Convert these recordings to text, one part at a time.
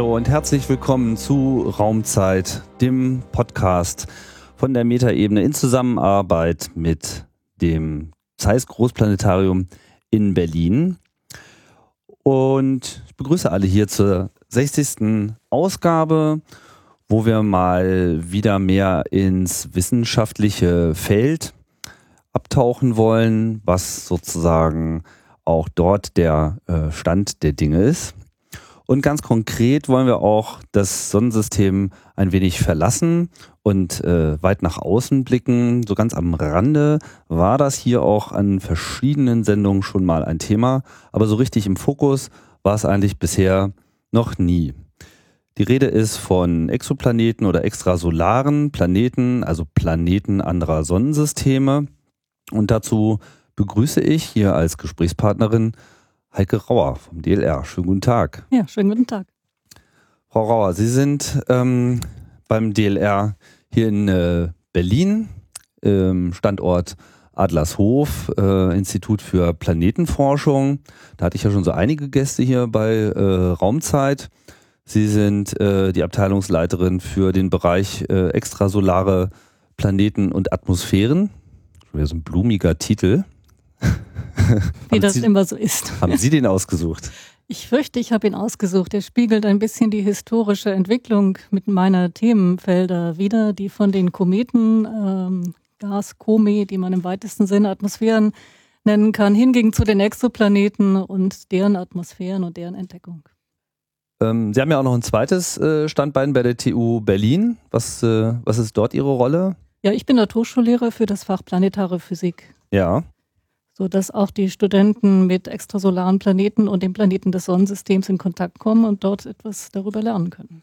Hallo und herzlich willkommen zu Raumzeit, dem Podcast von der Metaebene in Zusammenarbeit mit dem Zeiss Großplanetarium in Berlin. Und ich begrüße alle hier zur 60. Ausgabe, wo wir mal wieder mehr ins wissenschaftliche Feld abtauchen wollen, was sozusagen auch dort der äh, Stand der Dinge ist. Und ganz konkret wollen wir auch das Sonnensystem ein wenig verlassen und äh, weit nach außen blicken. So ganz am Rande war das hier auch an verschiedenen Sendungen schon mal ein Thema, aber so richtig im Fokus war es eigentlich bisher noch nie. Die Rede ist von Exoplaneten oder extrasolaren Planeten, also Planeten anderer Sonnensysteme. Und dazu begrüße ich hier als Gesprächspartnerin Heike Rauer vom DLR. Schönen guten Tag. Ja, schönen guten Tag. Frau Rauer, Sie sind ähm, beim DLR hier in äh, Berlin, ähm, Standort Adlershof, äh, Institut für Planetenforschung. Da hatte ich ja schon so einige Gäste hier bei äh, Raumzeit. Sie sind äh, die Abteilungsleiterin für den Bereich äh, extrasolare Planeten und Atmosphären. Schon wieder so ein blumiger Titel. Wie das Sie, immer so ist. Haben Sie den ausgesucht? Ich fürchte, ich habe ihn ausgesucht. Er spiegelt ein bisschen die historische Entwicklung mit meiner Themenfelder wider, die von den Kometen, ähm, Gas, Kome, die man im weitesten Sinne Atmosphären nennen kann, hingegen zu den Exoplaneten und deren Atmosphären und deren Entdeckung. Ähm, Sie haben ja auch noch ein zweites äh, Standbein bei der TU Berlin. Was, äh, was ist dort Ihre Rolle? Ja, ich bin Naturschullehrer für das Fach Planetare Physik. Ja sodass auch die Studenten mit extrasolaren Planeten und den Planeten des Sonnensystems in Kontakt kommen und dort etwas darüber lernen können.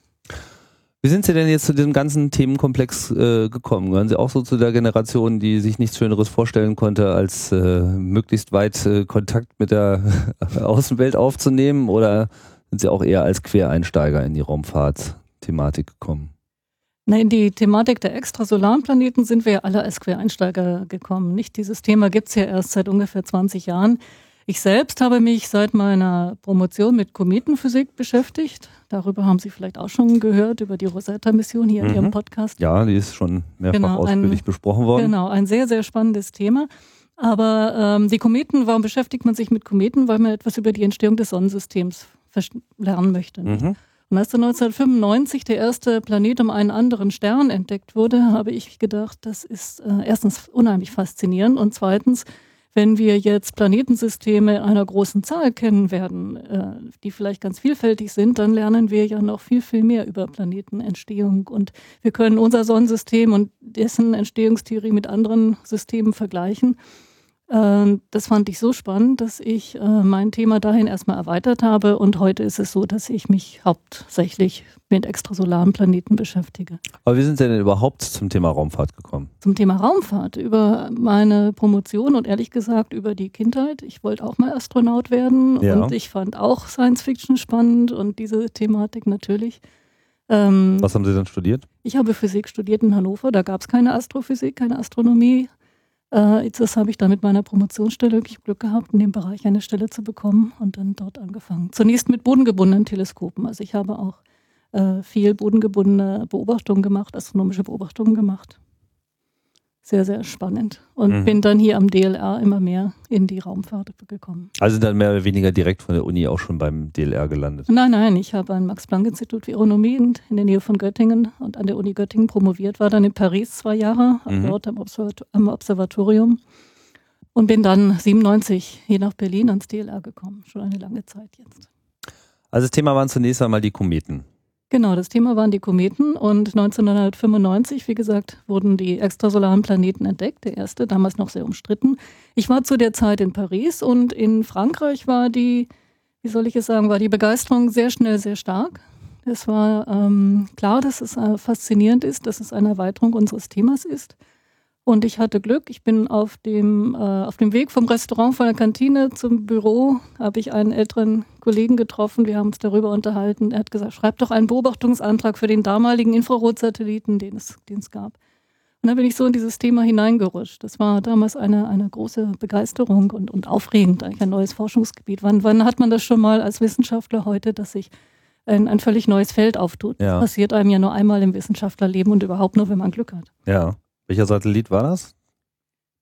Wie sind Sie denn jetzt zu diesem ganzen Themenkomplex äh, gekommen? Gehören Sie auch so zu der Generation, die sich nichts Schöneres vorstellen konnte, als äh, möglichst weit äh, Kontakt mit der Außenwelt aufzunehmen? Oder sind Sie auch eher als Quereinsteiger in die Raumfahrt-Thematik gekommen? Na, in die Thematik der extrasolaren Planeten sind wir ja alle als Quereinsteiger gekommen. Nicht dieses Thema gibt's ja erst seit ungefähr 20 Jahren. Ich selbst habe mich seit meiner Promotion mit Kometenphysik beschäftigt. Darüber haben Sie vielleicht auch schon gehört, über die Rosetta-Mission hier mhm. in Ihrem Podcast. Ja, die ist schon mehrfach genau, ausführlich ein, besprochen worden. Genau, ein sehr, sehr spannendes Thema. Aber ähm, die Kometen, warum beschäftigt man sich mit Kometen? Weil man etwas über die Entstehung des Sonnensystems lernen möchte. Mhm. Und als dann 1995 der erste Planet um einen anderen Stern entdeckt wurde, habe ich gedacht, das ist äh, erstens unheimlich faszinierend und zweitens, wenn wir jetzt Planetensysteme einer großen Zahl kennen werden, äh, die vielleicht ganz vielfältig sind, dann lernen wir ja noch viel, viel mehr über Planetenentstehung. Und wir können unser Sonnensystem und dessen Entstehungstheorie mit anderen Systemen vergleichen. Ähm, das fand ich so spannend, dass ich äh, mein Thema dahin erstmal erweitert habe und heute ist es so, dass ich mich hauptsächlich mit extrasolaren Planeten beschäftige. Aber wie sind Sie denn überhaupt zum Thema Raumfahrt gekommen? Zum Thema Raumfahrt, über meine Promotion und ehrlich gesagt über die Kindheit. Ich wollte auch mal Astronaut werden ja. und ich fand auch Science Fiction spannend und diese Thematik natürlich. Ähm, Was haben Sie dann studiert? Ich habe Physik studiert in Hannover, da gab es keine Astrophysik, keine Astronomie. Äh, das habe ich dann mit meiner Promotionsstelle wirklich Glück gehabt, in dem Bereich eine Stelle zu bekommen und dann dort angefangen. Zunächst mit bodengebundenen Teleskopen. Also ich habe auch äh, viel bodengebundene Beobachtungen gemacht, astronomische Beobachtungen gemacht sehr, sehr spannend. Und mhm. bin dann hier am DLR immer mehr in die Raumfahrt gekommen. Also dann mehr oder weniger direkt von der Uni auch schon beim DLR gelandet? Nein, nein, ich habe am Max-Planck-Institut für Aeronomie in, der Nähe von Göttingen und an der Uni Göttingen promoviert, war dann in Paris zwei Jahre, mhm. dort am, Observat am Observatorium und bin dann 97 hier nach Berlin ans DLR gekommen. Schon eine lange Zeit jetzt. Also das Thema waren zunächst einmal die Kometen. Genau, das Thema waren die Kometen und 1995, wie gesagt, wurden die extrasolaren Planeten entdeckt, der erste, damals noch sehr umstritten. Ich war zu der Zeit in Paris und in Frankreich war die, wie soll ich es sagen, war die Begeisterung sehr schnell sehr stark. Es war ähm, klar, dass es äh, faszinierend ist, dass es eine Erweiterung unseres Themas ist. Und ich hatte Glück. Ich bin auf dem, äh, auf dem Weg vom Restaurant, von der Kantine zum Büro, habe ich einen älteren Kollegen getroffen. Wir haben uns darüber unterhalten. Er hat gesagt, schreib doch einen Beobachtungsantrag für den damaligen Infrarotsatelliten, den es, den es gab. Und dann bin ich so in dieses Thema hineingerutscht. Das war damals eine, eine große Begeisterung und, und aufregend, eigentlich ein neues Forschungsgebiet. Wann, wann hat man das schon mal als Wissenschaftler heute, dass sich ein, ein völlig neues Feld auftut. Ja. Das passiert einem ja nur einmal im Wissenschaftlerleben und überhaupt nur, wenn man Glück hat. Ja. Welcher Satellit war das?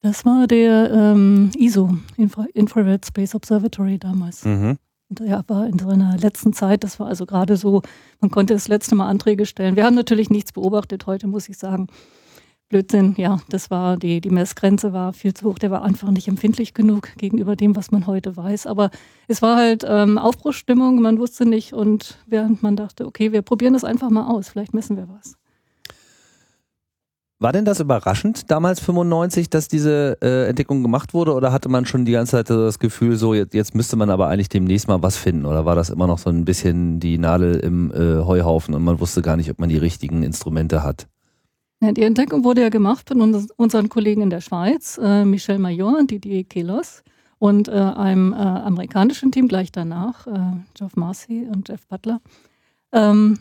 Das war der ähm, ISO, Infra Infrared Space Observatory damals. Mhm. Und ja, war in seiner letzten Zeit, das war also gerade so, man konnte das letzte Mal Anträge stellen. Wir haben natürlich nichts beobachtet heute, muss ich sagen. Blödsinn, ja, das war die, die Messgrenze war viel zu hoch, der war einfach nicht empfindlich genug gegenüber dem, was man heute weiß. Aber es war halt ähm, Aufbruchsstimmung, man wusste nicht und während man dachte, okay, wir probieren das einfach mal aus, vielleicht messen wir was. War denn das überraschend damals 95, dass diese äh, Entdeckung gemacht wurde oder hatte man schon die ganze Zeit das Gefühl, so jetzt, jetzt müsste man aber eigentlich demnächst mal was finden oder war das immer noch so ein bisschen die Nadel im äh, Heuhaufen und man wusste gar nicht, ob man die richtigen Instrumente hat? Die Entdeckung wurde ja gemacht von uns, unseren Kollegen in der Schweiz, äh, Michel Major und Didier Kelos und äh, einem äh, amerikanischen Team gleich danach, äh, Geoff Marcy und Jeff Butler. Ähm,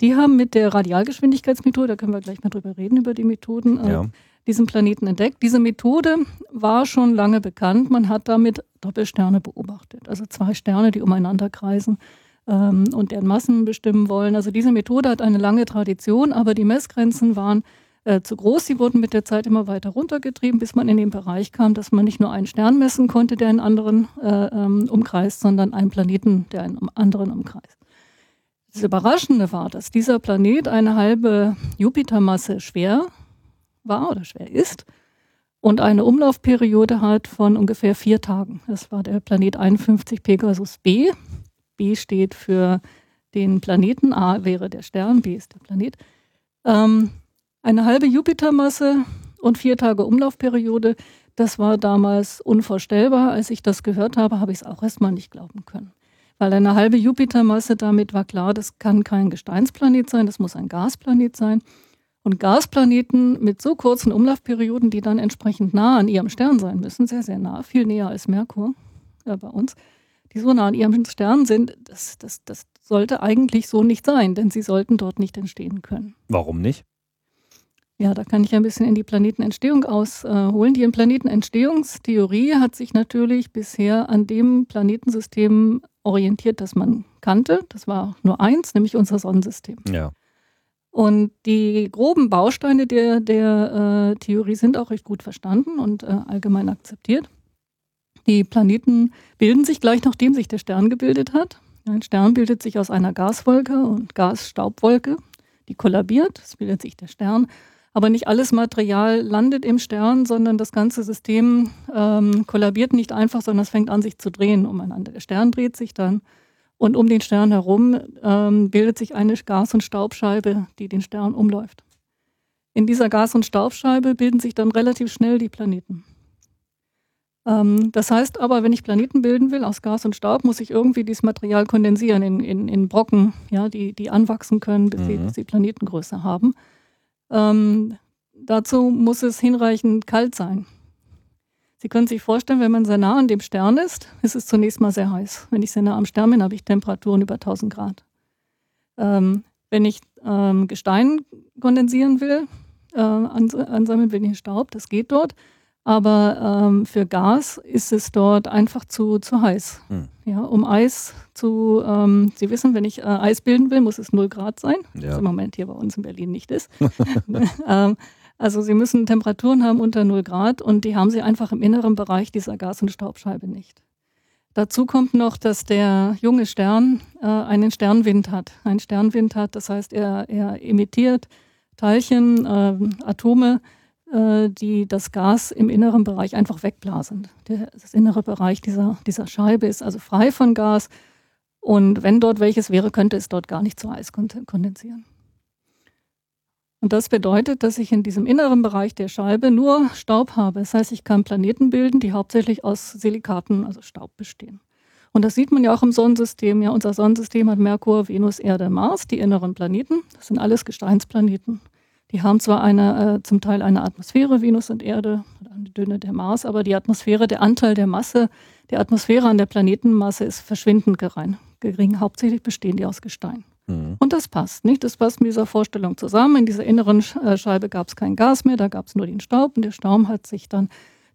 die haben mit der Radialgeschwindigkeitsmethode, da können wir gleich mal drüber reden, über die Methoden, äh, ja. diesen Planeten entdeckt. Diese Methode war schon lange bekannt. Man hat damit Doppelsterne beobachtet, also zwei Sterne, die umeinander kreisen ähm, und deren Massen bestimmen wollen. Also diese Methode hat eine lange Tradition, aber die Messgrenzen waren äh, zu groß. Sie wurden mit der Zeit immer weiter runtergetrieben, bis man in den Bereich kam, dass man nicht nur einen Stern messen konnte, der einen anderen äh, ähm, umkreist, sondern einen Planeten, der einen anderen umkreist. Das Überraschende war, dass dieser Planet eine halbe Jupitermasse schwer war oder schwer ist und eine Umlaufperiode hat von ungefähr vier Tagen. Das war der Planet 51 Pegasus B. B steht für den Planeten, A wäre der Stern, B ist der Planet. Ähm, eine halbe Jupitermasse und vier Tage Umlaufperiode, das war damals unvorstellbar. Als ich das gehört habe, habe ich es auch erstmal nicht glauben können. Weil eine halbe Jupitermasse, damit war klar, das kann kein Gesteinsplanet sein, das muss ein Gasplanet sein. Und Gasplaneten mit so kurzen Umlaufperioden, die dann entsprechend nah an ihrem Stern sein müssen, sehr, sehr nah, viel näher als Merkur äh, bei uns, die so nah an ihrem Stern sind, das, das, das sollte eigentlich so nicht sein, denn sie sollten dort nicht entstehen können. Warum nicht? Ja, da kann ich ein bisschen in die Planetenentstehung ausholen. Die Planetenentstehungstheorie hat sich natürlich bisher an dem Planetensystem orientiert, das man kannte. Das war nur eins, nämlich unser Sonnensystem. Ja. Und die groben Bausteine der, der äh, Theorie sind auch recht gut verstanden und äh, allgemein akzeptiert. Die Planeten bilden sich gleich nachdem sich der Stern gebildet hat. Ein Stern bildet sich aus einer Gaswolke und Gasstaubwolke, die kollabiert, es bildet sich der Stern. Aber nicht alles Material landet im Stern, sondern das ganze System ähm, kollabiert nicht einfach, sondern es fängt an, sich zu drehen umeinander. Der Stern dreht sich dann und um den Stern herum ähm, bildet sich eine Gas- und Staubscheibe, die den Stern umläuft. In dieser Gas- und Staubscheibe bilden sich dann relativ schnell die Planeten. Ähm, das heißt aber, wenn ich Planeten bilden will aus Gas und Staub, muss ich irgendwie dieses Material kondensieren in, in, in Brocken, ja, die, die anwachsen können, bis, mhm. sie, bis sie Planetengröße haben. Ähm, dazu muss es hinreichend kalt sein. Sie können sich vorstellen, wenn man sehr nah an dem Stern ist, ist es zunächst mal sehr heiß. Wenn ich sehr nah am Stern bin, habe ich Temperaturen über 1000 Grad. Ähm, wenn ich ähm, Gestein kondensieren will, äh, ansammeln will ich Staub, das geht dort. Aber ähm, für Gas ist es dort einfach zu, zu heiß. Hm. Ja, um Eis zu, ähm, Sie wissen, wenn ich äh, Eis bilden will, muss es 0 Grad sein, ja. was im Moment hier bei uns in Berlin nicht ist. ähm, also Sie müssen Temperaturen haben unter 0 Grad und die haben Sie einfach im inneren Bereich dieser Gas- und Staubscheibe nicht. Dazu kommt noch, dass der junge Stern äh, einen Sternwind hat. Einen Sternwind hat, das heißt, er, er emittiert Teilchen, äh, Atome, die das Gas im inneren Bereich einfach wegblasen. Der, das innere Bereich dieser, dieser Scheibe ist also frei von Gas. Und wenn dort welches wäre, könnte es dort gar nicht zu Eis kondensieren. Und das bedeutet, dass ich in diesem inneren Bereich der Scheibe nur Staub habe. Das heißt, ich kann Planeten bilden, die hauptsächlich aus Silikaten, also Staub bestehen. Und das sieht man ja auch im Sonnensystem. Ja, unser Sonnensystem hat Merkur, Venus, Erde, Mars, die inneren Planeten. Das sind alles Gesteinsplaneten. Die haben zwar eine, äh, zum Teil eine Atmosphäre, Venus und Erde, eine dünne der Mars, aber die Atmosphäre, der Anteil der Masse, der Atmosphäre an der Planetenmasse ist verschwindend gering. gering. Hauptsächlich bestehen die aus Gestein. Mhm. Und das passt, nicht? Das passt mit dieser Vorstellung zusammen. In dieser inneren äh, Scheibe gab es kein Gas mehr, da gab es nur den Staub und der Staub hat sich dann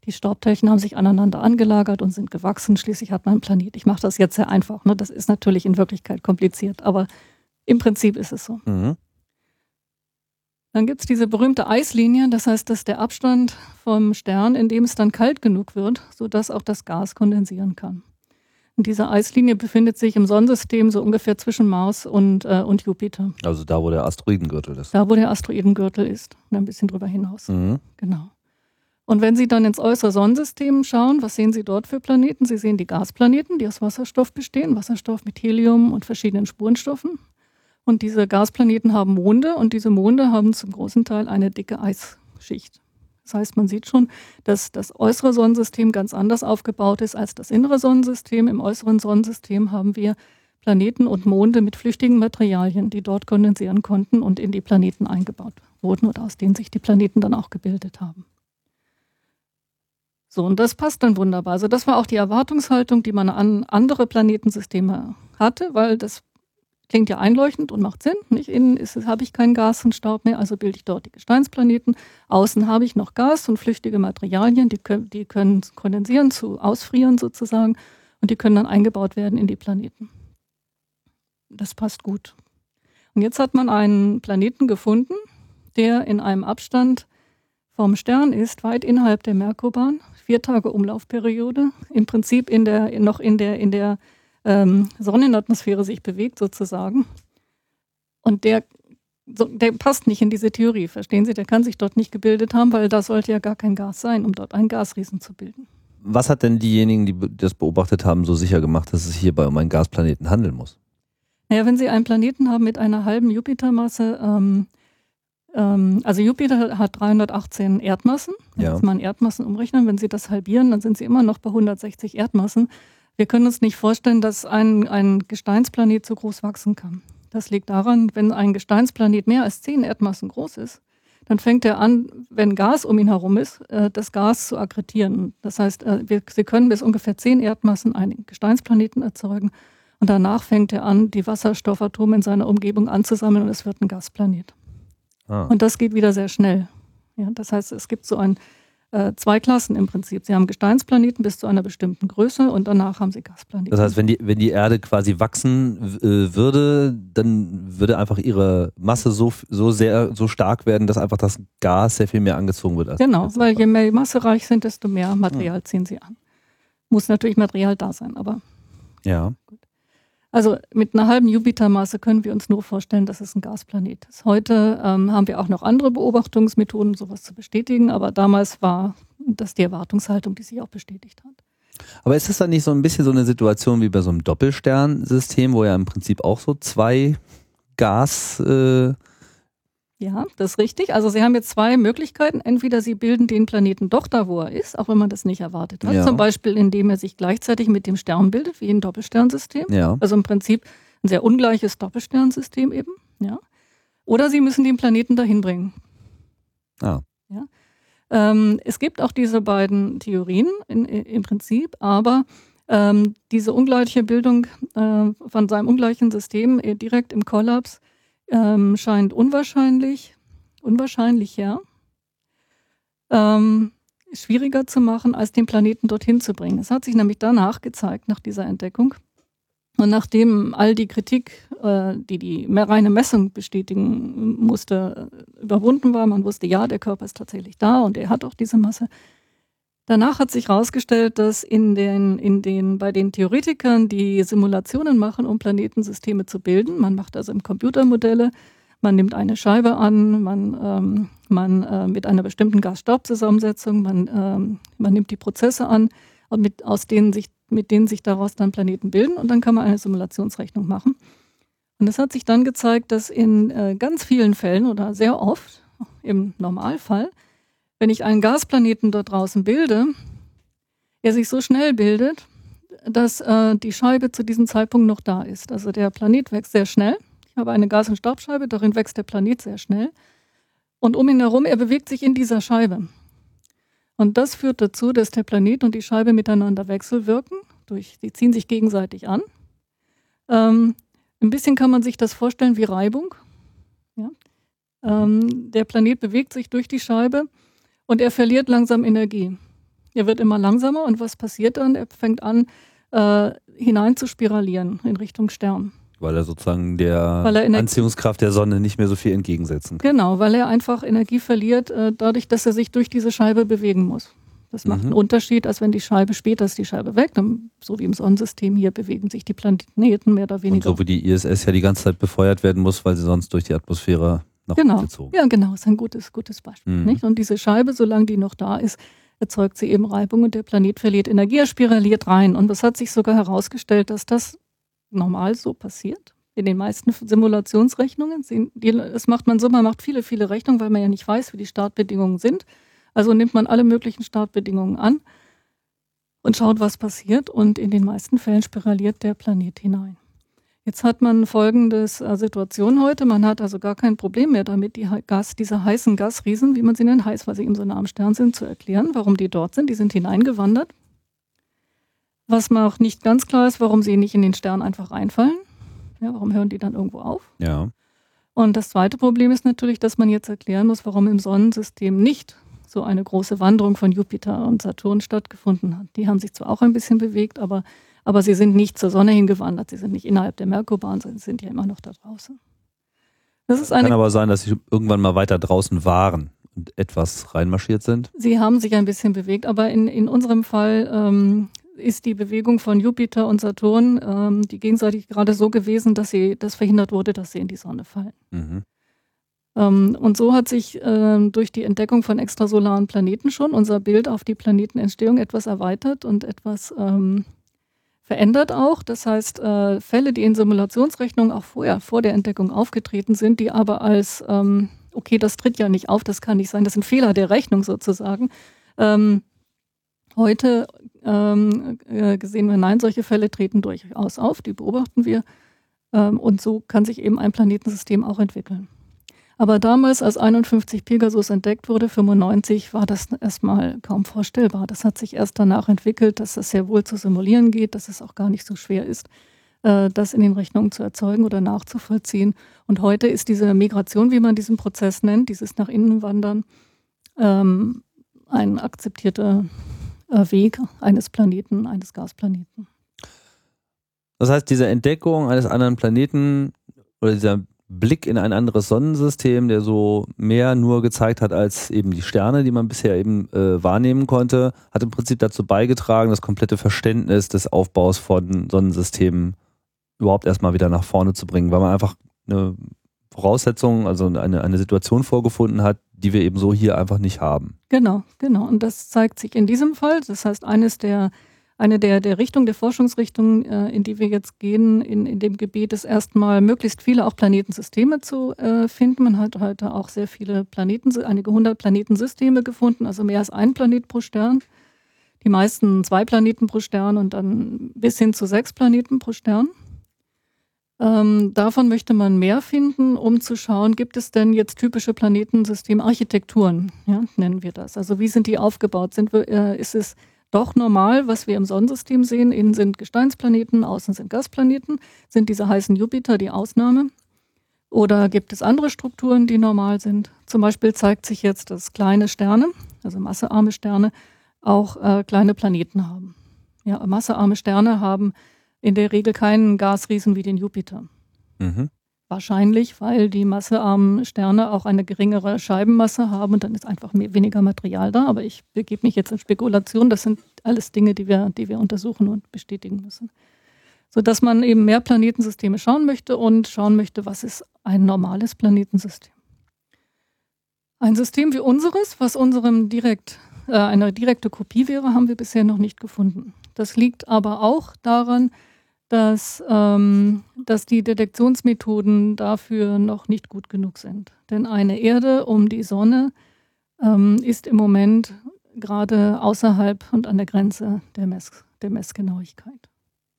Die Staubteilchen haben sich aneinander angelagert und sind gewachsen. Schließlich hat man einen Planet. Ich mache das jetzt sehr einfach. Ne? Das ist natürlich in Wirklichkeit kompliziert, aber im Prinzip ist es so. Mhm. Dann gibt es diese berühmte Eislinie, das heißt, dass der Abstand vom Stern, in dem es dann kalt genug wird, sodass auch das Gas kondensieren kann. Und diese Eislinie befindet sich im Sonnensystem so ungefähr zwischen Mars und, äh, und Jupiter. Also da, wo der Asteroidengürtel ist. Da, wo der Asteroidengürtel ist. Und ein bisschen drüber hinaus. Mhm. Genau. Und wenn Sie dann ins äußere Sonnensystem schauen, was sehen Sie dort für Planeten? Sie sehen die Gasplaneten, die aus Wasserstoff bestehen, Wasserstoff mit Helium und verschiedenen Spurenstoffen. Und diese Gasplaneten haben Monde und diese Monde haben zum großen Teil eine dicke Eisschicht. Das heißt, man sieht schon, dass das äußere Sonnensystem ganz anders aufgebaut ist als das innere Sonnensystem. Im äußeren Sonnensystem haben wir Planeten und Monde mit flüchtigen Materialien, die dort kondensieren konnten und in die Planeten eingebaut wurden oder aus denen sich die Planeten dann auch gebildet haben. So, und das passt dann wunderbar. Also das war auch die Erwartungshaltung, die man an andere Planetensysteme hatte, weil das Klingt ja einleuchtend und macht Sinn. Nicht? Innen habe ich kein Gas und Staub mehr, also bilde ich dort die Gesteinsplaneten. Außen habe ich noch Gas und flüchtige Materialien, die können, die können kondensieren, zu ausfrieren sozusagen und die können dann eingebaut werden in die Planeten. Das passt gut. Und jetzt hat man einen Planeten gefunden, der in einem Abstand vom Stern ist, weit innerhalb der Merkurbahn, vier Tage Umlaufperiode, im Prinzip in der, noch in der, in der ähm, Sonnenatmosphäre sich bewegt sozusagen. Und der, der passt nicht in diese Theorie, verstehen Sie? Der kann sich dort nicht gebildet haben, weil da sollte ja gar kein Gas sein, um dort einen Gasriesen zu bilden. Was hat denn diejenigen, die das beobachtet haben, so sicher gemacht, dass es hierbei um einen Gasplaneten handeln muss? Naja, wenn Sie einen Planeten haben mit einer halben Jupitermasse, ähm, ähm, also Jupiter hat 318 Erdmassen. Wenn ja. Sie mal in Erdmassen umrechnen, wenn Sie das halbieren, dann sind Sie immer noch bei 160 Erdmassen. Wir können uns nicht vorstellen, dass ein, ein Gesteinsplanet so groß wachsen kann. Das liegt daran, wenn ein Gesteinsplanet mehr als zehn Erdmassen groß ist, dann fängt er an, wenn Gas um ihn herum ist, äh, das Gas zu akkretieren. Das heißt, äh, wir, sie können bis ungefähr zehn Erdmassen einen Gesteinsplaneten erzeugen und danach fängt er an, die Wasserstoffatome in seiner Umgebung anzusammeln und es wird ein Gasplanet. Ah. Und das geht wieder sehr schnell. Ja, das heißt, es gibt so ein äh, zwei Klassen im Prinzip. Sie haben Gesteinsplaneten bis zu einer bestimmten Größe und danach haben sie Gasplaneten. Das heißt, wenn die, wenn die Erde quasi wachsen äh, würde, dann würde einfach ihre Masse so, so sehr, so stark werden, dass einfach das Gas sehr viel mehr angezogen wird. genau, weil je mehr massereich sind, desto mehr Material ziehen sie an. Muss natürlich Material da sein, aber. Ja. Gut. Also mit einer halben Jupitermasse können wir uns nur vorstellen, dass es ein Gasplanet ist. Heute ähm, haben wir auch noch andere Beobachtungsmethoden, sowas zu bestätigen, aber damals war das die Erwartungshaltung, die sich auch bestätigt hat. Aber ist das dann nicht so ein bisschen so eine Situation wie bei so einem Doppelsternsystem, wo ja im Prinzip auch so zwei Gas äh, ja, das ist richtig. Also Sie haben jetzt zwei Möglichkeiten. Entweder Sie bilden den Planeten doch da, wo er ist, auch wenn man das nicht erwartet hat. Ja. Zum Beispiel, indem er sich gleichzeitig mit dem Stern bildet, wie ein Doppelsternsystem. Ja. Also im Prinzip ein sehr ungleiches Doppelsternsystem eben. Ja. Oder Sie müssen den Planeten dahin bringen. Ah. Ja. Ähm, es gibt auch diese beiden Theorien in, in, im Prinzip, aber ähm, diese ungleiche Bildung äh, von seinem ungleichen System äh, direkt im Kollaps ähm, scheint unwahrscheinlich, unwahrscheinlich, ja. Ähm, schwieriger zu machen, als den Planeten dorthin zu bringen. Es hat sich nämlich danach gezeigt, nach dieser Entdeckung. Und nachdem all die Kritik, äh, die die reine Messung bestätigen musste, überwunden war, man wusste, ja, der Körper ist tatsächlich da und er hat auch diese Masse, Danach hat sich herausgestellt, dass in den, in den, bei den Theoretikern, die Simulationen machen, um Planetensysteme zu bilden, man macht also im Computermodelle, man nimmt eine Scheibe an, man, ähm, man äh, mit einer bestimmten Gas-Staub-Zusammensetzung, man, ähm, man nimmt die Prozesse an, mit, aus denen sich, mit denen sich daraus dann Planeten bilden und dann kann man eine Simulationsrechnung machen. Und es hat sich dann gezeigt, dass in äh, ganz vielen Fällen oder sehr oft im Normalfall wenn ich einen Gasplaneten dort draußen bilde, er sich so schnell bildet, dass äh, die Scheibe zu diesem Zeitpunkt noch da ist. Also der Planet wächst sehr schnell. Ich habe eine Gas- und Staubscheibe, darin wächst der Planet sehr schnell. Und um ihn herum, er bewegt sich in dieser Scheibe. Und das führt dazu, dass der Planet und die Scheibe miteinander wechselwirken. Durch, die ziehen sich gegenseitig an. Ähm, ein bisschen kann man sich das vorstellen wie Reibung. Ja? Ähm, der Planet bewegt sich durch die Scheibe und er verliert langsam Energie. Er wird immer langsamer und was passiert dann? Er fängt an, äh, hinein zu spiralieren in Richtung Stern. Weil er sozusagen der er Anziehungskraft der Sonne nicht mehr so viel entgegensetzen kann. Genau, weil er einfach Energie verliert, äh, dadurch, dass er sich durch diese Scheibe bewegen muss. Das macht mhm. einen Unterschied, als wenn die Scheibe später ist die Scheibe weg. Dann, so wie im Sonnensystem hier bewegen sich die Planeten mehr oder weniger. Und so wie die ISS ja die ganze Zeit befeuert werden muss, weil sie sonst durch die Atmosphäre noch genau. gezogen Ja, genau, ist ein gutes, gutes Beispiel. Mhm. Nicht? Und diese Scheibe, solange die noch da ist, erzeugt sie eben Reibung und der Planet verliert Energie, er spiraliert rein. Und es hat sich sogar herausgestellt, dass das normal so passiert. In den meisten Simulationsrechnungen. Das macht man so, man macht viele, viele Rechnungen, weil man ja nicht weiß, wie die Startbedingungen sind. Also nimmt man alle möglichen Startbedingungen an und schaut, was passiert. Und in den meisten Fällen spiraliert der Planet hinein. Jetzt hat man folgende äh, Situation heute. Man hat also gar kein Problem mehr damit, die Gas, diese heißen Gasriesen, wie man sie nennt, heiß, weil sie eben so nah am Stern sind, zu erklären, warum die dort sind. Die sind hineingewandert. Was mir auch nicht ganz klar ist, warum sie nicht in den Stern einfach reinfallen. Ja, warum hören die dann irgendwo auf? Ja. Und das zweite Problem ist natürlich, dass man jetzt erklären muss, warum im Sonnensystem nicht so eine große Wanderung von Jupiter und Saturn stattgefunden hat. Die haben sich zwar auch ein bisschen bewegt, aber aber sie sind nicht zur Sonne hingewandert, sie sind nicht innerhalb der Merkurbahn, sie sind ja immer noch da draußen. Das Kann aber sein, dass sie irgendwann mal weiter draußen waren und etwas reinmarschiert sind. Sie haben sich ein bisschen bewegt, aber in, in unserem Fall ähm, ist die Bewegung von Jupiter und Saturn ähm, die gegenseitig gerade so gewesen, dass sie das verhindert wurde, dass sie in die Sonne fallen. Mhm. Ähm, und so hat sich ähm, durch die Entdeckung von extrasolaren Planeten schon unser Bild auf die Planetenentstehung etwas erweitert und etwas ähm, verändert auch. Das heißt, äh, Fälle, die in Simulationsrechnungen auch vorher, vor der Entdeckung aufgetreten sind, die aber als, ähm, okay, das tritt ja nicht auf, das kann nicht sein, das sind Fehler der Rechnung sozusagen. Ähm, heute ähm, äh, gesehen wir, nein, solche Fälle treten durchaus auf, die beobachten wir. Ähm, und so kann sich eben ein Planetensystem auch entwickeln. Aber damals, als 51 Pegasus entdeckt wurde, 95, war das erstmal kaum vorstellbar. Das hat sich erst danach entwickelt, dass das sehr wohl zu simulieren geht, dass es auch gar nicht so schwer ist, äh, das in den Rechnungen zu erzeugen oder nachzuvollziehen. Und heute ist diese Migration, wie man diesen Prozess nennt, dieses nach innen wandern, ähm, ein akzeptierter äh, Weg eines Planeten, eines Gasplaneten. Das heißt, diese Entdeckung eines anderen Planeten oder dieser Blick in ein anderes Sonnensystem, der so mehr nur gezeigt hat als eben die Sterne, die man bisher eben äh, wahrnehmen konnte, hat im Prinzip dazu beigetragen, das komplette Verständnis des Aufbaus von Sonnensystemen überhaupt erstmal wieder nach vorne zu bringen, weil man einfach eine Voraussetzung, also eine, eine Situation vorgefunden hat, die wir eben so hier einfach nicht haben. Genau, genau. Und das zeigt sich in diesem Fall. Das heißt, eines der eine der, der Richtungen, der Forschungsrichtungen, äh, in die wir jetzt gehen, in, in dem Gebiet ist erstmal möglichst viele auch Planetensysteme zu äh, finden. Man hat heute auch sehr viele Planeten, einige hundert Planetensysteme gefunden, also mehr als ein Planet pro Stern. Die meisten zwei Planeten pro Stern und dann bis hin zu sechs Planeten pro Stern. Ähm, davon möchte man mehr finden, um zu schauen, gibt es denn jetzt typische Planetensystemarchitekturen, ja, nennen wir das. Also wie sind die aufgebaut? Sind wir, äh, ist es doch normal, was wir im Sonnensystem sehen. Innen sind Gesteinsplaneten, außen sind Gasplaneten. Sind diese heißen Jupiter die Ausnahme? Oder gibt es andere Strukturen, die normal sind? Zum Beispiel zeigt sich jetzt, dass kleine Sterne, also massearme Sterne, auch äh, kleine Planeten haben. Ja, massearme Sterne haben in der Regel keinen Gasriesen wie den Jupiter. Mhm. Wahrscheinlich, weil die massearmen Sterne auch eine geringere Scheibenmasse haben und dann ist einfach mehr, weniger Material da. Aber ich begebe mich jetzt in Spekulation. Das sind alles Dinge, die wir, die wir untersuchen und bestätigen müssen. Sodass man eben mehr Planetensysteme schauen möchte und schauen möchte, was ist ein normales Planetensystem. Ein System wie unseres, was unserem direkt, äh, eine direkte Kopie wäre, haben wir bisher noch nicht gefunden. Das liegt aber auch daran, dass, ähm, dass die Detektionsmethoden dafür noch nicht gut genug sind. Denn eine Erde um die Sonne ähm, ist im Moment gerade außerhalb und an der Grenze der, Mess der Messgenauigkeit.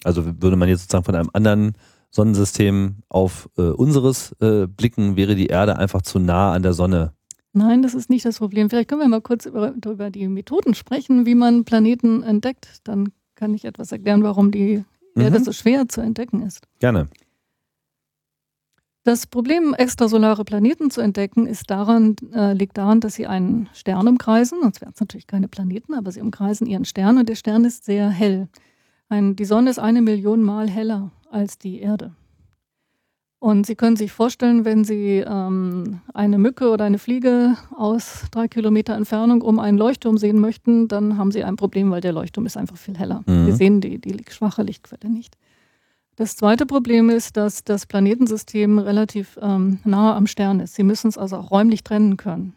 Also würde man jetzt sozusagen von einem anderen Sonnensystem auf äh, unseres äh, blicken, wäre die Erde einfach zu nah an der Sonne. Nein, das ist nicht das Problem. Vielleicht können wir mal kurz über, über die Methoden sprechen, wie man Planeten entdeckt. Dann kann ich etwas erklären, warum die. Der das so schwer zu entdecken ist. Gerne. Das Problem, extrasolare Planeten zu entdecken, ist daran, äh, liegt daran, dass sie einen Stern umkreisen. Sonst wären es natürlich keine Planeten, aber sie umkreisen ihren Stern und der Stern ist sehr hell. Ein, die Sonne ist eine Million Mal heller als die Erde. Und Sie können sich vorstellen, wenn Sie ähm, eine Mücke oder eine Fliege aus drei Kilometer Entfernung um einen Leuchtturm sehen möchten, dann haben Sie ein Problem, weil der Leuchtturm ist einfach viel heller. Mhm. Wir sehen die, die schwache Lichtquelle nicht. Das zweite Problem ist, dass das Planetensystem relativ ähm, nahe am Stern ist. Sie müssen es also auch räumlich trennen können.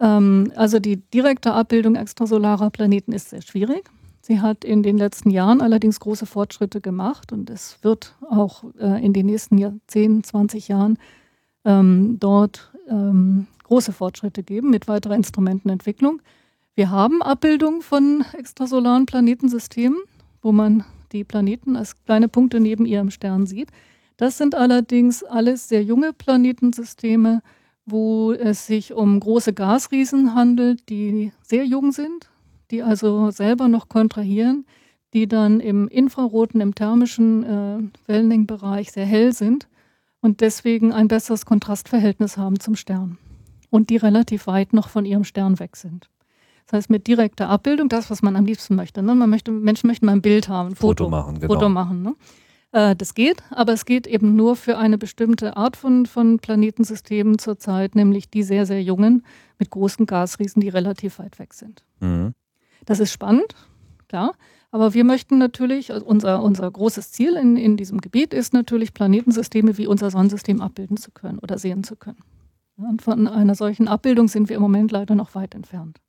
Ähm, also die direkte Abbildung extrasolarer Planeten ist sehr schwierig. Sie hat in den letzten Jahren allerdings große Fortschritte gemacht und es wird auch äh, in den nächsten Jahr, 10, 20 Jahren ähm, dort ähm, große Fortschritte geben mit weiterer Instrumentenentwicklung. Wir haben Abbildungen von extrasolaren Planetensystemen, wo man die Planeten als kleine Punkte neben ihrem Stern sieht. Das sind allerdings alles sehr junge Planetensysteme, wo es sich um große Gasriesen handelt, die sehr jung sind, die also selber noch kontrahieren, die dann im infraroten, im thermischen äh, Wellenlängenbereich sehr hell sind und deswegen ein besseres Kontrastverhältnis haben zum Stern und die relativ weit noch von ihrem Stern weg sind. Das heißt, mit direkter Abbildung, das, was man am liebsten möchte. Ne? Man möchte Menschen möchten mal ein Bild haben, ein Foto, Foto machen. Genau. Foto machen ne? äh, das geht, aber es geht eben nur für eine bestimmte Art von, von Planetensystemen zurzeit, nämlich die sehr, sehr jungen mit großen Gasriesen, die relativ weit weg sind. Mhm. Das ist spannend, klar. Aber wir möchten natürlich, also unser, unser großes Ziel in, in diesem Gebiet ist natürlich, Planetensysteme wie unser Sonnensystem abbilden zu können oder sehen zu können. Und von einer solchen Abbildung sind wir im Moment leider noch weit entfernt.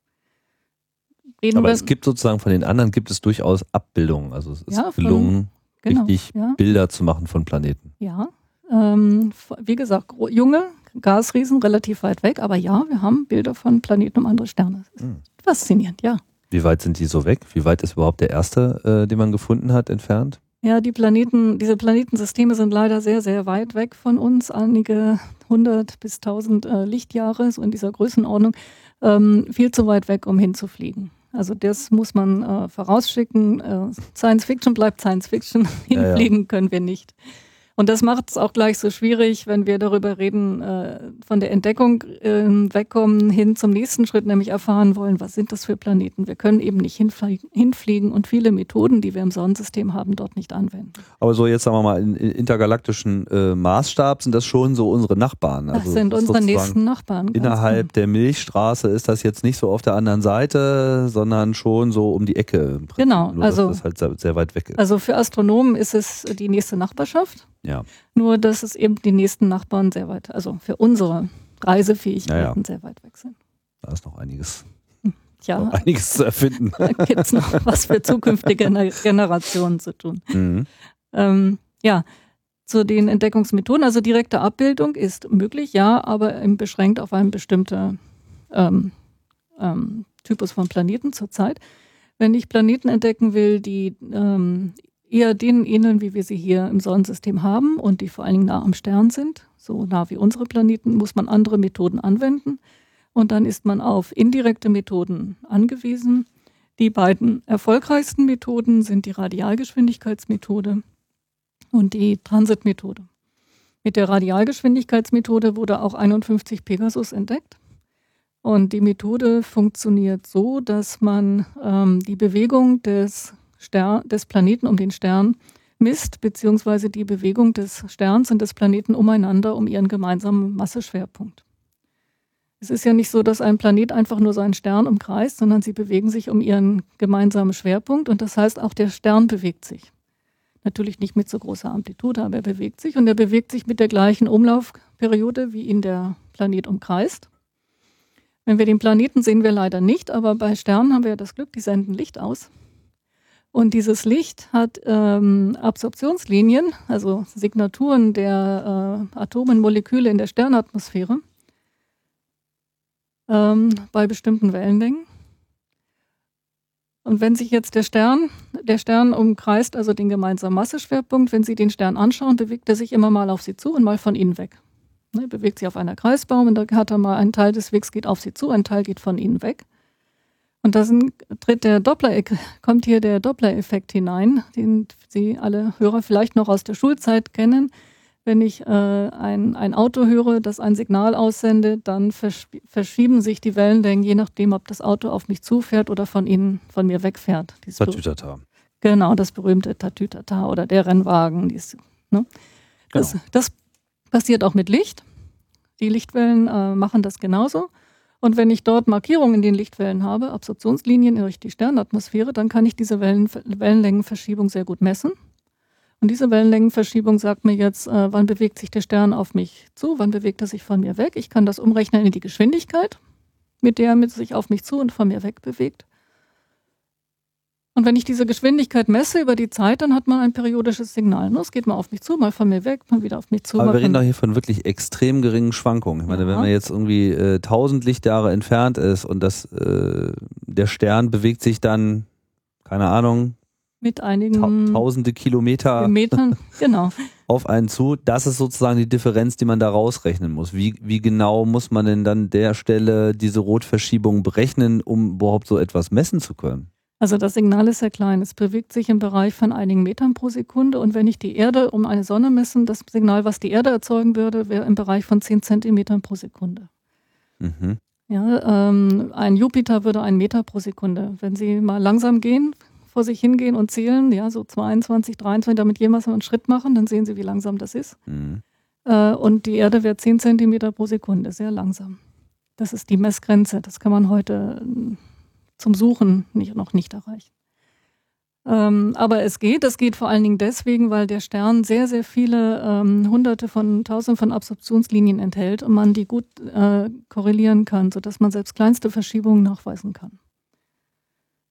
Reden Aber es gibt sozusagen von den anderen gibt es durchaus Abbildungen. Also es ist ja, gelungen, von, genau, richtig ja. Bilder zu machen von Planeten. Ja, ähm, wie gesagt, junge Gasriesen relativ weit weg, aber ja, wir haben Bilder von Planeten um andere Sterne. Hm. Faszinierend, ja. Wie weit sind die so weg? Wie weit ist überhaupt der erste, äh, den man gefunden hat, entfernt? Ja, die Planeten, diese Planetensysteme sind leider sehr, sehr weit weg von uns. Einige hundert bis tausend äh, Lichtjahre, so in dieser Größenordnung. Ähm, viel zu weit weg, um hinzufliegen. Also das muss man äh, vorausschicken. Äh, Science Fiction bleibt Science Fiction. Hinfliegen ja, ja. können wir nicht. Und das macht es auch gleich so schwierig, wenn wir darüber reden, äh, von der Entdeckung äh, wegkommen hin zum nächsten Schritt, nämlich erfahren wollen, was sind das für Planeten. Wir können eben nicht hinfliegen, hinfliegen und viele Methoden, die wir im Sonnensystem haben, dort nicht anwenden. Aber so jetzt sagen wir mal, in, in intergalaktischen äh, Maßstab sind das schon so unsere Nachbarn. Also das sind unsere nächsten Nachbarn. Innerhalb genau. der Milchstraße ist das jetzt nicht so auf der anderen Seite, sondern schon so um die Ecke. Genau, Nur, also das halt sehr, sehr weit weg ist. Also für Astronomen ist es die nächste Nachbarschaft. Ja. Nur, dass es eben die nächsten Nachbarn sehr weit, also für unsere Reisefähigkeiten ja, sehr weit weg sind. Da ist noch einiges, ja, noch einiges zu erfinden. Da gibt es noch was für zukünftige Generationen zu tun. Mhm. Ähm, ja, zu den Entdeckungsmethoden. Also direkte Abbildung ist möglich, ja, aber beschränkt auf einen bestimmten ähm, ähm, Typus von Planeten zurzeit. Wenn ich Planeten entdecken will, die ähm, eher denen ähneln, wie wir sie hier im Sonnensystem haben und die vor allen Dingen nah am Stern sind. So nah wie unsere Planeten muss man andere Methoden anwenden. Und dann ist man auf indirekte Methoden angewiesen. Die beiden erfolgreichsten Methoden sind die Radialgeschwindigkeitsmethode und die Transitmethode. Mit der Radialgeschwindigkeitsmethode wurde auch 51 Pegasus entdeckt. Und die Methode funktioniert so, dass man ähm, die Bewegung des Stern, des Planeten um den Stern misst, beziehungsweise die Bewegung des Sterns und des Planeten umeinander um ihren gemeinsamen Masseschwerpunkt. Es ist ja nicht so, dass ein Planet einfach nur seinen Stern umkreist, sondern sie bewegen sich um ihren gemeinsamen Schwerpunkt und das heißt, auch der Stern bewegt sich. Natürlich nicht mit so großer Amplitude, aber er bewegt sich und er bewegt sich mit der gleichen Umlaufperiode, wie ihn der Planet umkreist. Wenn wir den Planeten sehen wir leider nicht, aber bei Sternen haben wir ja das Glück, die senden Licht aus. Und dieses Licht hat ähm, Absorptionslinien, also Signaturen der äh, Atomenmoleküle in der Sternatmosphäre ähm, bei bestimmten Wellenlängen. Und wenn sich jetzt der Stern, der Stern umkreist also den gemeinsamen Masseschwerpunkt, wenn Sie den Stern anschauen, bewegt er sich immer mal auf Sie zu und mal von Ihnen weg. Ne, bewegt sich auf einer Kreisbaum und da hat er mal einen Teil des Wegs geht auf Sie zu, ein Teil geht von Ihnen weg. Und da tritt der Doppler, kommt hier der Doppler-Effekt hinein, den Sie alle Hörer vielleicht noch aus der Schulzeit kennen. Wenn ich äh, ein, ein Auto höre, das ein Signal aussendet, dann verschieben sich die Wellenlängen, je nachdem, ob das Auto auf mich zufährt oder von ihnen, von mir wegfährt. Tatütata. Genau, das berühmte Tatütata oder der Rennwagen. Dies, ne? das, genau. das passiert auch mit Licht. Die Lichtwellen äh, machen das genauso. Und wenn ich dort Markierungen in den Lichtwellen habe, Absorptionslinien durch die Sternatmosphäre, dann kann ich diese Wellen, Wellenlängenverschiebung sehr gut messen. Und diese Wellenlängenverschiebung sagt mir jetzt, äh, wann bewegt sich der Stern auf mich zu, wann bewegt er sich von mir weg. Ich kann das umrechnen in die Geschwindigkeit, mit der er sich auf mich zu und von mir weg bewegt. Und wenn ich diese Geschwindigkeit messe über die Zeit, dann hat man ein periodisches Signal. Es geht mal auf mich zu, mal von mir weg, mal wieder auf mich zu. Aber wir reden doch hier von wirklich extrem geringen Schwankungen. Ich meine, ja. wenn man jetzt irgendwie äh, 1000 Lichtjahre entfernt ist und das, äh, der Stern bewegt sich dann, keine Ahnung, mit einigen tausende Kilometer Metern, genau. auf einen zu. Das ist sozusagen die Differenz, die man da rausrechnen muss. Wie, wie genau muss man denn dann der Stelle diese Rotverschiebung berechnen, um überhaupt so etwas messen zu können? Also das Signal ist sehr klein. Es bewegt sich im Bereich von einigen Metern pro Sekunde. Und wenn ich die Erde um eine Sonne messen, das Signal, was die Erde erzeugen würde, wäre im Bereich von 10 Zentimetern pro Sekunde. Mhm. Ja, ähm, ein Jupiter würde einen Meter pro Sekunde. Wenn Sie mal langsam gehen, vor sich hingehen und zählen, ja, so 22, 23, damit jemals einen Schritt machen, dann sehen Sie, wie langsam das ist. Mhm. Äh, und die Erde wäre 10 Zentimeter pro Sekunde, sehr langsam. Das ist die Messgrenze. Das kann man heute zum Suchen nicht, noch nicht erreichen. Ähm, aber es geht. Es geht vor allen Dingen deswegen, weil der Stern sehr, sehr viele ähm, Hunderte von Tausenden von Absorptionslinien enthält und man die gut äh, korrelieren kann, sodass man selbst kleinste Verschiebungen nachweisen kann.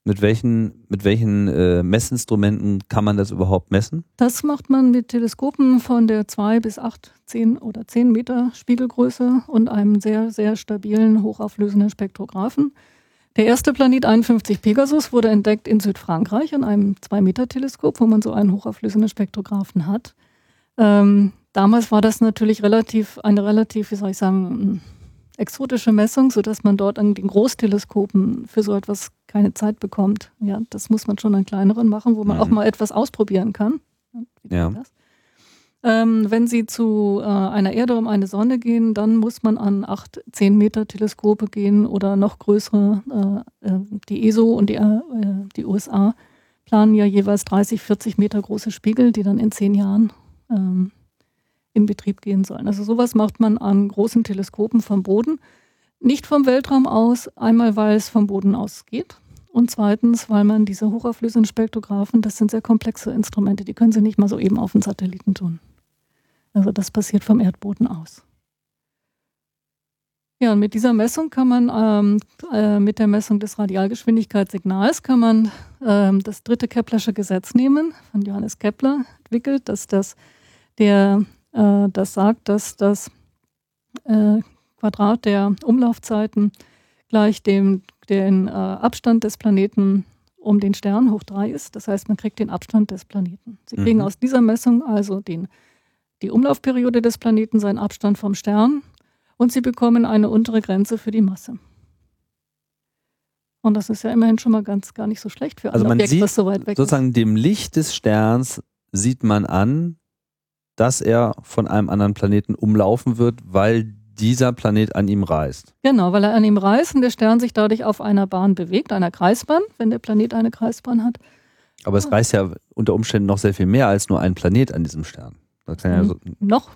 Mit welchen, mit welchen äh, Messinstrumenten kann man das überhaupt messen? Das macht man mit Teleskopen von der 2 bis 8, 10 oder 10 Meter Spiegelgröße und einem sehr, sehr stabilen, hochauflösenden Spektrographen. Der erste Planet 51 Pegasus wurde entdeckt in Südfrankreich an einem 2-Meter-Teleskop, wo man so einen hochauflösenden Spektrographen hat. Ähm, damals war das natürlich relativ, eine relativ, wie soll ich sagen, exotische Messung, sodass man dort an den Großteleskopen für so etwas keine Zeit bekommt. Ja, das muss man schon an kleineren machen, wo man mhm. auch mal etwas ausprobieren kann. Ja. Ähm, wenn Sie zu äh, einer Erde um eine Sonne gehen, dann muss man an 8, 10 Meter Teleskope gehen oder noch größere. Äh, äh, die ESO und die, äh, die USA planen ja jeweils 30, 40 Meter große Spiegel, die dann in zehn Jahren ähm, in Betrieb gehen sollen. Also sowas macht man an großen Teleskopen vom Boden. Nicht vom Weltraum aus, einmal weil es vom Boden aus geht und zweitens, weil man diese hochauflösenden Spektrographen, das sind sehr komplexe Instrumente, die können Sie nicht mal so eben auf den Satelliten tun. Also das passiert vom Erdboden aus. Ja, und mit dieser Messung kann man, ähm, äh, mit der Messung des Radialgeschwindigkeitssignals kann man ähm, das dritte Keplersche Gesetz nehmen, von Johannes Kepler entwickelt, dass das, der, äh, das sagt, dass das äh, Quadrat der Umlaufzeiten gleich dem den äh, Abstand des Planeten um den Stern hoch drei ist. Das heißt, man kriegt den Abstand des Planeten. Sie kriegen mhm. aus dieser Messung also den, die Umlaufperiode des Planeten, seinen Abstand vom Stern und Sie bekommen eine untere Grenze für die Masse. Und das ist ja immerhin schon mal ganz gar nicht so schlecht für also ein Objekt, sieht, was so weit weg sozusagen ist. Sozusagen dem Licht des Sterns sieht man an, dass er von einem anderen Planeten umlaufen wird, weil dieser Planet an ihm reist. Genau, weil er an ihm reist und der Stern sich dadurch auf einer Bahn bewegt, einer Kreisbahn, wenn der Planet eine Kreisbahn hat. Aber es reist ja unter Umständen noch sehr viel mehr als nur ein Planet an diesem Stern. Das ja so, noch?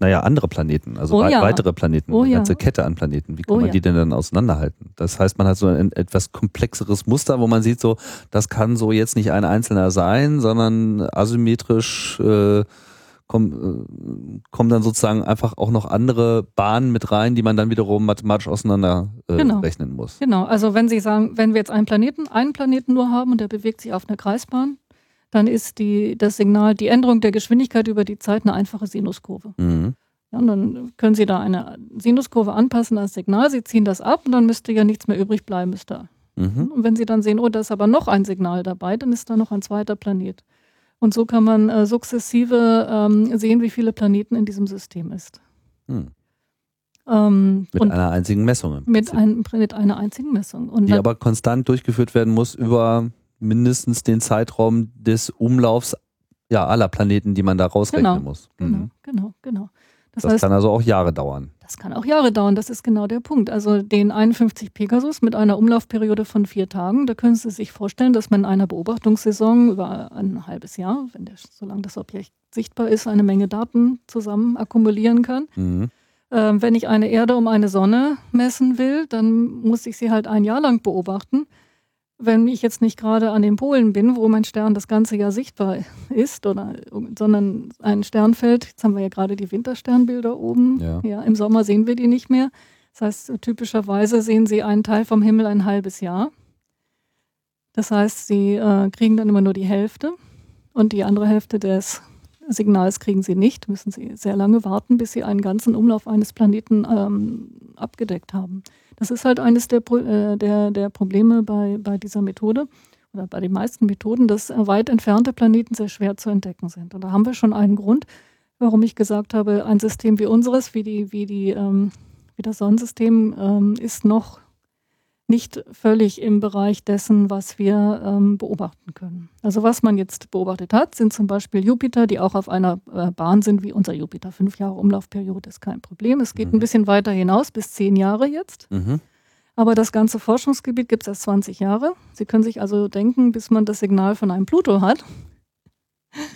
Naja, andere Planeten, also oh, ja. weitere Planeten, oh, eine ganze ja. Kette an Planeten. Wie kann oh, man die denn dann auseinanderhalten? Das heißt, man hat so ein etwas komplexeres Muster, wo man sieht, so, das kann so jetzt nicht ein einzelner sein, sondern asymmetrisch äh, kommen, äh, kommen dann sozusagen einfach auch noch andere Bahnen mit rein, die man dann wiederum mathematisch auseinander äh, genau. rechnen muss. Genau, also wenn Sie sagen, wenn wir jetzt einen Planeten, einen Planeten nur haben und der bewegt sich auf einer Kreisbahn, dann ist die, das Signal, die Änderung der Geschwindigkeit über die Zeit eine einfache Sinuskurve. Mhm. Ja, und dann können Sie da eine Sinuskurve anpassen als Signal, Sie ziehen das ab und dann müsste ja nichts mehr übrig bleiben. Ist da. Mhm. Und wenn Sie dann sehen, oh, da ist aber noch ein Signal dabei, dann ist da noch ein zweiter Planet. Und so kann man äh, sukzessive ähm, sehen, wie viele Planeten in diesem System ist. Hm. Ähm, mit einer einzigen Messung. Mit, ein, mit, einer einzigen Messung. Und Die aber konstant durchgeführt werden muss über mindestens den Zeitraum des Umlaufs ja, aller Planeten, die man da rausrechnen genau, muss. Mhm. Genau, genau, genau. Das, das heißt, kann also auch Jahre dauern. Das kann auch Jahre dauern, das ist genau der Punkt. Also den 51 Pegasus mit einer Umlaufperiode von vier Tagen, da können Sie sich vorstellen, dass man in einer Beobachtungssaison über ein halbes Jahr, wenn der, solange das Objekt sichtbar ist, eine Menge Daten zusammen akkumulieren kann. Mhm. Ähm, wenn ich eine Erde um eine Sonne messen will, dann muss ich sie halt ein Jahr lang beobachten wenn ich jetzt nicht gerade an den Polen bin, wo mein Stern das ganze Jahr sichtbar ist, oder, sondern ein Sternfeld, jetzt haben wir ja gerade die Wintersternbilder oben, ja. ja. im Sommer sehen wir die nicht mehr. Das heißt, typischerweise sehen Sie einen Teil vom Himmel ein halbes Jahr. Das heißt, Sie äh, kriegen dann immer nur die Hälfte und die andere Hälfte des Signals kriegen Sie nicht, müssen Sie sehr lange warten, bis Sie einen ganzen Umlauf eines Planeten ähm, abgedeckt haben. Das ist halt eines der, äh, der, der Probleme bei, bei dieser Methode oder bei den meisten Methoden, dass weit entfernte Planeten sehr schwer zu entdecken sind. Und da haben wir schon einen Grund, warum ich gesagt habe, ein System wie unseres, wie, die, wie, die, ähm, wie das Sonnensystem, ähm, ist noch nicht völlig im Bereich dessen, was wir ähm, beobachten können. Also was man jetzt beobachtet hat, sind zum Beispiel Jupiter, die auch auf einer äh, Bahn sind wie unser Jupiter. Fünf Jahre Umlaufperiode ist kein Problem. Es geht mhm. ein bisschen weiter hinaus, bis zehn Jahre jetzt. Mhm. Aber das ganze Forschungsgebiet gibt es erst 20 Jahre. Sie können sich also denken, bis man das Signal von einem Pluto hat.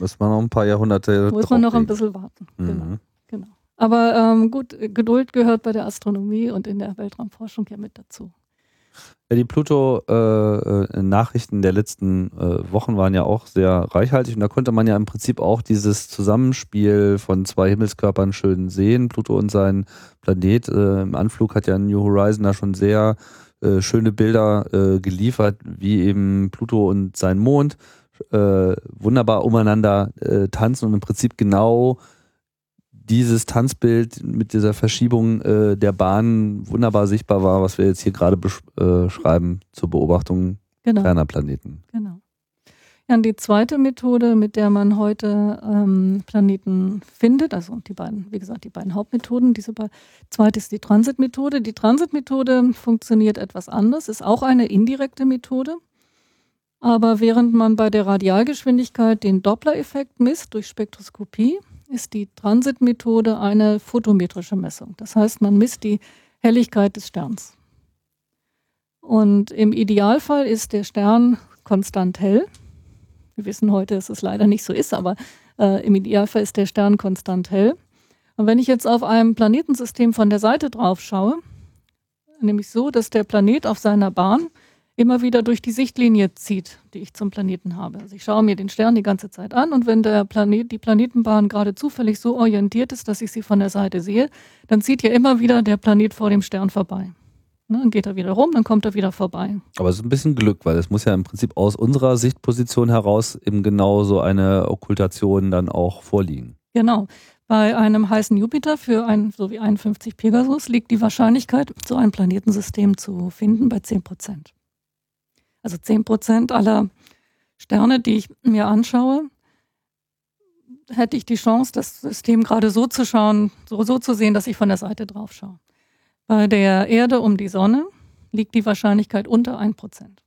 Muss man noch ein paar Jahrhunderte. Muss man noch ein bisschen warten. Mhm. Genau, genau. Aber ähm, gut, Geduld gehört bei der Astronomie und in der Weltraumforschung ja mit dazu. Die Pluto-Nachrichten äh, der letzten äh, Wochen waren ja auch sehr reichhaltig und da konnte man ja im Prinzip auch dieses Zusammenspiel von zwei Himmelskörpern schön sehen. Pluto und sein Planet. Äh, Im Anflug hat ja New Horizon da schon sehr äh, schöne Bilder äh, geliefert, wie eben Pluto und sein Mond äh, wunderbar umeinander tanzen und im Prinzip genau dieses Tanzbild mit dieser Verschiebung äh, der Bahn wunderbar sichtbar war, was wir jetzt hier gerade beschreiben äh, zur Beobachtung genau. ferner Planeten. Genau. Ja, und die zweite Methode, mit der man heute ähm, Planeten findet, also die beiden, wie gesagt, die beiden Hauptmethoden, diese be zweite ist die Transitmethode. Die Transitmethode funktioniert etwas anders, ist auch eine indirekte Methode. Aber während man bei der Radialgeschwindigkeit den Doppler-Effekt misst durch Spektroskopie, ist die Transitmethode eine photometrische Messung. Das heißt, man misst die Helligkeit des Sterns. Und im Idealfall ist der Stern konstant hell. Wir wissen heute, dass es leider nicht so ist, aber äh, im Idealfall ist der Stern konstant hell. Und wenn ich jetzt auf einem Planetensystem von der Seite drauf schaue, nämlich so, dass der Planet auf seiner Bahn immer wieder durch die Sichtlinie zieht, die ich zum Planeten habe. Also ich schaue mir den Stern die ganze Zeit an und wenn der Planet, die Planetenbahn gerade zufällig so orientiert ist, dass ich sie von der Seite sehe, dann zieht ja immer wieder der Planet vor dem Stern vorbei. Ne, dann geht er wieder rum, dann kommt er wieder vorbei. Aber es ist ein bisschen Glück, weil es muss ja im Prinzip aus unserer Sichtposition heraus eben genau so eine Okkultation dann auch vorliegen. Genau. Bei einem heißen Jupiter für ein, so wie 51 Pegasus liegt die Wahrscheinlichkeit, so ein Planetensystem zu finden, bei 10 Prozent. Also 10 Prozent aller Sterne, die ich mir anschaue, hätte ich die Chance, das System gerade so zu schauen, so, so zu sehen, dass ich von der Seite drauf schaue. Bei der Erde um die Sonne liegt die Wahrscheinlichkeit unter 1 Prozent.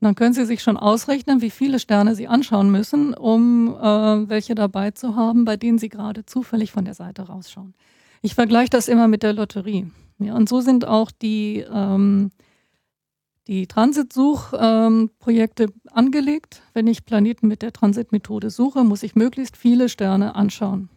Dann können Sie sich schon ausrechnen, wie viele Sterne Sie anschauen müssen, um äh, welche dabei zu haben, bei denen Sie gerade zufällig von der Seite rausschauen. Ich vergleiche das immer mit der Lotterie. Ja, und so sind auch die ähm, die Transitsuchprojekte ähm, angelegt. Wenn ich Planeten mit der Transitmethode suche, muss ich möglichst viele Sterne anschauen.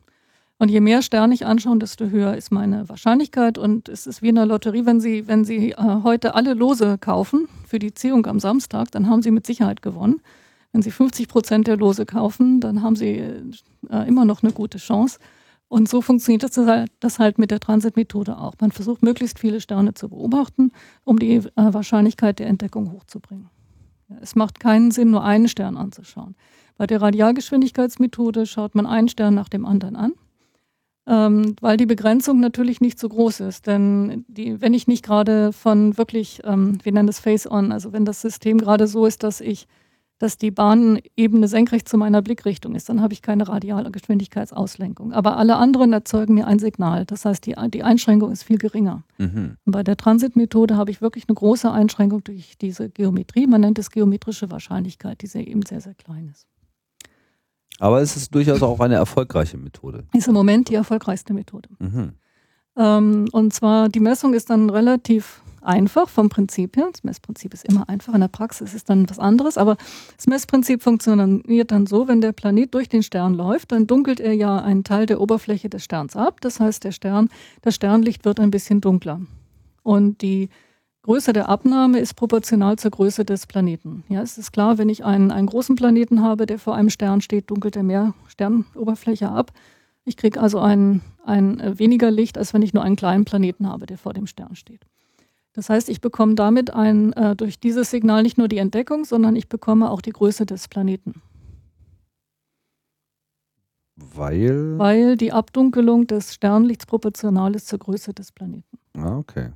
Und je mehr Sterne ich anschaue, desto höher ist meine Wahrscheinlichkeit. Und es ist wie in der Lotterie, wenn Sie, wenn Sie äh, heute alle Lose kaufen für die Ziehung am Samstag, dann haben Sie mit Sicherheit gewonnen. Wenn Sie 50 Prozent der Lose kaufen, dann haben Sie äh, immer noch eine gute Chance. Und so funktioniert das halt, das halt mit der Transitmethode auch. Man versucht möglichst viele Sterne zu beobachten, um die äh, Wahrscheinlichkeit der Entdeckung hochzubringen. Es macht keinen Sinn, nur einen Stern anzuschauen. Bei der Radialgeschwindigkeitsmethode schaut man einen Stern nach dem anderen an, ähm, weil die Begrenzung natürlich nicht so groß ist. Denn die, wenn ich nicht gerade von wirklich, ähm, wir nennen das Face-On, also wenn das System gerade so ist, dass ich dass die Bahnebene senkrecht zu meiner Blickrichtung ist. Dann habe ich keine radiale Geschwindigkeitsauslenkung. Aber alle anderen erzeugen mir ein Signal. Das heißt, die, die Einschränkung ist viel geringer. Mhm. Bei der Transitmethode habe ich wirklich eine große Einschränkung durch diese Geometrie. Man nennt es geometrische Wahrscheinlichkeit, die sehr, eben sehr, sehr klein ist. Aber es ist durchaus auch eine erfolgreiche Methode. Ist im Moment die erfolgreichste Methode. Mhm. Ähm, und zwar, die Messung ist dann relativ einfach vom Prinzip her. Das Messprinzip ist immer einfach, in der Praxis ist dann was anderes, aber das Messprinzip funktioniert dann so, wenn der Planet durch den Stern läuft, dann dunkelt er ja einen Teil der Oberfläche des Sterns ab. Das heißt, der Stern, das Sternlicht wird ein bisschen dunkler. Und die Größe der Abnahme ist proportional zur Größe des Planeten. Ja, es ist klar, wenn ich einen, einen großen Planeten habe, der vor einem Stern steht, dunkelt er mehr Sternoberfläche ab. Ich kriege also ein, ein äh, weniger Licht, als wenn ich nur einen kleinen Planeten habe, der vor dem Stern steht. Das heißt, ich bekomme damit ein, äh, durch dieses Signal nicht nur die Entdeckung, sondern ich bekomme auch die Größe des Planeten. Weil? Weil die Abdunkelung des Sternlichts proportional ist zur Größe des Planeten. Ah, okay.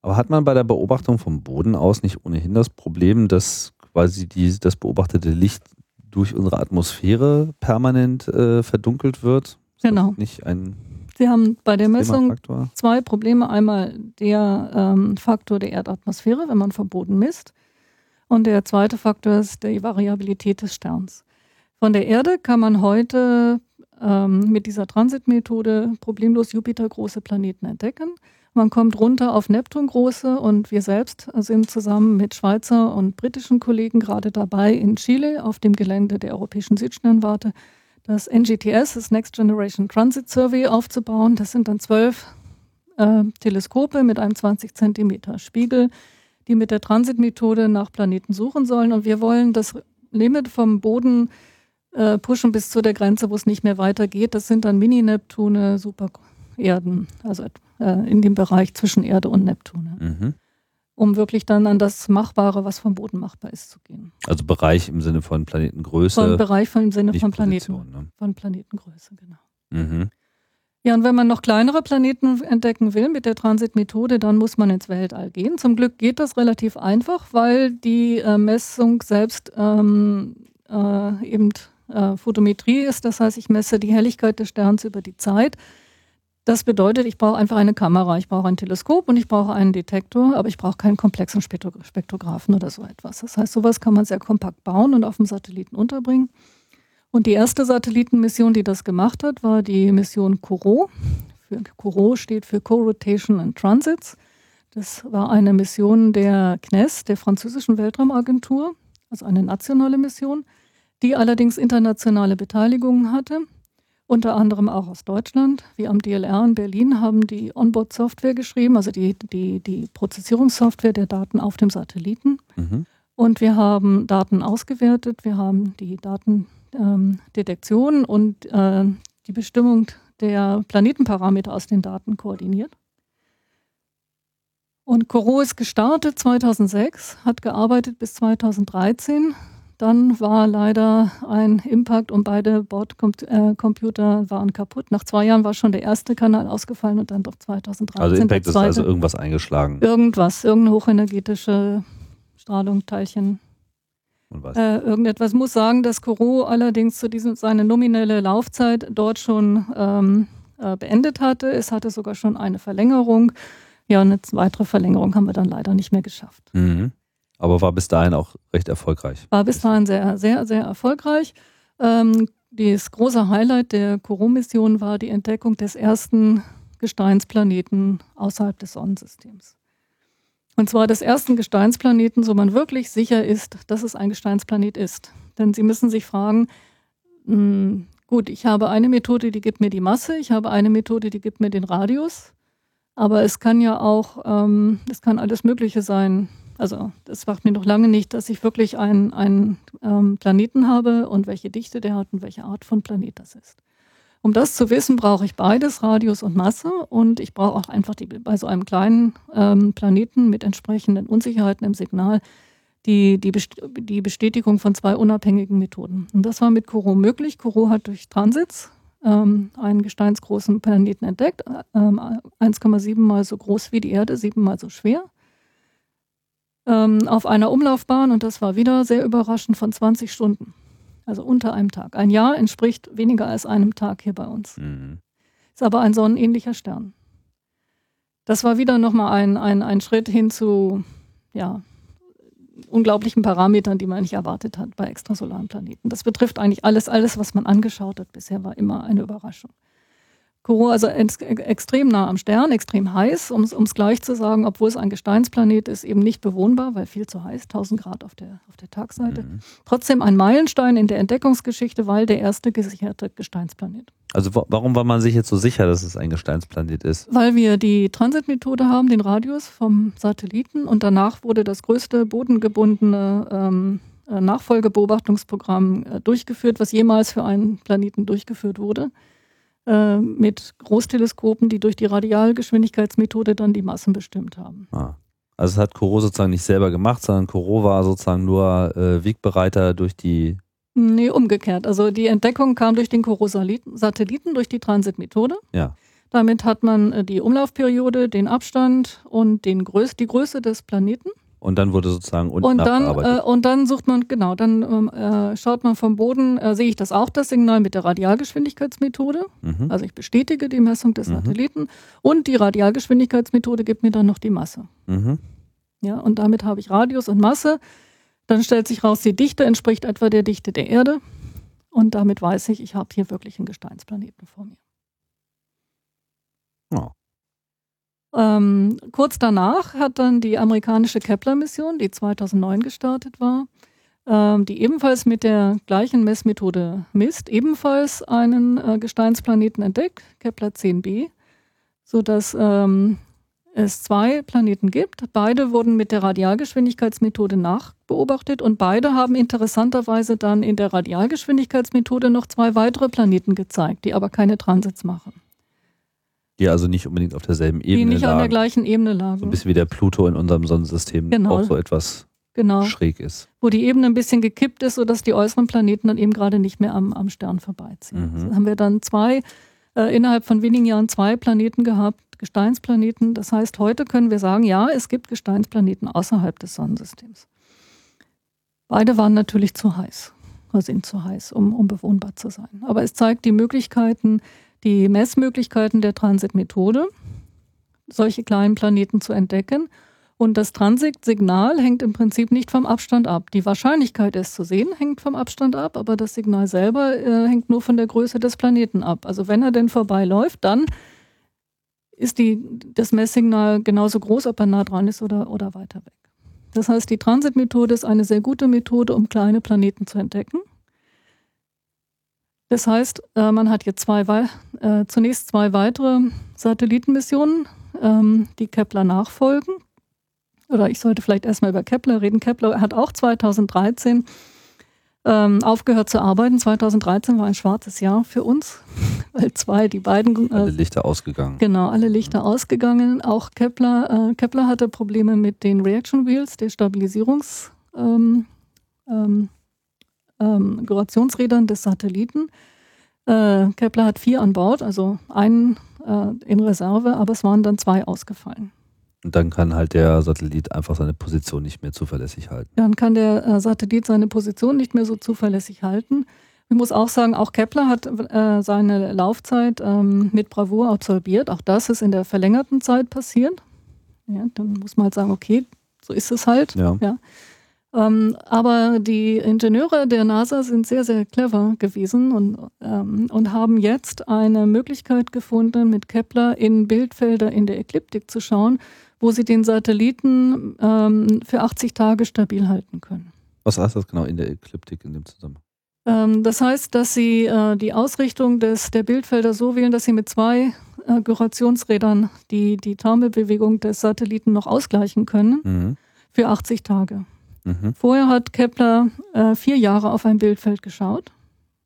Aber hat man bei der Beobachtung vom Boden aus nicht ohnehin das Problem, dass quasi die, das beobachtete Licht durch unsere Atmosphäre permanent äh, verdunkelt wird. Ist genau. Nicht ein Sie haben bei der Messung zwei Probleme. Einmal der ähm, Faktor der Erdatmosphäre, wenn man vom Boden misst. Und der zweite Faktor ist die Variabilität des Sterns. Von der Erde kann man heute ähm, mit dieser Transitmethode problemlos Jupiter-große Planeten entdecken. Man kommt runter auf Neptun-große und wir selbst sind zusammen mit Schweizer und britischen Kollegen gerade dabei, in Chile auf dem Gelände der Europäischen Südsternwarte das NGTS, das Next Generation Transit Survey, aufzubauen. Das sind dann zwölf äh, Teleskope mit einem 20 Zentimeter Spiegel, die mit der Transitmethode nach Planeten suchen sollen. Und wir wollen das Limit vom Boden äh, pushen bis zu der Grenze, wo es nicht mehr weitergeht. Das sind dann Mini-Neptune, Supererden, also äh, in dem Bereich zwischen Erde und Neptune. Mhm. Um wirklich dann an das Machbare, was vom Boden machbar ist, zu gehen. Also Bereich im Sinne von Planetengröße. Von Bereich von, im Sinne von Planeten. Ne? Von Planetengröße, genau. Mhm. Ja, und wenn man noch kleinere Planeten entdecken will mit der Transitmethode, dann muss man ins Weltall gehen. Zum Glück geht das relativ einfach, weil die äh, Messung selbst ähm, äh, eben äh, Photometrie ist. Das heißt, ich messe die Helligkeit des Sterns über die Zeit. Das bedeutet, ich brauche einfach eine Kamera, ich brauche ein Teleskop und ich brauche einen Detektor, aber ich brauche keinen komplexen Spektrographen oder so etwas. Das heißt, sowas kann man sehr kompakt bauen und auf dem Satelliten unterbringen. Und die erste Satellitenmission, die das gemacht hat, war die Mission COROT. Für COROT steht für Co-Rotation and Transits. Das war eine Mission der CNES, der französischen Weltraumagentur, also eine nationale Mission die allerdings internationale Beteiligungen hatte, unter anderem auch aus Deutschland. Wir am DLR in Berlin haben die Onboard-Software geschrieben, also die, die, die Prozessierungssoftware der Daten auf dem Satelliten. Mhm. Und wir haben Daten ausgewertet, wir haben die Datendetektion ähm, und äh, die Bestimmung der Planetenparameter aus den Daten koordiniert. Und Coro ist gestartet 2006, hat gearbeitet bis 2013 dann war leider ein Impact und beide Bordcomputer waren kaputt. Nach zwei Jahren war schon der erste Kanal ausgefallen und dann doch 2013. Also Impact ist also irgendwas eingeschlagen. Irgendwas, irgendeine hochenergetische Strahlung, Teilchen. Und was? Äh, irgendetwas. Ich muss sagen, dass Koro allerdings zu diesem seine nominelle Laufzeit dort schon ähm, äh, beendet hatte. Es hatte sogar schon eine Verlängerung. Ja, eine weitere Verlängerung haben wir dann leider nicht mehr geschafft. Mhm. Aber war bis dahin auch recht erfolgreich. War bis dahin sehr, sehr, sehr erfolgreich. Ähm, das große Highlight der Korom-Mission war die Entdeckung des ersten Gesteinsplaneten außerhalb des Sonnensystems. Und zwar des ersten Gesteinsplaneten, so man wirklich sicher ist, dass es ein Gesteinsplanet ist. Denn Sie müssen sich fragen, mh, hm, gut, ich habe eine Methode, die gibt mir die Masse, ich habe eine Methode, die gibt mir den Radius, aber es kann ja auch, ähm, es kann alles Mögliche sein. Also das macht mir noch lange nicht, dass ich wirklich einen, einen ähm, Planeten habe und welche Dichte der hat und welche Art von Planet das ist. Um das zu wissen, brauche ich beides, Radius und Masse. Und ich brauche auch einfach die, bei so einem kleinen ähm, Planeten mit entsprechenden Unsicherheiten im Signal die, die, die Bestätigung von zwei unabhängigen Methoden. Und das war mit Koro möglich. Koro hat durch Transits ähm, einen gesteinsgroßen Planeten entdeckt, ähm, 1,7 mal so groß wie die Erde, siebenmal so schwer ähm, auf einer Umlaufbahn und das war wieder sehr überraschend von 20 Stunden. Also unter einem Tag. Ein Jahr entspricht weniger als einem Tag hier bei uns. Mhm. Ist aber ein sonnenähnlicher Stern. Das war wieder nochmal ein, ein, ein Schritt hin zu, ja, unglaublichen Parametern, die man nicht erwartet hat bei extrasolaren Planeten. Das betrifft eigentlich alles, alles, was man angeschaut hat bisher, war immer eine Überraschung. Kourou also extrem nah am Stern, extrem heiß, um es gleich zu sagen, obwohl es ein Gesteinsplanet ist, eben nicht bewohnbar, weil viel zu heiß, 1000 Grad auf der, auf der Tagseite. Mhm. Trotzdem ein Meilenstein in der Entdeckungsgeschichte, weil der erste gesicherte Gesteinsplanet. Also warum war man sich jetzt so sicher, dass es ein Gesteinsplanet ist? Weil wir die Transitmethode haben, den Radius vom Satelliten und danach wurde das größte bodengebundene ähm, äh, Nachfolgebeobachtungsprogramm äh, durchgeführt, was jemals für einen Planeten durchgeführt wurde. Äh, mit Großteleskopen, die durch die Radialgeschwindigkeitsmethode dann die Massen bestimmt haben. Ah. Also es hat Corot sozusagen nicht selber gemacht, sondern Corot war sozusagen nur äh, Wegbereiter durch die. Nee, umgekehrt. Also die Entdeckung kam durch den Corot-Satelliten, durch die Transitmethode. Ja. Damit hat man äh, die Umlaufperiode, den Abstand und den Größ die Größe des Planeten und dann wurde sozusagen unten und dann äh, und dann sucht man genau, dann ähm, äh, schaut man vom Boden, äh, sehe ich das auch das Signal mit der Radialgeschwindigkeitsmethode. Mhm. Also ich bestätige die Messung des mhm. Satelliten und die Radialgeschwindigkeitsmethode gibt mir dann noch die Masse. Mhm. Ja, und damit habe ich Radius und Masse. Dann stellt sich raus, die Dichte entspricht etwa der Dichte der Erde und damit weiß ich, ich habe hier wirklich einen Gesteinsplaneten vor mir. Oh. Ähm, kurz danach hat dann die amerikanische Kepler-Mission, die 2009 gestartet war, ähm, die ebenfalls mit der gleichen Messmethode misst, ebenfalls einen äh, Gesteinsplaneten entdeckt, Kepler 10b, sodass ähm, es zwei Planeten gibt. Beide wurden mit der Radialgeschwindigkeitsmethode nachbeobachtet und beide haben interessanterweise dann in der Radialgeschwindigkeitsmethode noch zwei weitere Planeten gezeigt, die aber keine Transits machen. Die also nicht unbedingt auf derselben Ebene Die nicht lagen. an der gleichen Ebene lagen. So ein bisschen wie der Pluto in unserem Sonnensystem genau. auch so etwas genau. schräg ist. Wo die Ebene ein bisschen gekippt ist, sodass die äußeren Planeten dann eben gerade nicht mehr am, am Stern vorbeiziehen. Mhm. Also haben wir dann zwei, äh, innerhalb von wenigen Jahren zwei Planeten gehabt, Gesteinsplaneten. Das heißt, heute können wir sagen, ja, es gibt Gesteinsplaneten außerhalb des Sonnensystems. Beide waren natürlich zu heiß, oder sind zu heiß, um, um bewohnbar zu sein. Aber es zeigt die Möglichkeiten, die Messmöglichkeiten der Transitmethode, solche kleinen Planeten zu entdecken. Und das Transitsignal hängt im Prinzip nicht vom Abstand ab. Die Wahrscheinlichkeit, es zu sehen, hängt vom Abstand ab, aber das Signal selber äh, hängt nur von der Größe des Planeten ab. Also wenn er denn vorbeiläuft, dann ist die, das Messsignal genauso groß, ob er nah dran ist oder, oder weiter weg. Das heißt, die Transitmethode ist eine sehr gute Methode, um kleine Planeten zu entdecken. Das heißt, äh, man hat jetzt zwei, äh, zunächst zwei weitere Satellitenmissionen, ähm, die Kepler nachfolgen. Oder ich sollte vielleicht erstmal über Kepler reden. Kepler hat auch 2013 ähm, aufgehört zu arbeiten. 2013 war ein schwarzes Jahr für uns, weil zwei, die beiden. Äh, alle Lichter ausgegangen. Genau, alle Lichter mhm. ausgegangen. Auch Kepler, äh, Kepler hatte Probleme mit den Reaction Wheels, der Stabilisierungs. Ähm, ähm, Gyrationsrädern des Satelliten. Äh, Kepler hat vier an Bord, also einen äh, in Reserve, aber es waren dann zwei ausgefallen. Und dann kann halt der Satellit einfach seine Position nicht mehr zuverlässig halten. Dann kann der äh, Satellit seine Position nicht mehr so zuverlässig halten. Ich muss auch sagen, auch Kepler hat äh, seine Laufzeit ähm, mit Bravour absolviert. Auch das ist in der verlängerten Zeit passiert. Ja, dann muss man halt sagen, okay, so ist es halt. Ja. ja. Ähm, aber die Ingenieure der NASA sind sehr, sehr clever gewesen und, ähm, und haben jetzt eine Möglichkeit gefunden, mit Kepler in Bildfelder in der Ekliptik zu schauen, wo sie den Satelliten ähm, für 80 Tage stabil halten können. Was heißt das genau in der Ekliptik in dem Zusammenhang? Ähm, das heißt, dass sie äh, die Ausrichtung des, der Bildfelder so wählen, dass sie mit zwei äh, Gyrationsrädern die, die Taumelbewegung des Satelliten noch ausgleichen können mhm. für 80 Tage. Mhm. Vorher hat Kepler äh, vier Jahre auf ein Bildfeld geschaut.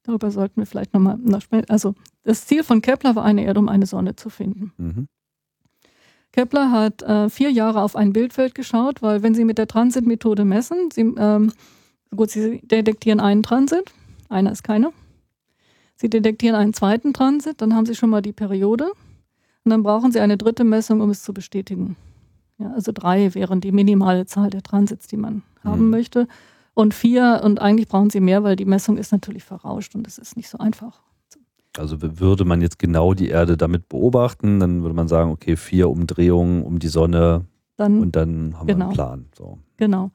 Darüber sollten wir vielleicht nochmal noch sprechen. Also das Ziel von Kepler war eine Erde, um eine Sonne zu finden. Mhm. Kepler hat äh, vier Jahre auf ein Bildfeld geschaut, weil wenn Sie mit der Transitmethode messen, Sie, ähm, gut, Sie detektieren einen Transit, einer ist keiner. Sie detektieren einen zweiten Transit, dann haben Sie schon mal die Periode und dann brauchen Sie eine dritte Messung, um es zu bestätigen. Ja, also drei wären die minimale Zahl der Transits, die man haben mhm. möchte. Und vier, und eigentlich brauchen sie mehr, weil die Messung ist natürlich verrauscht und es ist nicht so einfach. Also würde man jetzt genau die Erde damit beobachten, dann würde man sagen, okay, vier Umdrehungen um die Sonne dann, und dann haben genau. wir einen Plan. So. Genau.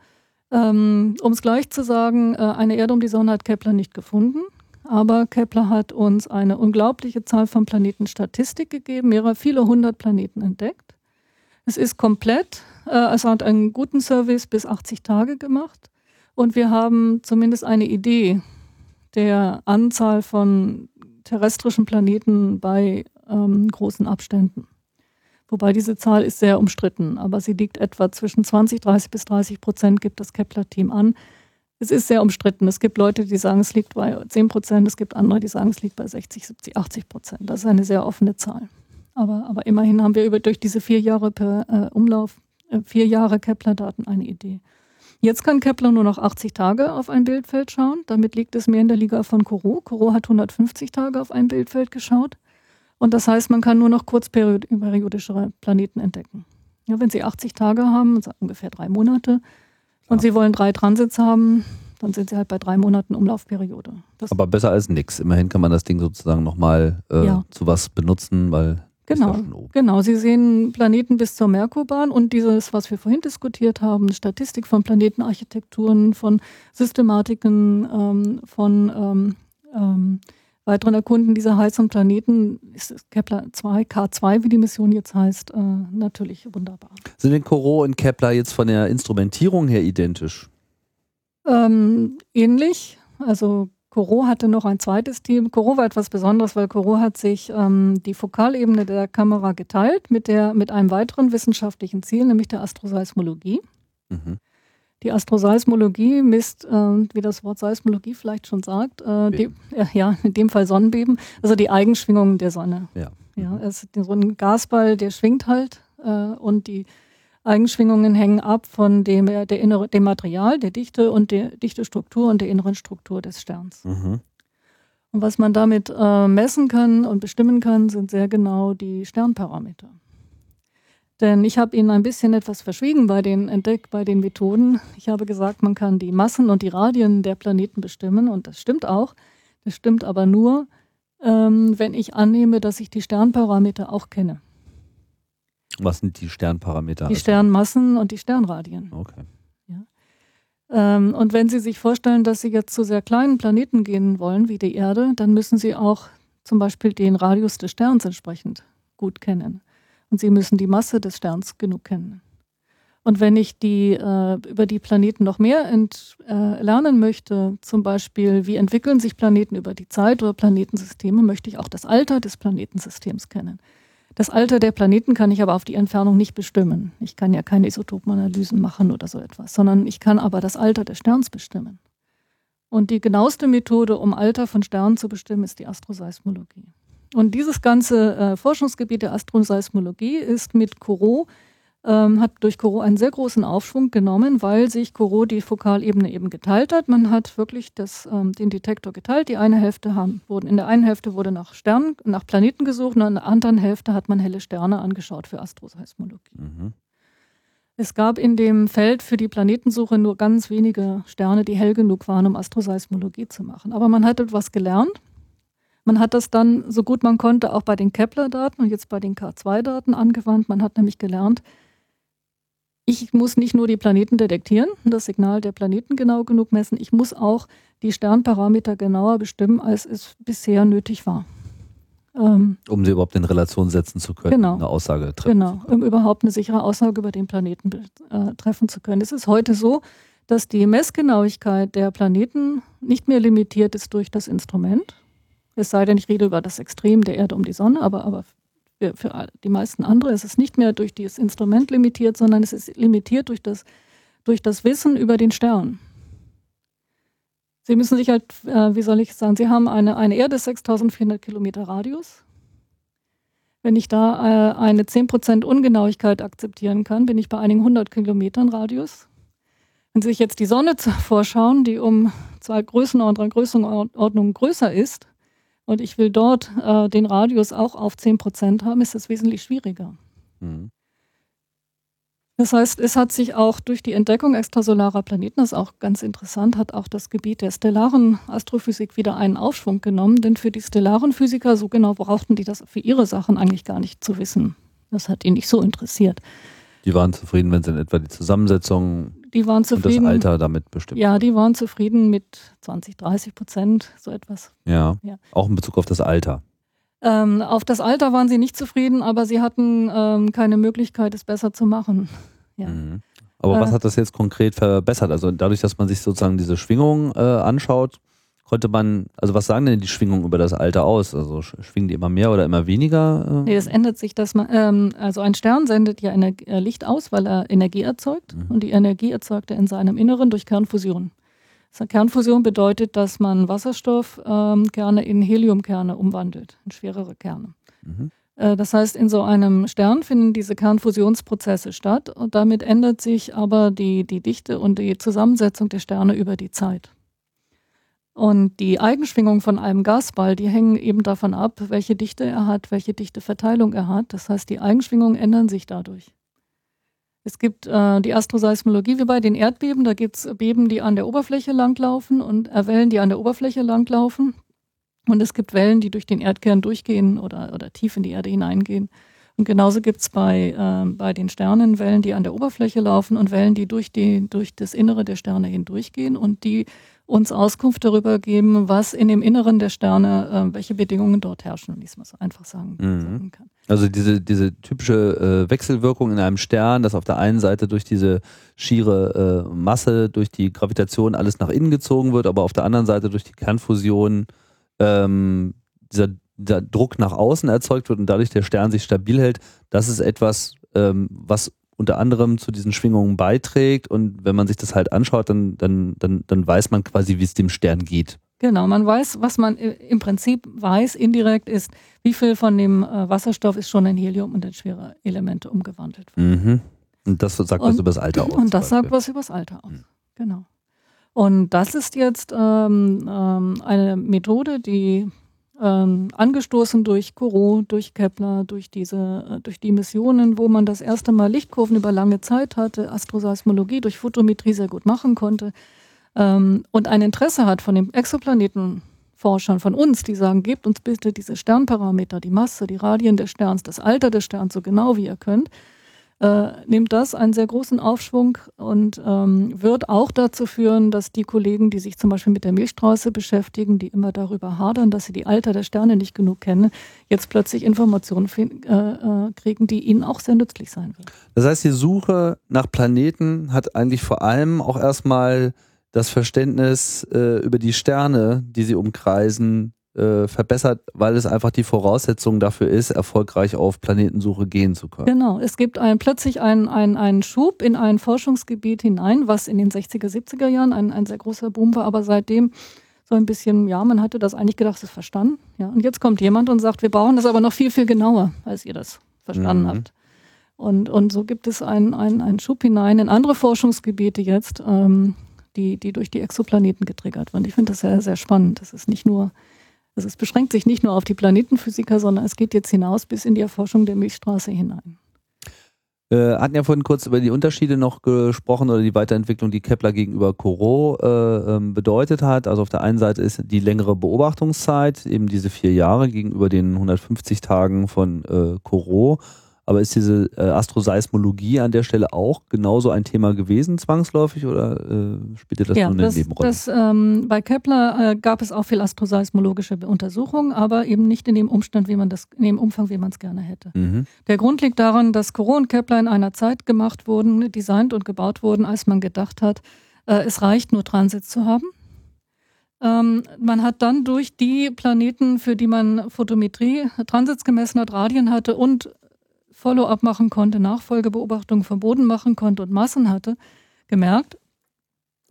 Ähm, um es gleich zu sagen, äh, eine Erde um die Sonne hat Kepler nicht gefunden, aber Kepler hat uns eine unglaubliche Zahl von Planetenstatistik gegeben, mehrere, viele hundert Planeten entdeckt. Es ist komplett, es hat einen guten Service bis 80 Tage gemacht und wir haben zumindest eine Idee der Anzahl von terrestrischen Planeten bei ähm, großen Abständen. Wobei diese Zahl ist sehr umstritten, aber sie liegt etwa zwischen 20, 30 bis 30 Prozent, gibt das Kepler-Team an. Es ist sehr umstritten. Es gibt Leute, die sagen, es liegt bei 10 Prozent, es gibt andere, die sagen, es liegt bei 60, 70, 80 Prozent. Das ist eine sehr offene Zahl. Aber, aber immerhin haben wir über, durch diese vier Jahre per äh, Umlauf, vier Jahre Kepler-Daten eine Idee. Jetzt kann Kepler nur noch 80 Tage auf ein Bildfeld schauen. Damit liegt es mehr in der Liga von Corot. Corot hat 150 Tage auf ein Bildfeld geschaut. Und das heißt, man kann nur noch kurzperiodischere Planeten entdecken. Ja, wenn Sie 80 Tage haben, also ungefähr drei Monate, und ja. Sie wollen drei Transits haben, dann sind Sie halt bei drei Monaten Umlaufperiode. Das Aber besser als nichts. Immerhin kann man das Ding sozusagen nochmal äh, ja. zu was benutzen, weil Genau, genau. Sie sehen Planeten bis zur Merkurbahn und dieses, was wir vorhin diskutiert haben, Statistik von Planetenarchitekturen, von Systematiken, ähm, von ähm, ähm, weiteren Erkunden dieser heißen Planeten ist Kepler 2, K2, wie die Mission jetzt heißt, äh, natürlich wunderbar. Sind denn Corot und Kepler jetzt von der Instrumentierung her identisch? Ähm, ähnlich. Also Corot hatte noch ein zweites Team. Corot war etwas Besonderes, weil Corot hat sich ähm, die Fokalebene der Kamera geteilt mit, der, mit einem weiteren wissenschaftlichen Ziel, nämlich der Astroseismologie. Mhm. Die Astroseismologie misst, äh, wie das Wort Seismologie vielleicht schon sagt, äh, die, äh, ja, in dem Fall Sonnenbeben, also die Eigenschwingungen der Sonne. Ja. Ja, es ist so ein Gasball, der schwingt halt äh, und die Eigenschwingungen hängen ab von dem, der innere, dem Material, der Dichte und der dichte Struktur und der inneren Struktur des Sterns. Mhm. Und was man damit äh, messen kann und bestimmen kann, sind sehr genau die Sternparameter. Denn ich habe Ihnen ein bisschen etwas verschwiegen bei den entdeckt, bei den Methoden. Ich habe gesagt, man kann die Massen und die Radien der Planeten bestimmen und das stimmt auch. Das stimmt aber nur, ähm, wenn ich annehme, dass ich die Sternparameter auch kenne. Was sind die Sternparameter? Die Sternmassen und die Sternradien. Okay. Ja. Ähm, und wenn Sie sich vorstellen, dass Sie jetzt zu sehr kleinen Planeten gehen wollen, wie die Erde, dann müssen Sie auch zum Beispiel den Radius des Sterns entsprechend gut kennen. Und Sie müssen die Masse des Sterns genug kennen. Und wenn ich die, äh, über die Planeten noch mehr ent, äh, lernen möchte, zum Beispiel, wie entwickeln sich Planeten über die Zeit oder Planetensysteme, möchte ich auch das Alter des Planetensystems kennen. Das Alter der Planeten kann ich aber auf die Entfernung nicht bestimmen. Ich kann ja keine Isotopenanalysen machen oder so etwas, sondern ich kann aber das Alter des Sterns bestimmen. Und die genaueste Methode, um Alter von Sternen zu bestimmen, ist die Astroseismologie. Und dieses ganze äh, Forschungsgebiet der Astroseismologie ist mit Corot ähm, hat durch Corot einen sehr großen Aufschwung genommen, weil sich Corot die Fokalebene eben geteilt hat. Man hat wirklich das, ähm, den Detektor geteilt. Die eine Hälfte haben, wurden, in der einen Hälfte wurde nach Sternen, nach Planeten gesucht und in der anderen Hälfte hat man helle Sterne angeschaut für Astroseismologie. Mhm. Es gab in dem Feld für die Planetensuche nur ganz wenige Sterne, die hell genug waren, um Astroseismologie zu machen. Aber man hat etwas gelernt. Man hat das dann so gut man konnte auch bei den Kepler-Daten und jetzt bei den K2-Daten angewandt. Man hat nämlich gelernt, ich muss nicht nur die Planeten detektieren, das Signal der Planeten genau genug messen, ich muss auch die Sternparameter genauer bestimmen, als es bisher nötig war. Ähm, um sie überhaupt in Relation setzen zu können, genau, eine Aussage treffen Genau, um überhaupt eine sichere Aussage über den Planeten äh, treffen zu können. Es ist heute so, dass die Messgenauigkeit der Planeten nicht mehr limitiert ist durch das Instrument. Es sei denn, ich rede über das Extrem der Erde um die Sonne, aber, aber für, die meisten andere ist es nicht mehr durch dieses Instrument limitiert, sondern es ist limitiert durch das, durch das Wissen über den Stern. Sie müssen sich halt, äh, wie soll ich sagen, Sie haben eine, eine Erde 6400 Kilometer Radius. Wenn ich da äh, eine 10% Ungenauigkeit akzeptieren kann, bin ich bei einigen 100 Kilometern Radius. Wenn Sie sich jetzt die Sonne vorschauen, die um zwei Größenordnungen größer ist, und ich will dort äh, den Radius auch auf 10 Prozent haben, ist das wesentlich schwieriger. Mhm. Das heißt, es hat sich auch durch die Entdeckung extrasolarer Planeten, das ist auch ganz interessant, hat auch das Gebiet der stellaren Astrophysik wieder einen Aufschwung genommen, denn für die stellaren Physiker, so genau brauchten die das für ihre Sachen eigentlich gar nicht zu wissen. Das hat ihn nicht so interessiert. Die waren zufrieden, wenn sie in etwa die Zusammensetzung die waren zufrieden. Und das Alter damit bestimmt. Ja, die waren zufrieden mit 20, 30 Prozent, so etwas. Ja, ja. auch in Bezug auf das Alter. Ähm, auf das Alter waren sie nicht zufrieden, aber sie hatten ähm, keine Möglichkeit, es besser zu machen. Ja. Mhm. Aber äh, was hat das jetzt konkret verbessert? Also dadurch, dass man sich sozusagen diese Schwingung äh, anschaut, konnte man, also was sagen denn die Schwingungen über das Alter aus? Also schwingen die immer mehr oder immer weniger? Äh? Nee, das ändert sich, dass man, ähm, also ein Stern sendet ja Energie, äh, Licht aus, weil er Energie erzeugt mhm. und die Energie erzeugt er in seinem Inneren durch Kernfusion. Also Kernfusion bedeutet, dass man Wasserstoffkerne ähm, in Heliumkerne umwandelt, in schwerere Kerne. Mhm. Äh, das heißt, in so einem Stern finden diese Kernfusionsprozesse statt und damit ändert sich aber die, die Dichte und die Zusammensetzung der Sterne über die Zeit. Und die Eigenschwingungen von einem Gasball, die hängen eben davon ab, welche Dichte er hat, welche Dichteverteilung er hat. Das heißt, die Eigenschwingungen ändern sich dadurch. Es gibt äh, die Astroseismologie wie bei den Erdbeben. Da gibt es Beben, die an der Oberfläche langlaufen und äh, Wellen, die an der Oberfläche langlaufen. Und es gibt Wellen, die durch den Erdkern durchgehen oder, oder tief in die Erde hineingehen. Und genauso gibt es bei, äh, bei den Sternen Wellen, die an der Oberfläche laufen und Wellen, die durch, die durch das Innere der Sterne hindurchgehen und die uns Auskunft darüber geben, was in dem Inneren der Sterne, äh, welche Bedingungen dort herrschen, wenn ich es mal so einfach sagen, mhm. sagen, kann. Also diese, diese typische äh, Wechselwirkung in einem Stern, dass auf der einen Seite durch diese schiere äh, Masse, durch die Gravitation alles nach innen gezogen wird, aber auf der anderen Seite durch die Kernfusion ähm, dieser, dieser Druck nach außen erzeugt wird und dadurch der Stern sich stabil hält, das ist etwas, ähm, was unter anderem zu diesen Schwingungen beiträgt. Und wenn man sich das halt anschaut, dann, dann, dann, dann weiß man quasi, wie es dem Stern geht. Genau, man weiß, was man im Prinzip weiß, indirekt ist, wie viel von dem äh, Wasserstoff ist schon in Helium und in schwere Elemente umgewandelt worden. Mhm. Und das sagt und, was über das Alter aus. Und das sagt was über das Alter aus. Mhm. Genau. Und das ist jetzt ähm, ähm, eine Methode, die ähm, angestoßen durch Corot, durch Kepler, durch diese, äh, durch die Missionen, wo man das erste Mal Lichtkurven über lange Zeit hatte, Astroseismologie durch Photometrie sehr gut machen konnte ähm, und ein Interesse hat von den Exoplanetenforschern, von uns, die sagen, gebt uns bitte diese Sternparameter, die Masse, die Radien des Sterns, das Alter des Sterns so genau wie ihr könnt, äh, nimmt das einen sehr großen Aufschwung und ähm, wird auch dazu führen, dass die Kollegen, die sich zum Beispiel mit der Milchstraße beschäftigen, die immer darüber hadern, dass sie die Alter der Sterne nicht genug kennen, jetzt plötzlich Informationen äh, äh, kriegen, die ihnen auch sehr nützlich sein werden. Das heißt, die Suche nach Planeten hat eigentlich vor allem auch erstmal das Verständnis äh, über die Sterne, die sie umkreisen, äh, verbessert, weil es einfach die Voraussetzung dafür ist, erfolgreich auf Planetensuche gehen zu können. Genau, es gibt ein, plötzlich einen, einen, einen Schub in ein Forschungsgebiet hinein, was in den 60er, 70er Jahren ein, ein sehr großer Boom war, aber seitdem so ein bisschen, ja, man hatte das eigentlich gedacht, es ist verstanden. Ja, und jetzt kommt jemand und sagt, wir brauchen das aber noch viel, viel genauer, als ihr das verstanden mhm. habt. Und, und so gibt es einen, einen, einen Schub hinein in andere Forschungsgebiete jetzt, ähm, die, die durch die Exoplaneten getriggert werden. Ich finde das sehr, sehr spannend. Das ist nicht nur also es beschränkt sich nicht nur auf die Planetenphysiker, sondern es geht jetzt hinaus bis in die Erforschung der Milchstraße hinein. Wir äh, hatten ja vorhin kurz über die Unterschiede noch gesprochen oder die Weiterentwicklung, die Kepler gegenüber Corot äh, ähm, bedeutet hat. Also auf der einen Seite ist die längere Beobachtungszeit, eben diese vier Jahre gegenüber den 150 Tagen von äh, Corot. Aber ist diese äh, Astroseismologie an der Stelle auch genauso ein Thema gewesen, zwangsläufig, oder äh, spielte das ja, nur eine das, Nebenrolle? Das, ähm, bei Kepler äh, gab es auch viel astroseismologische Untersuchungen, aber eben nicht in dem Umstand, wie man das, in dem Umfang, wie man es gerne hätte. Mhm. Der Grund liegt daran, dass Corot und Kepler in einer Zeit gemacht wurden, designt und gebaut wurden, als man gedacht hat, äh, es reicht nur Transits zu haben. Ähm, man hat dann durch die Planeten, für die man Photometrie, Transits gemessen hat, Radien hatte und Follow-up machen konnte, Nachfolgebeobachtungen vom Boden machen konnte und Massen hatte, gemerkt,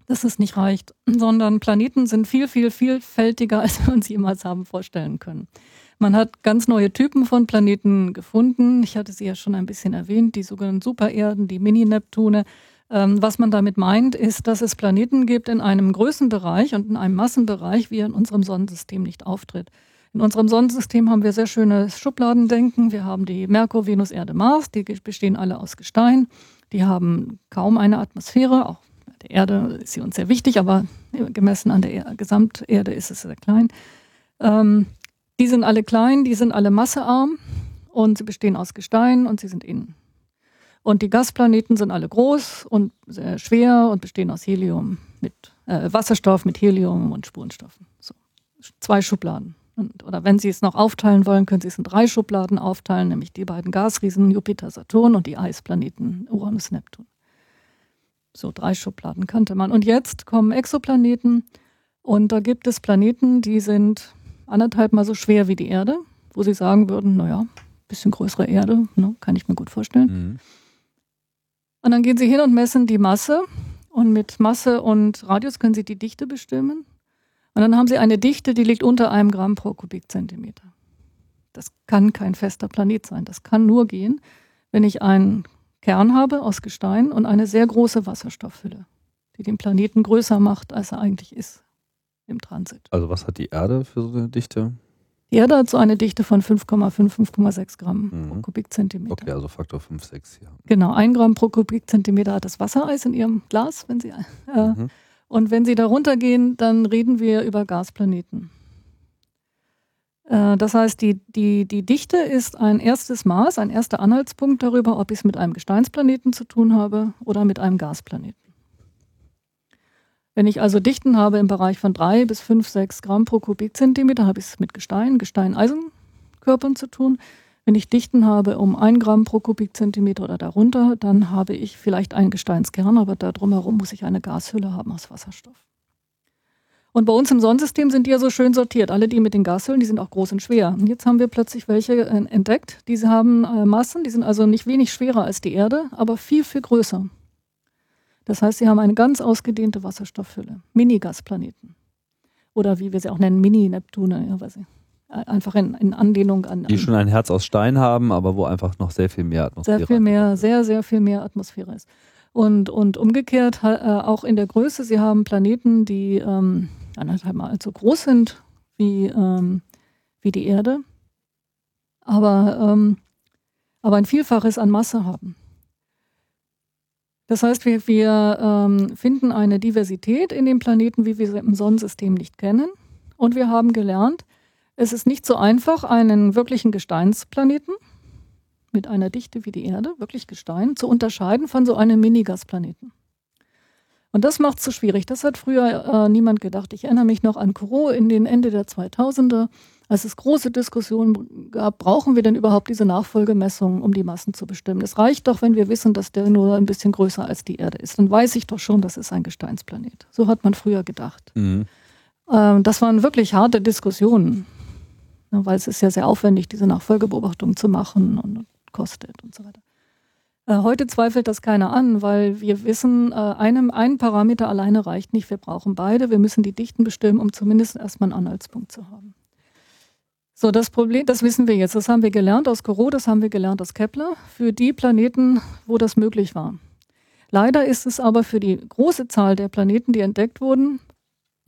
dass es nicht reicht, sondern Planeten sind viel, viel, vielfältiger, als wir uns jemals haben vorstellen können. Man hat ganz neue Typen von Planeten gefunden. Ich hatte sie ja schon ein bisschen erwähnt, die sogenannten Supererden, die Mini-Neptune. Ähm, was man damit meint, ist, dass es Planeten gibt in einem Größenbereich und in einem Massenbereich, wie er in unserem Sonnensystem nicht auftritt. In unserem Sonnensystem haben wir sehr schönes Schubladendenken. Wir haben die Merkur, Venus, Erde, Mars. Die bestehen alle aus Gestein. Die haben kaum eine Atmosphäre. Auch der Erde ist sie uns sehr wichtig, aber gemessen an der Gesamterde ist es sehr klein. Ähm, die sind alle klein, die sind alle massearm und sie bestehen aus Gestein und sie sind innen. Und die Gasplaneten sind alle groß und sehr schwer und bestehen aus Helium mit äh, Wasserstoff, mit Helium und Spurenstoffen. So. Zwei Schubladen. Und, oder wenn Sie es noch aufteilen wollen, können Sie es in drei Schubladen aufteilen, nämlich die beiden Gasriesen Jupiter, Saturn und die Eisplaneten Uranus, Neptun. So drei Schubladen kannte man. Und jetzt kommen Exoplaneten und da gibt es Planeten, die sind anderthalb mal so schwer wie die Erde, wo Sie sagen würden, naja, bisschen größere Erde, ne, kann ich mir gut vorstellen. Mhm. Und dann gehen Sie hin und messen die Masse. Und mit Masse und Radius können Sie die Dichte bestimmen. Und dann haben Sie eine Dichte, die liegt unter einem Gramm pro Kubikzentimeter. Das kann kein fester Planet sein. Das kann nur gehen, wenn ich einen Kern habe aus Gestein und eine sehr große Wasserstoffhülle, die den Planeten größer macht, als er eigentlich ist im Transit. Also was hat die Erde für so eine Dichte? Die Erde hat so eine Dichte von 5,5, 5,6 Gramm mhm. pro Kubikzentimeter. Okay, also Faktor 5, 6, ja. Genau, ein Gramm pro Kubikzentimeter hat das Wassereis in Ihrem Glas, wenn Sie. Äh, mhm. Und wenn Sie da runtergehen, dann reden wir über Gasplaneten. Äh, das heißt, die, die, die Dichte ist ein erstes Maß, ein erster Anhaltspunkt darüber, ob ich es mit einem Gesteinsplaneten zu tun habe oder mit einem Gasplaneten. Wenn ich also Dichten habe im Bereich von drei bis fünf, sechs Gramm pro Kubikzentimeter, habe ich es mit Gestein, Gestein-Eisenkörpern zu tun. Wenn ich Dichten habe um ein Gramm pro Kubikzentimeter oder darunter, dann habe ich vielleicht einen Gesteinskern, aber da drumherum muss ich eine Gashülle haben aus Wasserstoff. Und bei uns im Sonnensystem sind die ja so schön sortiert. Alle die mit den Gashüllen, die sind auch groß und schwer. Und jetzt haben wir plötzlich welche äh, entdeckt. Diese haben äh, Massen, die sind also nicht wenig schwerer als die Erde, aber viel, viel größer. Das heißt, sie haben eine ganz ausgedehnte Wasserstoffhülle. Mini-Gasplaneten. Oder wie wir sie auch nennen, Mini-Neptune, ja, weiß ich. Einfach in, in Anlehnung an, Die schon ein Herz aus Stein haben, aber wo einfach noch sehr viel mehr Atmosphäre ist. Sehr viel mehr, sehr, sehr viel mehr Atmosphäre ist. Und, und umgekehrt äh, auch in der Größe, sie haben Planeten, die ähm, anderthalb Mal so groß sind wie, ähm, wie die Erde, aber, ähm, aber ein Vielfaches an Masse haben. Das heißt, wir, wir ähm, finden eine Diversität in den Planeten, wie wir sie im Sonnensystem nicht kennen. Und wir haben gelernt, es ist nicht so einfach, einen wirklichen Gesteinsplaneten mit einer Dichte wie die Erde, wirklich Gestein, zu unterscheiden von so einem Minigasplaneten. Und das macht es so schwierig. Das hat früher äh, niemand gedacht. Ich erinnere mich noch an Corot in den Ende der 2000er als es große Diskussionen gab, brauchen wir denn überhaupt diese Nachfolgemessungen, um die Massen zu bestimmen? Es reicht doch, wenn wir wissen, dass der nur ein bisschen größer als die Erde ist. Dann weiß ich doch schon, das ist ein Gesteinsplanet. So hat man früher gedacht. Mhm. Ähm, das waren wirklich harte Diskussionen, ne, weil es ist ja sehr aufwendig, diese Nachfolgebeobachtung zu machen und, und kostet und so weiter. Äh, heute zweifelt das keiner an, weil wir wissen, äh, einem, ein Parameter alleine reicht nicht. Wir brauchen beide. Wir müssen die Dichten bestimmen, um zumindest erstmal einen Anhaltspunkt zu haben. So, das Problem, das wissen wir jetzt. Das haben wir gelernt aus Corot, das haben wir gelernt aus Kepler, für die Planeten, wo das möglich war. Leider ist es aber für die große Zahl der Planeten, die entdeckt wurden,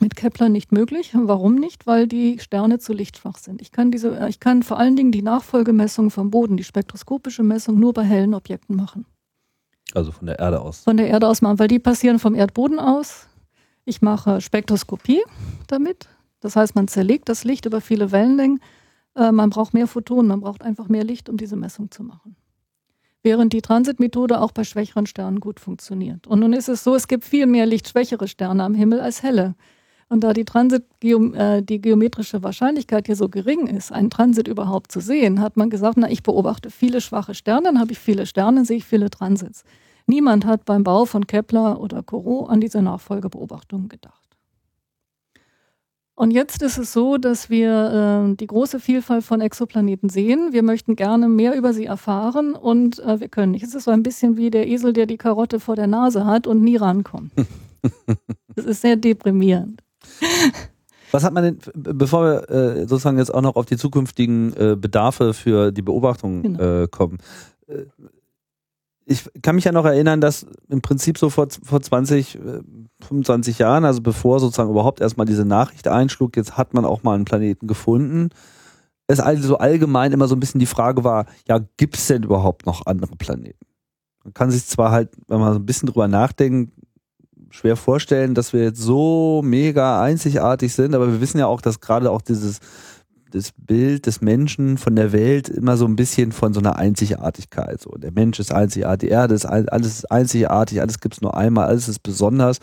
mit Kepler nicht möglich. Warum nicht? Weil die Sterne zu lichtschwach sind. Ich kann diese, ich kann vor allen Dingen die Nachfolgemessung vom Boden, die spektroskopische Messung nur bei hellen Objekten machen. Also von der Erde aus. Von der Erde aus machen, weil die passieren vom Erdboden aus. Ich mache Spektroskopie damit. Das heißt, man zerlegt das Licht über viele Wellenlängen äh, man braucht mehr Photonen, man braucht einfach mehr Licht, um diese Messung zu machen. Während die Transitmethode auch bei schwächeren Sternen gut funktioniert. Und nun ist es so, es gibt viel mehr lichtschwächere Sterne am Himmel als helle. Und da die, Transit, äh, die geometrische Wahrscheinlichkeit hier so gering ist, einen Transit überhaupt zu sehen, hat man gesagt, na, ich beobachte viele schwache Sterne, dann habe ich viele Sterne, sehe ich viele Transits. Niemand hat beim Bau von Kepler oder Corot an diese Nachfolgebeobachtungen gedacht. Und jetzt ist es so, dass wir äh, die große Vielfalt von Exoplaneten sehen. Wir möchten gerne mehr über sie erfahren und äh, wir können nicht. Es ist so ein bisschen wie der Esel, der die Karotte vor der Nase hat und nie rankommt. das ist sehr deprimierend. Was hat man denn, bevor wir äh, sozusagen jetzt auch noch auf die zukünftigen äh, Bedarfe für die Beobachtung genau. Äh, kommen, äh, ich kann mich ja noch erinnern, dass im Prinzip so vor, vor 20, 25 äh, Jahren, also bevor sozusagen überhaupt erstmal diese Nachricht einschlug, jetzt hat man auch mal einen Planeten gefunden. Es also allgemein immer so ein bisschen die Frage war, ja, gibt es denn überhaupt noch andere Planeten? Man kann sich zwar halt, wenn man so ein bisschen drüber nachdenkt, schwer vorstellen, dass wir jetzt so mega einzigartig sind, aber wir wissen ja auch, dass gerade auch dieses das Bild des Menschen von der Welt immer so ein bisschen von so einer Einzigartigkeit. So, der Mensch ist einzigartig, die Erde ist alles ist einzigartig, alles gibt es nur einmal, alles ist besonders.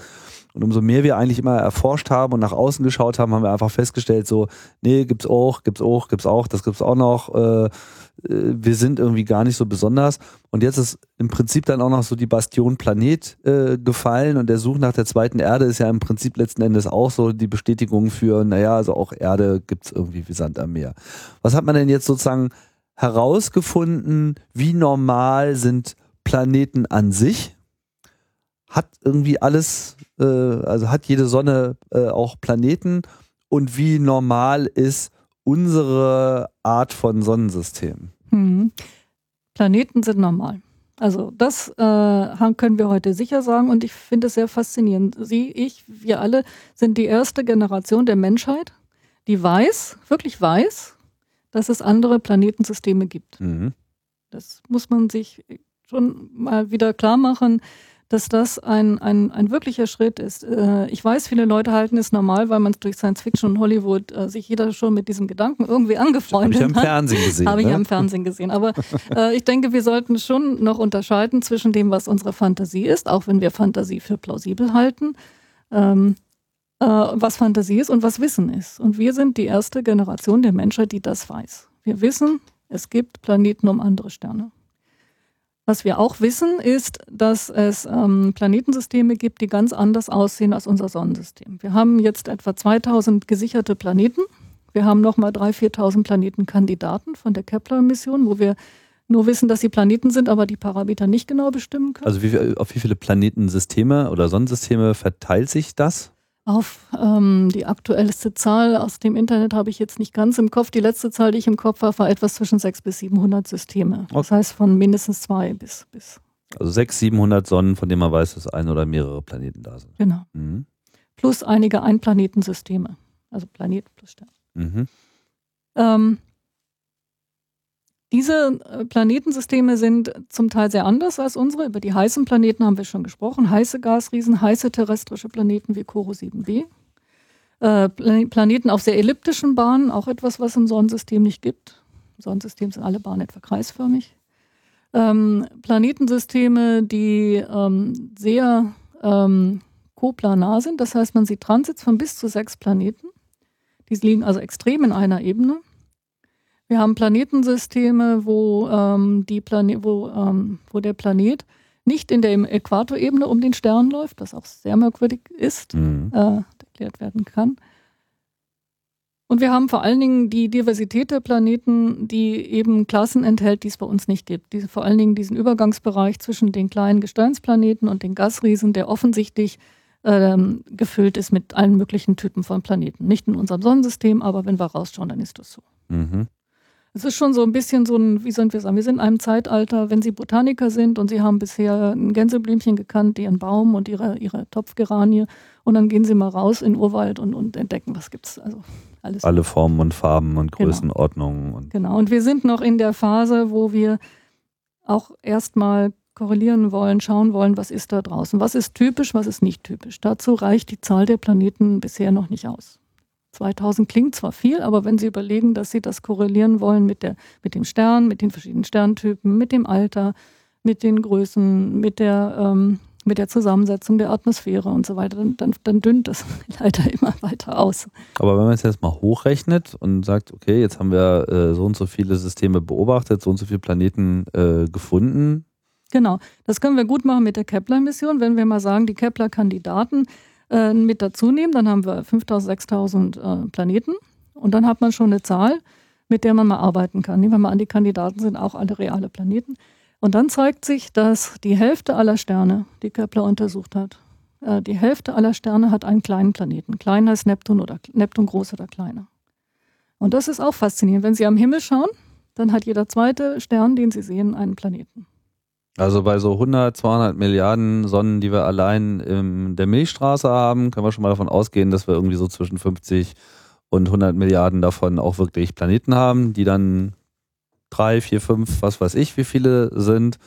Und umso mehr wir eigentlich immer erforscht haben und nach außen geschaut haben, haben wir einfach festgestellt, so, nee, gibt's auch, gibt's auch, gibt's auch, das gibt's auch noch. Äh, wir sind irgendwie gar nicht so besonders. Und jetzt ist im Prinzip dann auch noch so die Bastion Planet äh, gefallen und der Such nach der zweiten Erde ist ja im Prinzip letzten Endes auch so die Bestätigung für, naja, also auch Erde gibt's irgendwie wie Sand am Meer. Was hat man denn jetzt sozusagen herausgefunden? Wie normal sind Planeten an sich? hat irgendwie alles, äh, also hat jede Sonne äh, auch Planeten und wie normal ist unsere Art von Sonnensystem? Mhm. Planeten sind normal. Also das äh, können wir heute sicher sagen und ich finde es sehr faszinierend. Sie, ich, wir alle sind die erste Generation der Menschheit, die weiß, wirklich weiß, dass es andere Planetensysteme gibt. Mhm. Das muss man sich schon mal wieder klar machen dass das ein, ein, ein wirklicher Schritt ist. Äh, ich weiß, viele Leute halten es normal, weil man es durch Science Fiction und Hollywood äh, sich jeder schon mit diesem Gedanken irgendwie angefreundet hat. Habe ich im Fernsehen gesehen. Habe ich ne? im Fernsehen gesehen. Aber äh, ich denke, wir sollten schon noch unterscheiden zwischen dem, was unsere Fantasie ist, auch wenn wir Fantasie für plausibel halten, ähm, äh, was Fantasie ist und was Wissen ist. Und wir sind die erste Generation der Menschheit, die das weiß. Wir wissen, es gibt Planeten um andere Sterne. Was wir auch wissen, ist, dass es ähm, Planetensysteme gibt, die ganz anders aussehen als unser Sonnensystem. Wir haben jetzt etwa 2000 gesicherte Planeten. Wir haben nochmal 3.000, 4.000 Planetenkandidaten von der Kepler-Mission, wo wir nur wissen, dass sie Planeten sind, aber die Parameter nicht genau bestimmen können. Also wie, auf wie viele Planetensysteme oder Sonnensysteme verteilt sich das? Auf. Ähm, die aktuellste Zahl aus dem Internet habe ich jetzt nicht ganz im Kopf. Die letzte Zahl, die ich im Kopf habe, war etwas zwischen 600 bis 700 Systeme. Das heißt von mindestens zwei bis. bis also 600, 700 Sonnen, von denen man weiß, dass ein oder mehrere Planeten da sind. Genau. Mhm. Plus einige Einplanetensysteme. Also Planet plus Stern. Mhm. Ähm, diese äh, Planetensysteme sind zum Teil sehr anders als unsere. Über die heißen Planeten haben wir schon gesprochen. Heiße Gasriesen, heiße terrestrische Planeten wie Koro 7b. Äh, Planeten auf sehr elliptischen Bahnen, auch etwas, was im Sonnensystem nicht gibt. Im Sonnensystem sind alle Bahnen etwa kreisförmig. Ähm, Planetensysteme, die ähm, sehr ähm, koplanar sind, das heißt, man sieht Transits von bis zu sechs Planeten. Die liegen also extrem in einer Ebene. Wir haben Planetensysteme, wo, ähm, die Plane wo, ähm, wo der Planet nicht in der Äquatorebene um den Stern läuft, was auch sehr merkwürdig ist, mhm. äh, erklärt werden kann. Und wir haben vor allen Dingen die Diversität der Planeten, die eben Klassen enthält, die es bei uns nicht gibt. Diese, vor allen Dingen diesen Übergangsbereich zwischen den kleinen Gesteinsplaneten und den Gasriesen, der offensichtlich ähm, gefüllt ist mit allen möglichen Typen von Planeten. Nicht in unserem Sonnensystem, aber wenn wir rausschauen, dann ist das so. Mhm. Es ist schon so ein bisschen so ein, wie sollen wir sagen, wir sind in einem Zeitalter, wenn Sie Botaniker sind und Sie haben bisher ein Gänseblümchen gekannt, Ihren Baum und Ihre, ihre Topfgeranie und dann gehen Sie mal raus in den Urwald und, und entdecken, was gibt's. Also alles. Alle Formen und Farben und genau. Größenordnungen. Genau. Und genau, und wir sind noch in der Phase, wo wir auch erstmal korrelieren wollen, schauen wollen, was ist da draußen, was ist typisch, was ist nicht typisch. Dazu reicht die Zahl der Planeten bisher noch nicht aus. 2000 klingt zwar viel, aber wenn Sie überlegen, dass Sie das korrelieren wollen mit, der, mit dem Stern, mit den verschiedenen Sterntypen, mit dem Alter, mit den Größen, mit der, ähm, mit der Zusammensetzung der Atmosphäre und so weiter, dann, dann, dann dünnt das leider immer weiter aus. Aber wenn man es jetzt mal hochrechnet und sagt, okay, jetzt haben wir äh, so und so viele Systeme beobachtet, so und so viele Planeten äh, gefunden. Genau, das können wir gut machen mit der Kepler-Mission, wenn wir mal sagen, die Kepler-Kandidaten äh, mit dazu nehmen, dann haben wir 5000, 6000 äh, Planeten und dann hat man schon eine Zahl, mit der man mal arbeiten kann. Nehmen wir mal an, die Kandidaten sind auch alle reale Planeten. Und dann zeigt sich, dass die Hälfte aller Sterne, die Kepler untersucht hat, äh, die Hälfte aller Sterne hat einen kleinen Planeten. Kleiner als Neptun oder Neptun groß oder kleiner. Und das ist auch faszinierend. Wenn Sie am Himmel schauen, dann hat jeder zweite Stern, den Sie sehen, einen Planeten. Also bei so 100, 200 Milliarden Sonnen, die wir allein in der Milchstraße haben, können wir schon mal davon ausgehen, dass wir irgendwie so zwischen 50 und 100 Milliarden davon auch wirklich Planeten haben, die dann drei, vier, fünf, was weiß ich, wie viele sind.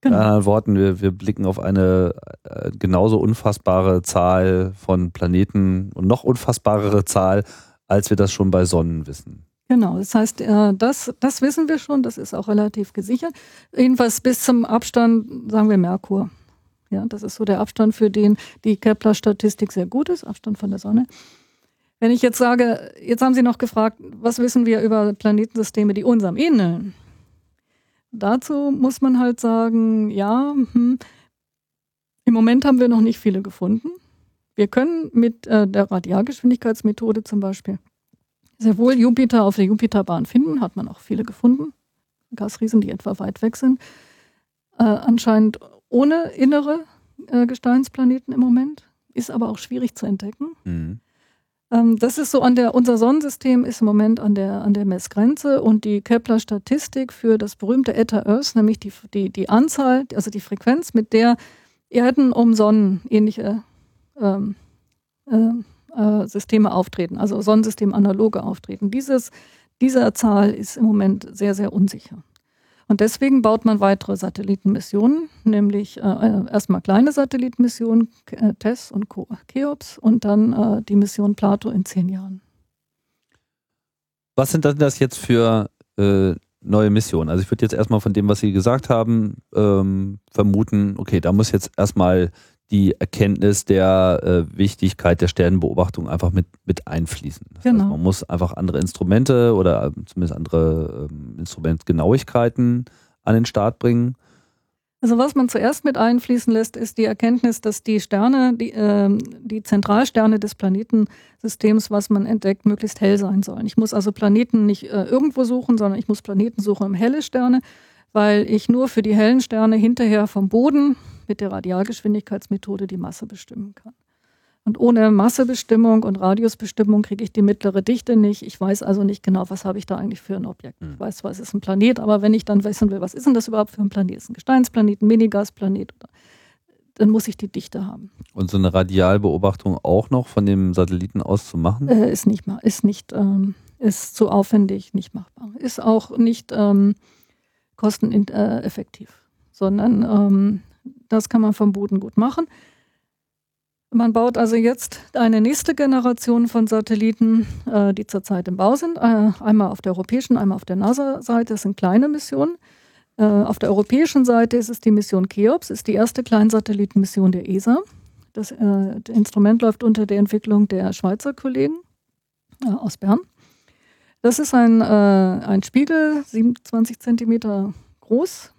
Genau. In anderen Worten, wir, wir blicken auf eine äh, genauso unfassbare Zahl von Planeten und noch unfassbarere Zahl, als wir das schon bei Sonnen wissen. Genau, das heißt, äh, das, das wissen wir schon, das ist auch relativ gesichert. Jedenfalls bis zum Abstand, sagen wir Merkur. Ja, das ist so der Abstand, für den die Kepler-Statistik sehr gut ist, Abstand von der Sonne. Wenn ich jetzt sage, jetzt haben Sie noch gefragt, was wissen wir über Planetensysteme, die unserem ähneln? Dazu muss man halt sagen, ja, hm, im Moment haben wir noch nicht viele gefunden. Wir können mit äh, der Radialgeschwindigkeitsmethode zum Beispiel sehr wohl Jupiter auf der Jupiterbahn finden, hat man auch viele gefunden. Gasriesen, die etwa weit weg sind. Äh, anscheinend ohne innere äh, Gesteinsplaneten im Moment, ist aber auch schwierig zu entdecken. Mhm. Ähm, das ist so an der, unser Sonnensystem ist im Moment an der, an der Messgrenze und die Kepler-Statistik für das berühmte Eta Earth, nämlich die, die, die Anzahl, also die Frequenz, mit der Erden um Sonnen ähnliche ähm, äh, äh, Systeme auftreten, also Sonnensystem analoge auftreten. Dieses, diese Zahl ist im Moment sehr, sehr unsicher. Und deswegen baut man weitere Satellitenmissionen, nämlich äh, äh erstmal kleine Satellitenmissionen, äh, TESS und Cheops, und dann äh, die Mission Plato in zehn Jahren. Was sind denn das jetzt für äh, neue Missionen? Also ich würde jetzt erstmal von dem, was Sie gesagt haben, ähm, vermuten, okay, da muss jetzt erstmal die Erkenntnis der äh, Wichtigkeit der Sternenbeobachtung einfach mit, mit einfließen. Das genau. heißt, man muss einfach andere Instrumente oder äh, zumindest andere ähm, Instrumentgenauigkeiten an den Start bringen. Also was man zuerst mit einfließen lässt, ist die Erkenntnis, dass die Sterne, die, äh, die Zentralsterne des Planetensystems, was man entdeckt, möglichst hell sein sollen. Ich muss also Planeten nicht äh, irgendwo suchen, sondern ich muss Planeten suchen um helle Sterne, weil ich nur für die hellen Sterne hinterher vom Boden mit der Radialgeschwindigkeitsmethode die Masse bestimmen kann. Und ohne Massebestimmung und Radiusbestimmung kriege ich die mittlere Dichte nicht. Ich weiß also nicht genau, was habe ich da eigentlich für ein Objekt. Ich hm. weiß zwar, es ist ein Planet, aber wenn ich dann wissen will, was ist denn das überhaupt für ein Planet? Ist ein Gesteinsplanet, ein Minigasplanet? Dann muss ich die Dichte haben. Und so eine Radialbeobachtung auch noch von dem Satelliten aus zu machen? Äh, ist nicht mal, ist nicht, ähm, ist zu aufwendig, nicht machbar. Ist auch nicht ähm, kosteneffektiv, sondern ähm, das kann man vom Boden gut machen. Man baut also jetzt eine nächste Generation von Satelliten, äh, die zurzeit im Bau sind. Äh, einmal auf der europäischen, einmal auf der NASA-Seite. Das sind kleine Missionen. Äh, auf der europäischen Seite ist es die Mission Cheops, ist die erste Kleinsatellitenmission der ESA. Das, äh, das, Instrument läuft unter der Entwicklung der Schweizer Kollegen äh, aus Bern. Das ist ein, äh, ein Spiegel, 27 Zentimeter groß.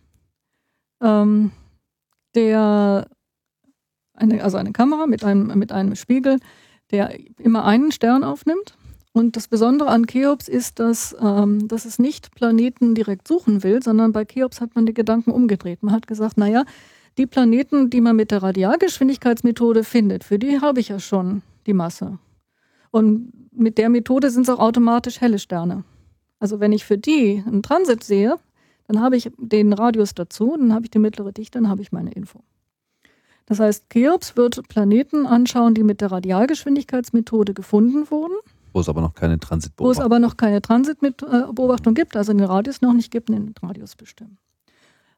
Ähm, der eine, also eine Kamera mit einem, mit einem Spiegel, der immer einen Stern aufnimmt. Und das Besondere an Cheops ist, dass, ähm, dass es nicht Planeten direkt suchen will, sondern bei Cheops hat man die Gedanken umgedreht. Man hat gesagt, naja, die Planeten, die man mit der Radialgeschwindigkeitsmethode findet, für die habe ich ja schon die Masse. Und mit der Methode sind es auch automatisch helle Sterne. Also wenn ich für die einen Transit sehe, dann habe ich den Radius dazu, dann habe ich die mittlere Dichte, dann habe ich meine Info. Das heißt, Cheops wird Planeten anschauen, die mit der Radialgeschwindigkeitsmethode gefunden wurden. Wo es aber noch keine Transitbeobachtung Wo es aber noch keine Transitbeobachtung gibt, also den Radius noch nicht gibt, den Radius bestimmen.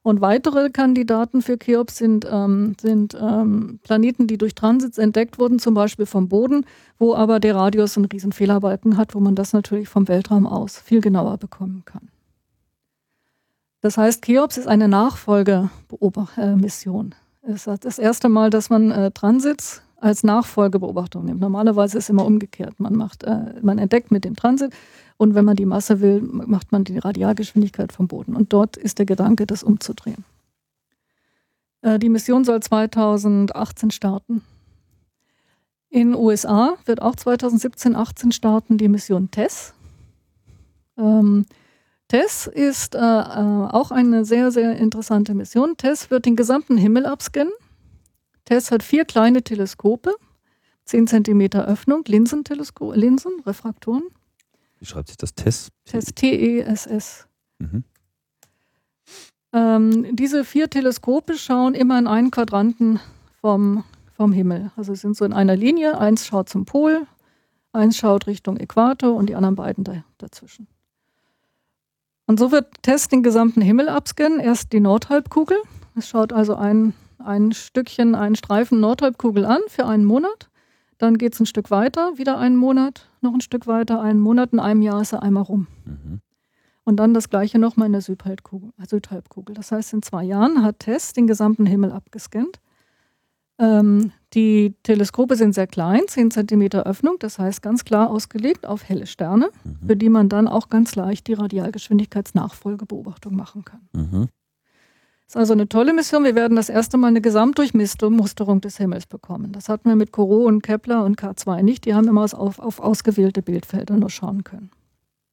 Und weitere Kandidaten für Cheops sind, ähm, sind ähm, Planeten, die durch Transits entdeckt wurden, zum Beispiel vom Boden, wo aber der Radius einen riesen Fehlerbalken hat, wo man das natürlich vom Weltraum aus viel genauer bekommen kann. Das heißt, Cheops ist eine Nachfolgemission. Es ist das erste Mal, dass man äh, Transits als Nachfolgebeobachtung nimmt. Normalerweise ist es immer umgekehrt. Man, macht, äh, man entdeckt mit dem Transit und wenn man die Masse will, macht man die Radialgeschwindigkeit vom Boden. Und dort ist der Gedanke, das umzudrehen. Äh, die Mission soll 2018 starten. In USA wird auch 2017, 18 starten die Mission TESS. Ähm, TESS ist äh, äh, auch eine sehr, sehr interessante Mission. TESS wird den gesamten Himmel abscannen. TESS hat vier kleine Teleskope, 10 cm Öffnung, Linsenteleskop, Linsen, Refraktoren. Wie schreibt sich das TESS? TESS, T-E-S-S. Mhm. Ähm, diese vier Teleskope schauen immer in einen Quadranten vom, vom Himmel. Also sie sind so in einer Linie. Eins schaut zum Pol, eins schaut Richtung Äquator und die anderen beiden da, dazwischen. Und so wird Test den gesamten Himmel abscannen. Erst die Nordhalbkugel. Es schaut also ein, ein Stückchen, ein Streifen Nordhalbkugel an für einen Monat. Dann geht es ein Stück weiter, wieder einen Monat, noch ein Stück weiter, einen Monat, in einem Jahr ist er einmal rum. Mhm. Und dann das gleiche nochmal in der Südhalbkugel, Südhalbkugel. Das heißt, in zwei Jahren hat Tess den gesamten Himmel abgescannt. Ähm, die Teleskope sind sehr klein, 10 cm Öffnung, das heißt ganz klar ausgelegt auf helle Sterne, mhm. für die man dann auch ganz leicht die Radialgeschwindigkeitsnachfolgebeobachtung machen kann. Mhm. Das ist also eine tolle Mission. Wir werden das erste Mal eine Gesamtdurchmusterung des Himmels bekommen. Das hatten wir mit Corot und Kepler und K2 nicht. Die haben immer auf, auf ausgewählte Bildfelder nur schauen können.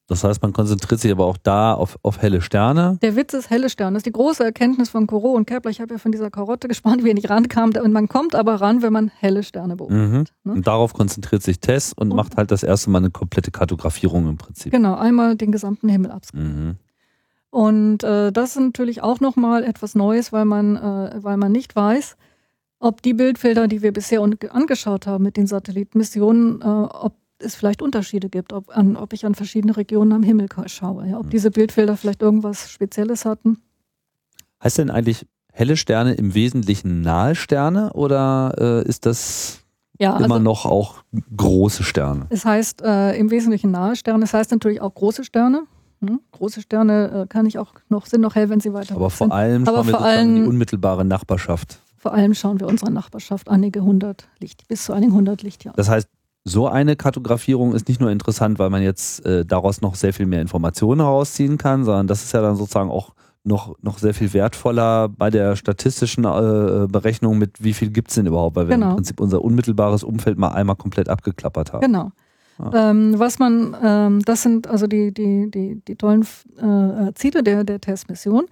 Das heißt, man konzentriert sich aber auch da auf, auf helle Sterne. Der Witz ist helle Sterne. Das ist die große Erkenntnis von Corot und Kepler. Ich habe ja von dieser Karotte gespannt, wie er nicht rankam. Und man kommt aber ran, wenn man helle Sterne beobachtet. Mhm. Ne? Und darauf konzentriert sich Tess und, und, macht halt das erste Mal eine komplette Kartografierung im Prinzip. Genau, einmal den gesamten Himmel abscannen. Mhm. Und äh, das ist natürlich auch nochmal etwas Neues, weil man, äh, weil man nicht weiß, ob die Bildfelder, die wir bisher angeschaut haben mit den Satellitenmissionen, äh, ob es vielleicht Unterschiede gibt, ob, an, ob ich an verschiedene Regionen am Himmel schaue, ja, ob hm. diese Bildfelder vielleicht irgendwas Spezielles hatten. Heißt denn eigentlich helle Sterne im Wesentlichen nahe Sterne oder äh, ist das ja, immer also, noch auch große Sterne? Es heißt äh, im Wesentlichen nahe Sterne, es heißt natürlich auch große Sterne. Hm? Große Sterne äh, kann ich auch noch, sind noch hell, wenn sie weiter Aber vor allem Aber schauen wir vor allem, die unmittelbare Nachbarschaft. Vor allem schauen wir unsere Nachbarschaft einige hundert Licht, bis zu einigen hundert Lichtjahren. Das heißt, so eine Kartografierung ist nicht nur interessant, weil man jetzt äh, daraus noch sehr viel mehr Informationen herausziehen kann, sondern das ist ja dann sozusagen auch noch, noch sehr viel wertvoller bei der statistischen äh, Berechnung mit, wie viel gibt es denn überhaupt, weil wir genau. im Prinzip unser unmittelbares Umfeld mal einmal komplett abgeklappert haben. Genau. Ähm, was man, ähm, das sind also die, die, die, die tollen äh, Ziele der, der Testmission.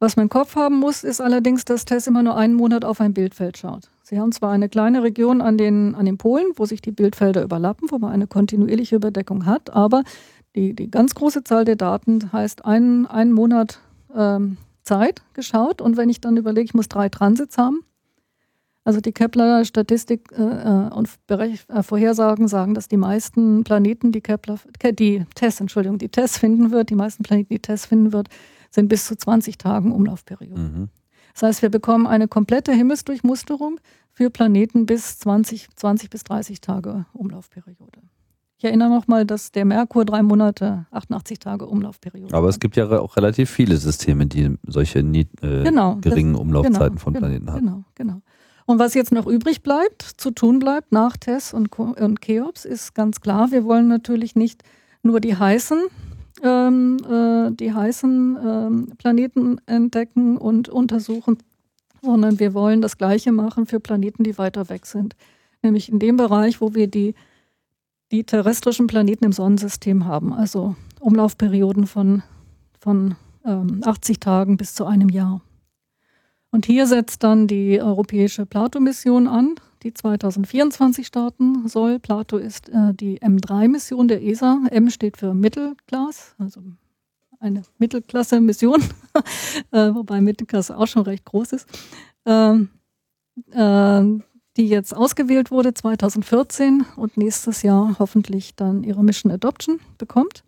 Was man im Kopf haben muss, ist allerdings, dass Test immer nur einen Monat auf ein Bildfeld schaut. Sie haben zwar eine kleine Region an den, an den Polen, wo sich die Bildfelder überlappen, wo man eine kontinuierliche Überdeckung hat, aber die, die ganz große Zahl der Daten heißt einen, einen Monat ähm, Zeit geschaut. Und wenn ich dann überlege, ich muss drei Transits haben, also die Kepler Statistik äh, äh und Berech äh, Vorhersagen sagen, dass die meisten Planeten, die Kepler, die TESS, Entschuldigung, die TESS finden wird, die meisten Planeten, die TESS finden wird, sind bis zu 20 Tagen Umlaufperiode. Mhm. Das heißt, wir bekommen eine komplette Himmelsdurchmusterung für Planeten bis 20, 20 bis 30 Tage Umlaufperiode. Ich erinnere nochmal, dass der Merkur drei Monate, 88 Tage Umlaufperiode Aber es gibt ja auch relativ viele Systeme, die solche nie, äh, genau, geringen das, Umlaufzeiten genau, von genau, Planeten genau, haben. Genau, genau. Und was jetzt noch übrig bleibt, zu tun bleibt nach TESS und, und Cheops, ist ganz klar, wir wollen natürlich nicht nur die heißen, ähm, äh, die heißen ähm, Planeten entdecken und untersuchen, sondern wir wollen das Gleiche machen für Planeten, die weiter weg sind. Nämlich in dem Bereich, wo wir die, die terrestrischen Planeten im Sonnensystem haben, also Umlaufperioden von, von ähm, 80 Tagen bis zu einem Jahr. Und hier setzt dann die europäische Plato-Mission an, die 2024 starten soll. Plato ist äh, die M3-Mission der ESA. M steht für Mittelklasse, also eine Mittelklasse-Mission, äh, wobei Mittelklasse auch schon recht groß ist, ähm, äh, die jetzt ausgewählt wurde 2014 und nächstes Jahr hoffentlich dann ihre Mission Adoption bekommt.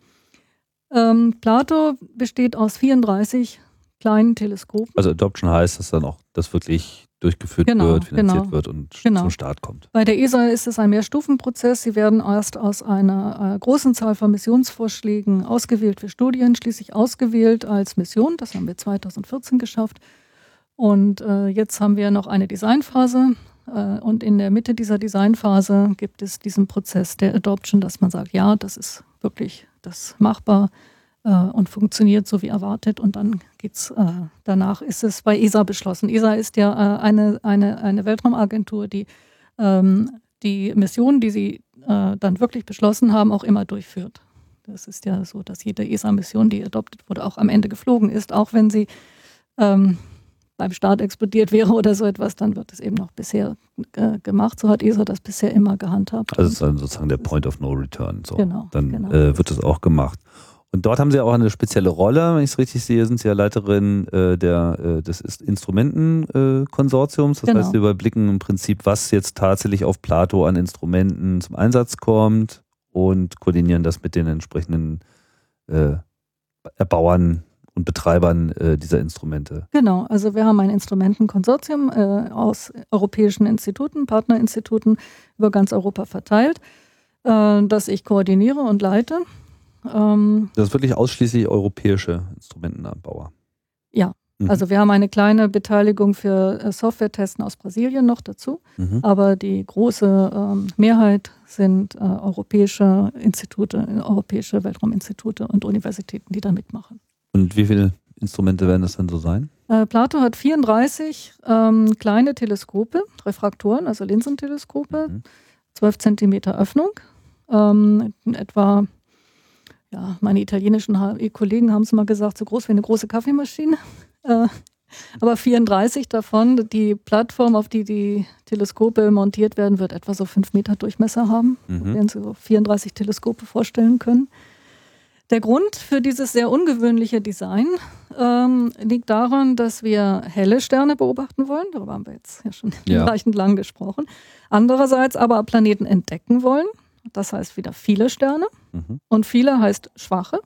Ähm, Plato besteht aus 34 kleinen Teleskopen. Also Adoption heißt, dass dann auch das wirklich durchgeführt genau, wird, finanziert genau, wird und genau. zum Start kommt. Bei der ESA ist es ein Mehrstufenprozess. Sie werden erst aus einer äh, großen Zahl von Missionsvorschlägen ausgewählt für Studien, schließlich ausgewählt als Mission. Das haben wir 2014 geschafft. Und äh, jetzt haben wir noch eine Designphase. Äh, und in der Mitte dieser Designphase gibt es diesen Prozess der Adoption, dass man sagt, ja, das ist wirklich das machbar äh, und funktioniert so wie erwartet. Und dann geht's äh, danach ist es bei ESA beschlossen. ESA ist ja äh, eine, eine, eine Weltraumagentur, die ähm, die Missionen, die sie äh, dann wirklich beschlossen haben, auch immer durchführt. Das ist ja so, dass jede ESA-Mission, die adoptiert wurde, auch am Ende geflogen ist, auch wenn sie ähm, beim Start explodiert wäre oder so etwas, dann wird es eben noch bisher äh, gemacht. So hat ESA das bisher immer gehandhabt. Also ist dann sozusagen der Point of No Return. So. Genau. Dann genau. Äh, wird es auch gemacht. Und dort haben Sie auch eine spezielle Rolle, wenn ich es richtig sehe, sind Sie ja Leiterin äh, der, äh, des Instrumentenkonsortiums. das genau. heißt, Sie überblicken im Prinzip, was jetzt tatsächlich auf Plato an Instrumenten zum Einsatz kommt und koordinieren das mit den entsprechenden äh, Erbauern und Betreibern äh, dieser Instrumente. Genau, also wir haben ein Instrumentenkonsortium äh, aus europäischen Instituten, Partnerinstituten über ganz Europa verteilt, äh, das ich koordiniere und leite. Ähm, das ist wirklich ausschließlich europäische Instrumentenbauer. Ja, Mhm. Also wir haben eine kleine Beteiligung für äh, Software-Testen aus Brasilien noch dazu, mhm. aber die große ähm, Mehrheit sind äh, europäische Institute, europäische Weltrauminstitute und Universitäten, die da mitmachen. Und wie viele Instrumente werden das denn so sein? Äh, Plato hat 34 ähm, kleine Teleskope, Refraktoren, also Linsenteleskope, mhm. 12 Zentimeter Öffnung, ähm, etwa ja, meine italienischen Kollegen haben es mal gesagt, so groß wie eine große Kaffeemaschine. Äh, aber 34 davon, die Plattform, auf die die Teleskope montiert werden, wird etwa so 5 Meter Durchmesser haben. Mhm. Werden Sie so 34 Teleskope vorstellen können. Der Grund für dieses sehr ungewöhnliche Design ähm, liegt daran, dass wir helle Sterne beobachten wollen. Darüber haben wir jetzt ja schon ja. hinreichend lang gesprochen. Andererseits aber Planeten entdecken wollen. Das heißt wieder viele Sterne. Mhm. Und viele heißt schwache,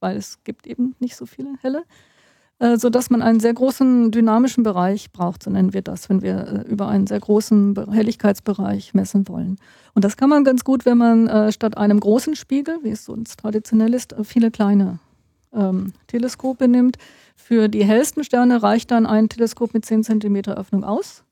weil es gibt eben nicht so viele helle. Äh, sodass man einen sehr großen dynamischen Bereich braucht, so nennen wir das, wenn wir äh, über einen sehr großen Helligkeitsbereich messen wollen. Und das kann man ganz gut, wenn man äh, statt einem großen Spiegel, wie es sonst traditionell ist, viele kleine ähm, Teleskope nimmt. Für die hellsten Sterne reicht dann ein Teleskop mit 10 cm Öffnung aus.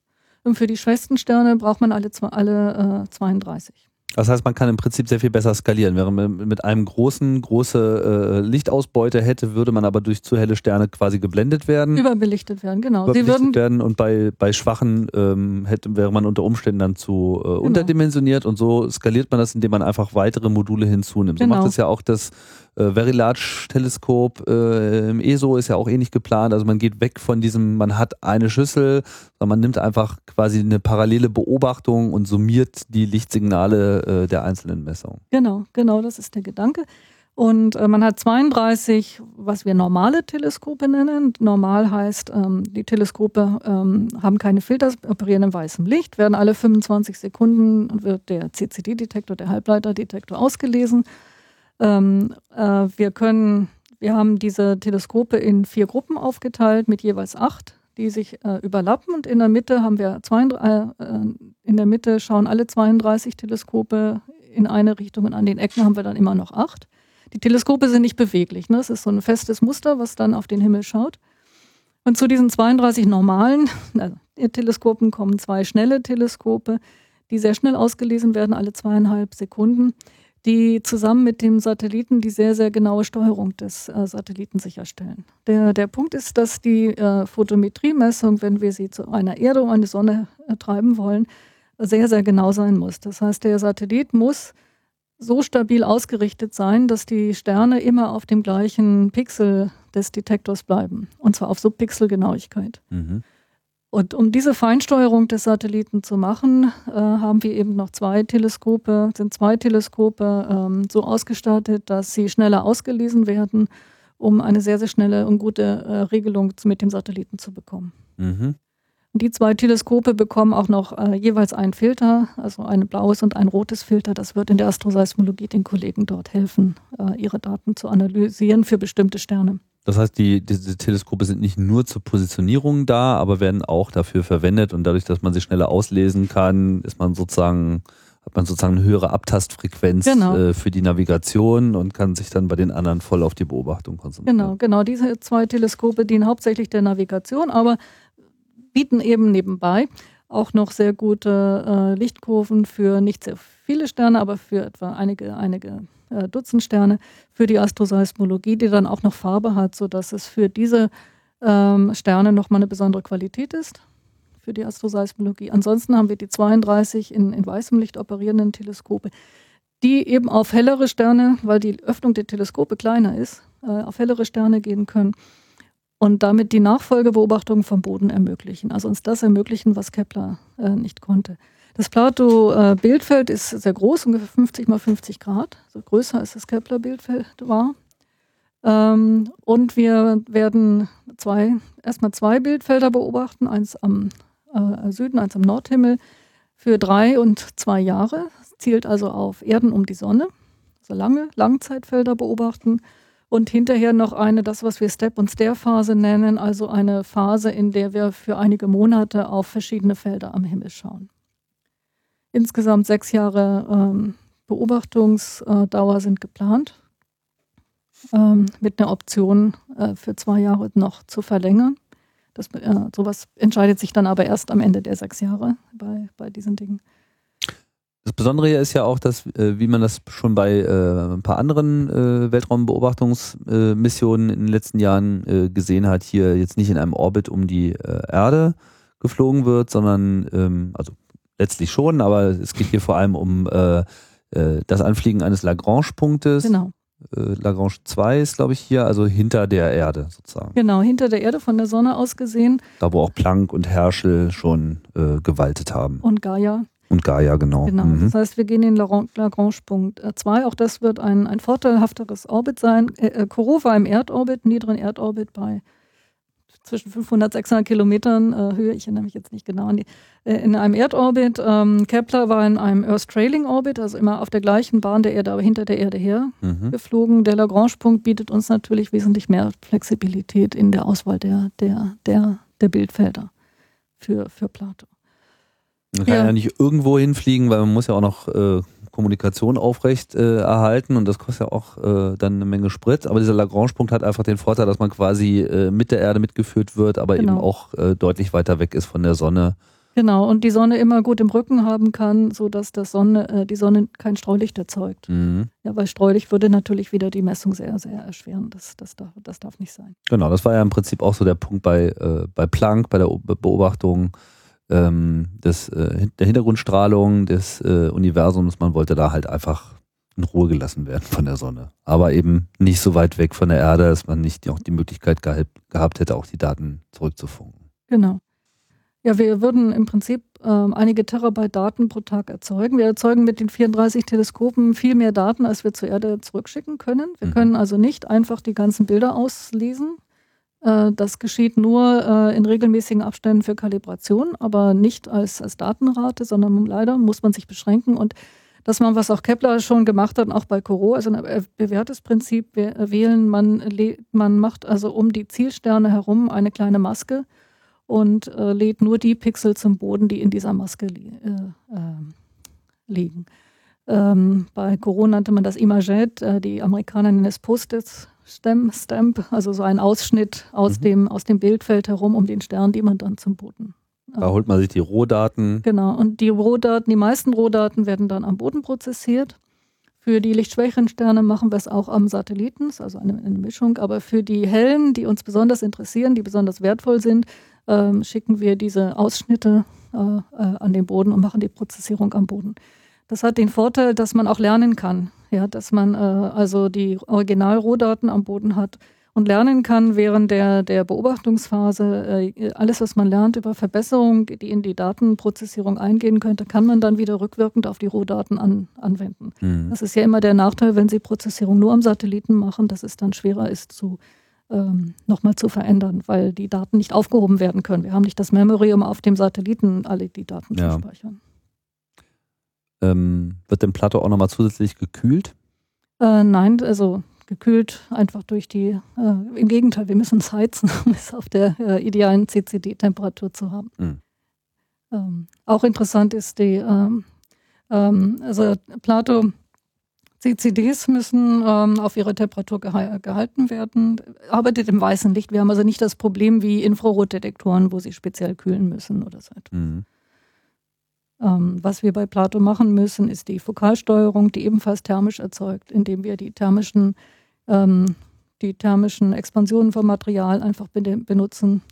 Und für die schwächsten Sterne braucht man alle, alle äh, 32. Das heißt, man kann im Prinzip sehr viel besser skalieren. Während man mit einem großen, große äh, Lichtausbeute hätte, würde man aber durch zu helle Sterne quasi geblendet werden. Überbelichtet werden, genau. Überbelichtet Sie würden werden und bei, bei schwachen ähm, hätte, wäre man unter Umständen dann zu äh, genau. unterdimensioniert und so skaliert man das, indem man einfach weitere Module hinzunimmt. Genau. So macht es ja auch das äh, Very Large Teleskop äh, im ESO ist ja auch ähnlich geplant. Also man geht weg von diesem, man hat eine Schüssel, sondern man nimmt einfach quasi eine parallele Beobachtung und summiert die Lichtsignale äh, der einzelnen Messungen. Genau, genau, das ist der Gedanke. Und äh, man hat 32, was wir normale Teleskope nennen. Normal heißt, ähm, die Teleskope ähm, haben keine Filter, operieren in weißem Licht, werden alle 25 Sekunden wird der CCD-Detektor, der Halbleiterdetektor ausgelesen ähm, äh, wir können, wir haben diese Teleskope in vier Gruppen aufgeteilt mit jeweils acht, die sich äh, überlappen und in der Mitte haben wir zwei, äh, äh, in der Mitte schauen alle 32 Teleskope in eine Richtung und an den Ecken haben wir dann immer noch acht. Die Teleskope sind nicht beweglich, ne? es ist so ein festes Muster, was dann auf den Himmel schaut. Und zu diesen 32 normalen also, Teleskopen kommen zwei schnelle Teleskope, die sehr schnell ausgelesen werden, alle zweieinhalb Sekunden die zusammen mit dem Satelliten die sehr, sehr genaue Steuerung des äh, Satelliten sicherstellen. Der, der Punkt ist, dass die äh, Photometriemessung, wenn wir sie zu einer Erde oder einer Sonne äh, treiben wollen, sehr, sehr genau sein muss. Das heißt, der Satellit muss so stabil ausgerichtet sein, dass die Sterne immer auf dem gleichen Pixel des Detektors bleiben. Und zwar auf Subpixelgenauigkeit. Mhm. Und um diese Feinsteuerung des Satelliten zu machen, äh, haben wir eben noch zwei Teleskope, sind zwei Teleskope ähm, so ausgestattet, dass sie schneller ausgelesen werden, um eine sehr, sehr schnelle und gute äh, Regelung mit dem Satelliten zu bekommen. Mhm. Die zwei Teleskope bekommen auch noch äh, jeweils einen Filter, also ein blaues und ein rotes Filter. Das wird in der Astroseismologie den Kollegen dort helfen, äh, ihre Daten zu analysieren für bestimmte Sterne. Das heißt, die, diese Teleskope sind nicht nur zur Positionierung da, aber werden auch dafür verwendet und dadurch, dass man sie schneller auslesen kann, ist man sozusagen hat man sozusagen eine höhere Abtastfrequenz genau. äh, für die Navigation und kann sich dann bei den anderen voll auf die Beobachtung konzentrieren. Genau, genau. Diese zwei Teleskope dienen hauptsächlich der Navigation, aber bieten eben nebenbei auch noch sehr gute äh, Lichtkurven für nicht sehr viele Sterne, aber für etwa einige, einige äh, Dutzend Sterne für die Astroseismologie, die dann auch noch Farbe hat, sodass es für diese ähm, Sterne nochmal eine besondere Qualität ist für die Astroseismologie. Ansonsten haben wir die 32 in, in weißem Licht operierenden Teleskope, die eben auf hellere Sterne, weil die Öffnung der Teleskope kleiner ist, äh, auf hellere Sterne gehen können und damit die Nachfolgebeobachtung vom Boden ermöglichen. Also uns das ermöglichen, was Kepler äh, nicht konnte. Das Plato-Bildfeld ist sehr groß, ungefähr 50 mal 50 Grad, also größer als das Kepler-Bildfeld war. Ähm, und wir werden zwei, erstmal zwei Bildfelder beobachten, eins am äh, Süden, eins am Nordhimmel, für drei und zwei Jahre. Das zielt also auf Erden um die Sonne, also lange Langzeitfelder beobachten. Und hinterher noch eine, das, was wir Step- und Stair-Phase nennen, also eine Phase, in der wir für einige Monate auf verschiedene Felder am Himmel schauen. Insgesamt sechs Jahre ähm, Beobachtungsdauer sind geplant, ähm, mit einer Option äh, für zwei Jahre noch zu verlängern. Das, äh, sowas entscheidet sich dann aber erst am Ende der sechs Jahre bei, bei diesen Dingen. Das Besondere hier ist ja auch, dass, äh, wie man das schon bei äh, ein paar anderen äh, Weltraumbeobachtungsmissionen in den letzten Jahren äh, gesehen hat, hier jetzt nicht in einem Orbit um die äh, Erde geflogen wird, sondern, ähm, also letztlich schon, aber es geht hier vor allem um äh, das Anfliegen eines Lagrange-Punktes. Genau. Lagrange 2 ist, glaube ich, hier, also hinter der Erde sozusagen. Genau, hinter der Erde von der Sonne aus gesehen. Da, wo auch Planck und Herschel schon gewaltet haben. Und Gaia. Und Gaia, genau. Genau. Mhm. Das heißt, wir gehen in Lagrange-Punkt 2. Äh, Auch das wird ein, ein vorteilhafteres Orbit sein. Äh, äh war im Erdorbit, niedrigen Erdorbit bei zwischen 500 600 Kilometern äh, Höhe. Ich erinnere mich jetzt nicht genau an die. Äh, in einem Erdorbit. Ähm, Kepler war in einem Earth Trailing Orbit, also immer auf der gleichen Bahn der Erde, aber hinter der Erde her mhm. geflogen. Der Lagrange-Punkt bietet uns natürlich wesentlich mehr Flexibilität in der Auswahl der, der, der, der Bildfelder für, für Plato. Man kann ja. ja nicht irgendwo hinfliegen, weil man muss ja auch noch äh, Kommunikation aufrecht äh, erhalten und das kostet ja auch äh, dann eine Menge Sprit. Aber dieser Lagrange-Punkt hat einfach den Vorteil, dass man quasi äh, mit der Erde mitgeführt wird, aber genau. eben auch äh, deutlich weiter weg ist von der Sonne. Genau, und die Sonne immer gut im Rücken haben kann, sodass das Sonne, äh, die Sonne kein Streulicht erzeugt. Mhm. Ja, weil Streulicht würde natürlich wieder die Messung sehr, sehr erschweren. Das, das, darf, das darf nicht sein. Genau, das war ja im Prinzip auch so der Punkt bei, äh, bei Planck, bei der Beobachtung ähm, des, äh, der Hintergrundstrahlung des äh, Universums. Man wollte da halt einfach in Ruhe gelassen werden von der Sonne. Aber eben nicht so weit weg von der Erde, dass man nicht auch die Möglichkeit gehabt, gehabt hätte, auch die Daten zurückzufunken. Genau. Ja, wir würden im Prinzip ähm, einige Terabyte Daten pro Tag erzeugen. Wir erzeugen mit den 34 Teleskopen viel mehr Daten, als wir zur Erde zurückschicken können. Wir mhm. können also nicht einfach die ganzen Bilder auslesen, äh, das geschieht nur äh, in regelmäßigen Abständen für Kalibration, aber nicht als, als Datenrate, sondern leider muss man sich beschränken und dass man, was auch Kepler schon gemacht hat, auch bei Corot, also ein bewährtes Prinzip wählen. Man, man macht also um die Zielsterne herum eine kleine Maske und äh, lädt nur die Pixel zum Boden, die in dieser Maske li äh, äh, liegen. Ähm, bei Corot nannte man das Imaget, äh, die Amerikaner nennen es Post-its, Stem, Stamp, also so ein Ausschnitt aus, mhm. dem, aus dem Bildfeld herum um den Stern, die man dann zum Boden. Da holt man sich die Rohdaten. Genau, und die Rohdaten, die meisten Rohdaten werden dann am Boden prozessiert. Für die lichtschwächeren Sterne machen wir es auch am Satelliten, also eine, eine, Mischung. Aber für die hellen, die uns besonders interessieren, die besonders wertvoll sind, ähm, schicken wir diese Ausschnitte äh, äh, an den Boden und machen die Prozessierung am Boden. Das hat den Vorteil, dass man auch lernen kann. Ja, dass man äh, also die Originalrohdaten am Boden hat und lernen kann während der, der Beobachtungsphase. Äh, alles, was man lernt über Verbesserungen, die in die Datenprozessierung eingehen könnte, kann man dann wieder rückwirkend auf die Rohdaten an, anwenden. Mhm. Das ist ja immer der Nachteil, wenn Sie Prozessierung nur am Satelliten machen, dass es dann schwerer ist zu ähm, nochmal zu verändern, weil die Daten nicht aufgehoben werden können. Wir haben nicht das Memory, um auf dem Satelliten alle die Daten ja. zu speichern. Ähm, wird denn Plato auch nochmal zusätzlich gekühlt? Äh, nein, also gekühlt einfach durch die, äh, im Gegenteil, wir müssen es heizen, um es auf der äh, idealen CCD-Temperatur zu haben. Mhm. Ähm, auch interessant ist die, ähm, ähm, also Plato, CCDs müssen ähm, auf ihre Temperatur geha gehalten werden, arbeitet im weißen Licht. Wir haben also nicht das Problem wie Infrarotdetektoren, wo sie speziell kühlen müssen oder so etwas. Mhm. Ähm, was wir bei Plato machen müssen, ist die Fokalsteuerung, die ebenfalls thermisch erzeugt, indem wir die thermischen, ähm, die thermischen Expansionen vom Material einfach benutzen,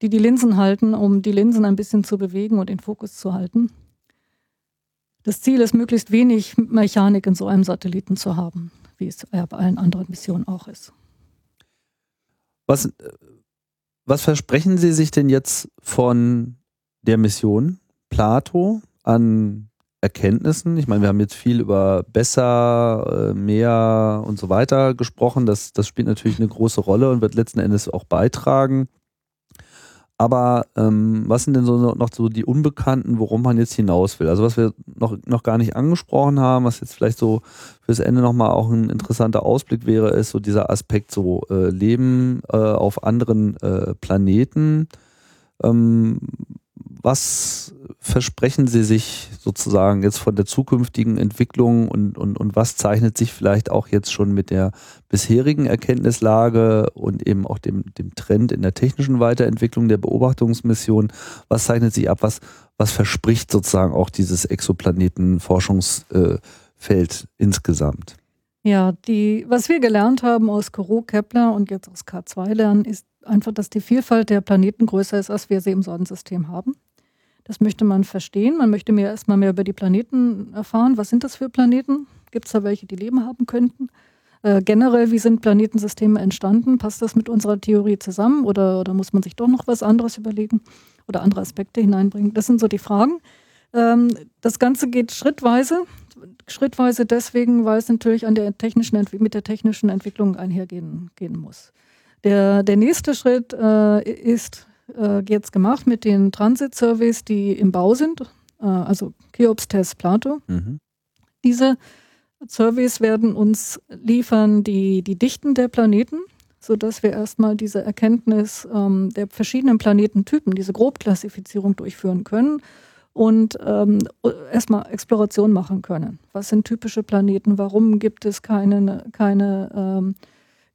die die Linsen halten, um die Linsen ein bisschen zu bewegen und den Fokus zu halten. Das Ziel ist, möglichst wenig Mechanik in so einem Satelliten zu haben, wie es bei allen anderen Missionen auch ist. Was, was versprechen Sie sich denn jetzt von der Mission? Plato an Erkenntnissen? Ich meine, wir haben jetzt viel über besser, äh, mehr und so weiter gesprochen. Das, das spielt natürlich eine große Rolle und wird letzten Endes auch beitragen. Aber ähm, was sind denn so noch so die Unbekannten, worum man jetzt hinaus will? Also was wir noch, noch gar nicht angesprochen haben, was jetzt vielleicht so fürs Ende nochmal auch ein interessanter Ausblick wäre, ist so dieser Aspekt so äh, Leben äh, auf anderen äh, Planeten. Ähm, was versprechen Sie sich sozusagen jetzt von der zukünftigen Entwicklung und, und, und was zeichnet sich vielleicht auch jetzt schon mit der bisherigen Erkenntnislage und eben auch dem, dem Trend in der technischen Weiterentwicklung der Beobachtungsmission, was zeichnet sich ab, was, was verspricht sozusagen auch dieses Exoplanetenforschungsfeld insgesamt? Ja, die, was wir gelernt haben aus Kourou, Kepler und jetzt aus K2 lernen, ist einfach, dass die Vielfalt der Planeten größer ist, als wir sie im Sonnensystem haben. Das möchte man verstehen. Man möchte mir erstmal mehr über die Planeten erfahren. Was sind das für Planeten? Gibt es da welche, die Leben haben könnten? Äh, generell, wie sind Planetensysteme entstanden? Passt das mit unserer Theorie zusammen oder, oder muss man sich doch noch was anderes überlegen oder andere Aspekte hineinbringen? Das sind so die Fragen. Ähm, das Ganze geht schrittweise. Schrittweise deswegen, weil es natürlich an der technischen, mit der technischen Entwicklung einhergehen gehen muss. Der, der nächste Schritt äh, ist äh, jetzt gemacht mit den Transit-Surveys, die im Bau sind, äh, also Cheops, TESS, Plato. Mhm. Diese Surveys werden uns liefern die, die Dichten der Planeten, sodass wir erstmal diese Erkenntnis ähm, der verschiedenen Planetentypen, diese Grobklassifizierung durchführen können und ähm, erstmal Exploration machen können. Was sind typische Planeten? Warum gibt es keine, keine ähm,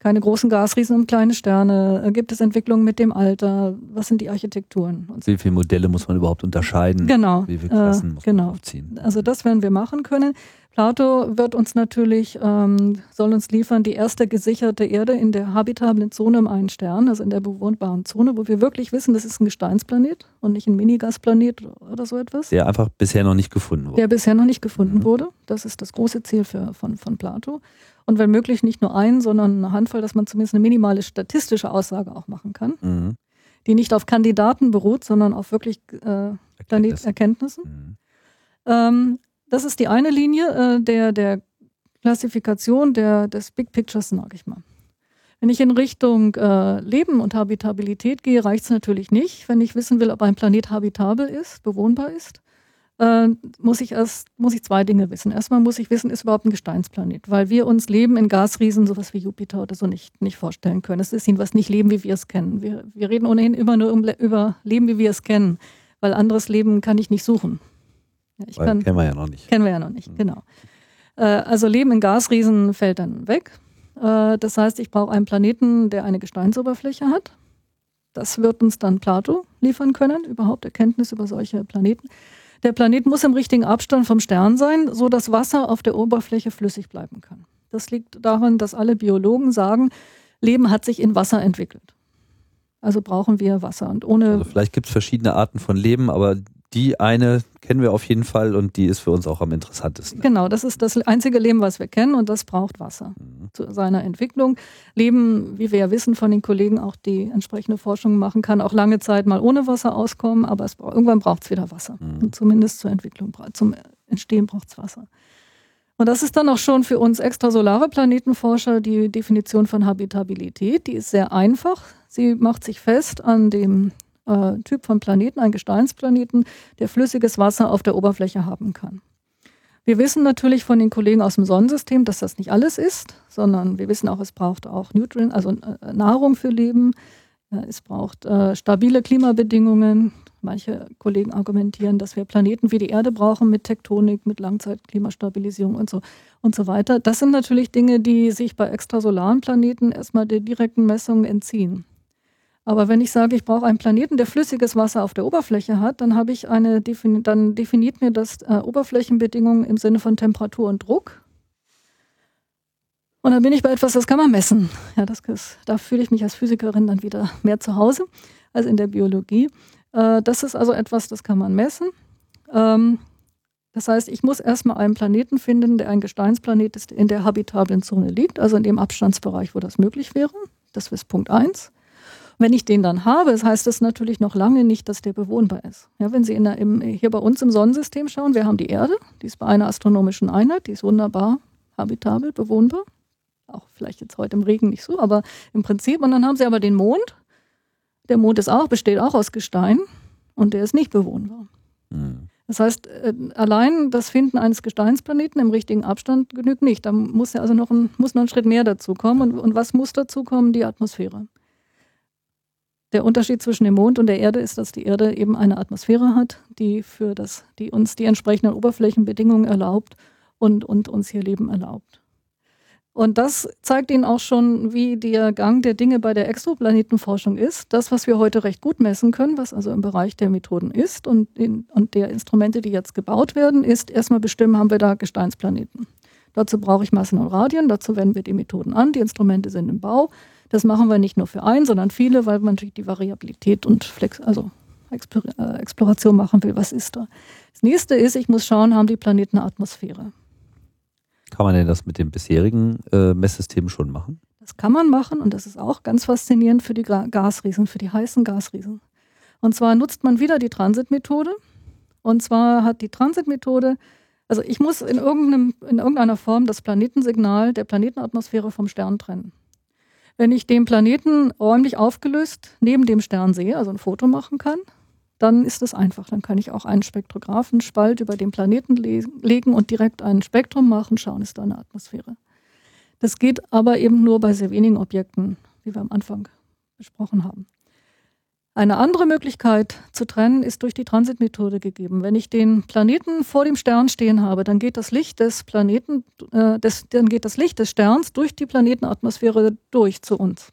keine großen Gasriesen und kleine Sterne? Äh, gibt es Entwicklungen mit dem Alter? Was sind die Architekturen? Wie viele Modelle muss man überhaupt unterscheiden? Genau. Wie viele Klassen äh, muss genau. man aufziehen? Also das werden wir machen können. Plato wird uns natürlich, ähm, soll uns liefern, die erste gesicherte Erde in der habitablen Zone um einen Stern, also in der bewohnbaren Zone, wo wir wirklich wissen, das ist ein Gesteinsplanet und nicht ein Minigasplanet oder so etwas. Der einfach bisher noch nicht gefunden wurde. Der bisher noch nicht gefunden mhm. wurde. Das ist das große Ziel für, von, von Plato und wenn möglich nicht nur einen, sondern eine Handvoll, dass man zumindest eine minimale statistische Aussage auch machen kann, mhm. die nicht auf Kandidaten beruht, sondern auf wirklich äh, Erkenntnissen. Erkenntnissen. Mhm. Ähm, das ist die eine Linie äh, der, der Klassifikation der, des Big Pictures, sage ich mal. Wenn ich in Richtung äh, Leben und Habitabilität gehe, reicht es natürlich nicht. Wenn ich wissen will, ob ein Planet habitabel ist, bewohnbar ist, äh, muss ich erst muss ich zwei Dinge wissen. Erstmal muss ich wissen, ist überhaupt ein Gesteinsplanet, weil wir uns Leben in Gasriesen, sowas wie Jupiter oder so, nicht, nicht vorstellen können. Es ist was nicht Leben, wie wir es kennen. Wir, wir reden ohnehin immer nur um, über Leben, wie wir es kennen, weil anderes Leben kann ich nicht suchen. Ich kann, kennen wir ja noch nicht. Kennen wir ja noch nicht, mhm. genau. Äh, also Leben in Gasriesen fällt dann weg. Äh, das heißt, ich brauche einen Planeten, der eine Gesteinsoberfläche hat. Das wird uns dann Plato liefern können, überhaupt Erkenntnis über solche Planeten. Der Planet muss im richtigen Abstand vom Stern sein, so dass Wasser auf der Oberfläche flüssig bleiben kann. Das liegt daran, dass alle Biologen sagen, Leben hat sich in Wasser entwickelt. Also brauchen wir Wasser. Und ohne also vielleicht gibt es verschiedene Arten von Leben, aber die eine kennen wir auf jeden Fall und die ist für uns auch am interessantesten. Genau, das ist das einzige Leben, was wir kennen und das braucht Wasser mhm. zu seiner Entwicklung. Leben, wie wir ja wissen von den Kollegen, auch die entsprechende Forschung machen kann, auch lange Zeit mal ohne Wasser auskommen, aber es, irgendwann braucht es wieder Wasser. Mhm. Und zumindest zur Entwicklung, zum Entstehen braucht es Wasser. Und das ist dann auch schon für uns extrasolare Planetenforscher die Definition von Habitabilität. Die ist sehr einfach. Sie macht sich fest an dem äh, Typ von Planeten, ein Gesteinsplaneten, der flüssiges Wasser auf der Oberfläche haben kann. Wir wissen natürlich von den Kollegen aus dem Sonnensystem, dass das nicht alles ist, sondern wir wissen auch, es braucht auch Nutrient, also äh, Nahrung für Leben. Es braucht äh, stabile Klimabedingungen. Manche Kollegen argumentieren, dass wir Planeten wie die Erde brauchen mit Tektonik, mit Langzeitklimastabilisierung und so und so weiter. Das sind natürlich Dinge, die sich bei extrasolaren Planeten erstmal der direkten Messung entziehen. Aber wenn ich sage, ich brauche einen Planeten, der flüssiges Wasser auf der Oberfläche hat, dann habe ich eine, dann definiert mir das äh, Oberflächenbedingungen im Sinne von Temperatur und Druck. Und dann bin ich bei etwas, das kann man messen. Ja, das, da fühle ich mich als Physikerin dann wieder mehr zu Hause als in der Biologie. Äh, das ist also etwas, das kann man messen. Ähm, das heißt, ich muss erstmal einen Planeten finden, der ein Gesteinsplanet ist, in der habitablen Zone liegt, also in dem Abstandsbereich, wo das möglich wäre. Das ist Punkt 1. Wenn ich den dann habe, heißt das natürlich noch lange nicht, dass der bewohnbar ist. Ja, wenn Sie der, im, hier bei uns im Sonnensystem schauen, wir haben die Erde, die ist bei einer astronomischen Einheit, die ist wunderbar habitabel, bewohnbar. Auch vielleicht jetzt heute im Regen nicht so, aber im Prinzip. Und dann haben Sie aber den Mond, Der Mond ist auch, besteht auch aus Gestein und der ist nicht bewohnbar. Mhm. Das heißt, äh, allein das Finden eines Gesteinsplaneten im richtigen Abstand genügt nicht. Da muss ja also noch ein, muss noch ein Schritt mehr dazu kommen. Und, und was muss dazu kommen? Die Atmosphäre. Der Unterschied zwischen dem Mond und der Erde ist, dass die Erde eben eine Atmosphäre hat, die für das, die uns die entsprechenden Oberflächenbedingungen erlaubt und, und uns hier Leben erlaubt. Und das zeigt Ihnen auch schon, wie der Gang der Dinge bei der Exoplanetenforschung ist. Das, was wir heute recht gut messen können, was also im Bereich der Methoden ist und, in, und der Instrumente, die jetzt gebaut werden, ist erstmal bestimmen, haben wir da Gesteinsplaneten. Dazu brauche ich Massen und Radien, dazu wenden wir die Methoden an, die Instrumente sind im Bau. Das machen wir nicht nur für einen, sondern viele, weil man natürlich die Variabilität und Flex, also äh, Exploration machen will. Was ist da? Das nächste ist, ich muss schauen, haben die Planeten eine Atmosphäre? Kann man denn das mit dem bisherigen äh, Messsystem schon machen? Das kann man machen und das ist auch ganz faszinierend für die Gasriesen, für die heißen Gasriesen. Und zwar nutzt man wieder die Transitmethode. Und zwar hat die Transitmethode, also ich muss in, in irgendeiner Form das Planetensignal der Planetenatmosphäre vom Stern trennen. Wenn ich den Planeten räumlich aufgelöst neben dem Stern sehe, also ein Foto machen kann, dann ist es einfach. Dann kann ich auch einen Spektrographenspalt über den Planeten le legen und direkt ein Spektrum machen, schauen, ist da eine Atmosphäre. Das geht aber eben nur bei sehr wenigen Objekten, wie wir am Anfang besprochen haben. Eine andere Möglichkeit zu trennen ist durch die Transitmethode gegeben. Wenn ich den Planeten vor dem Stern stehen habe, dann geht das Licht des Planeten, äh, des, dann geht das Licht des Sterns durch die Planetenatmosphäre durch zu uns.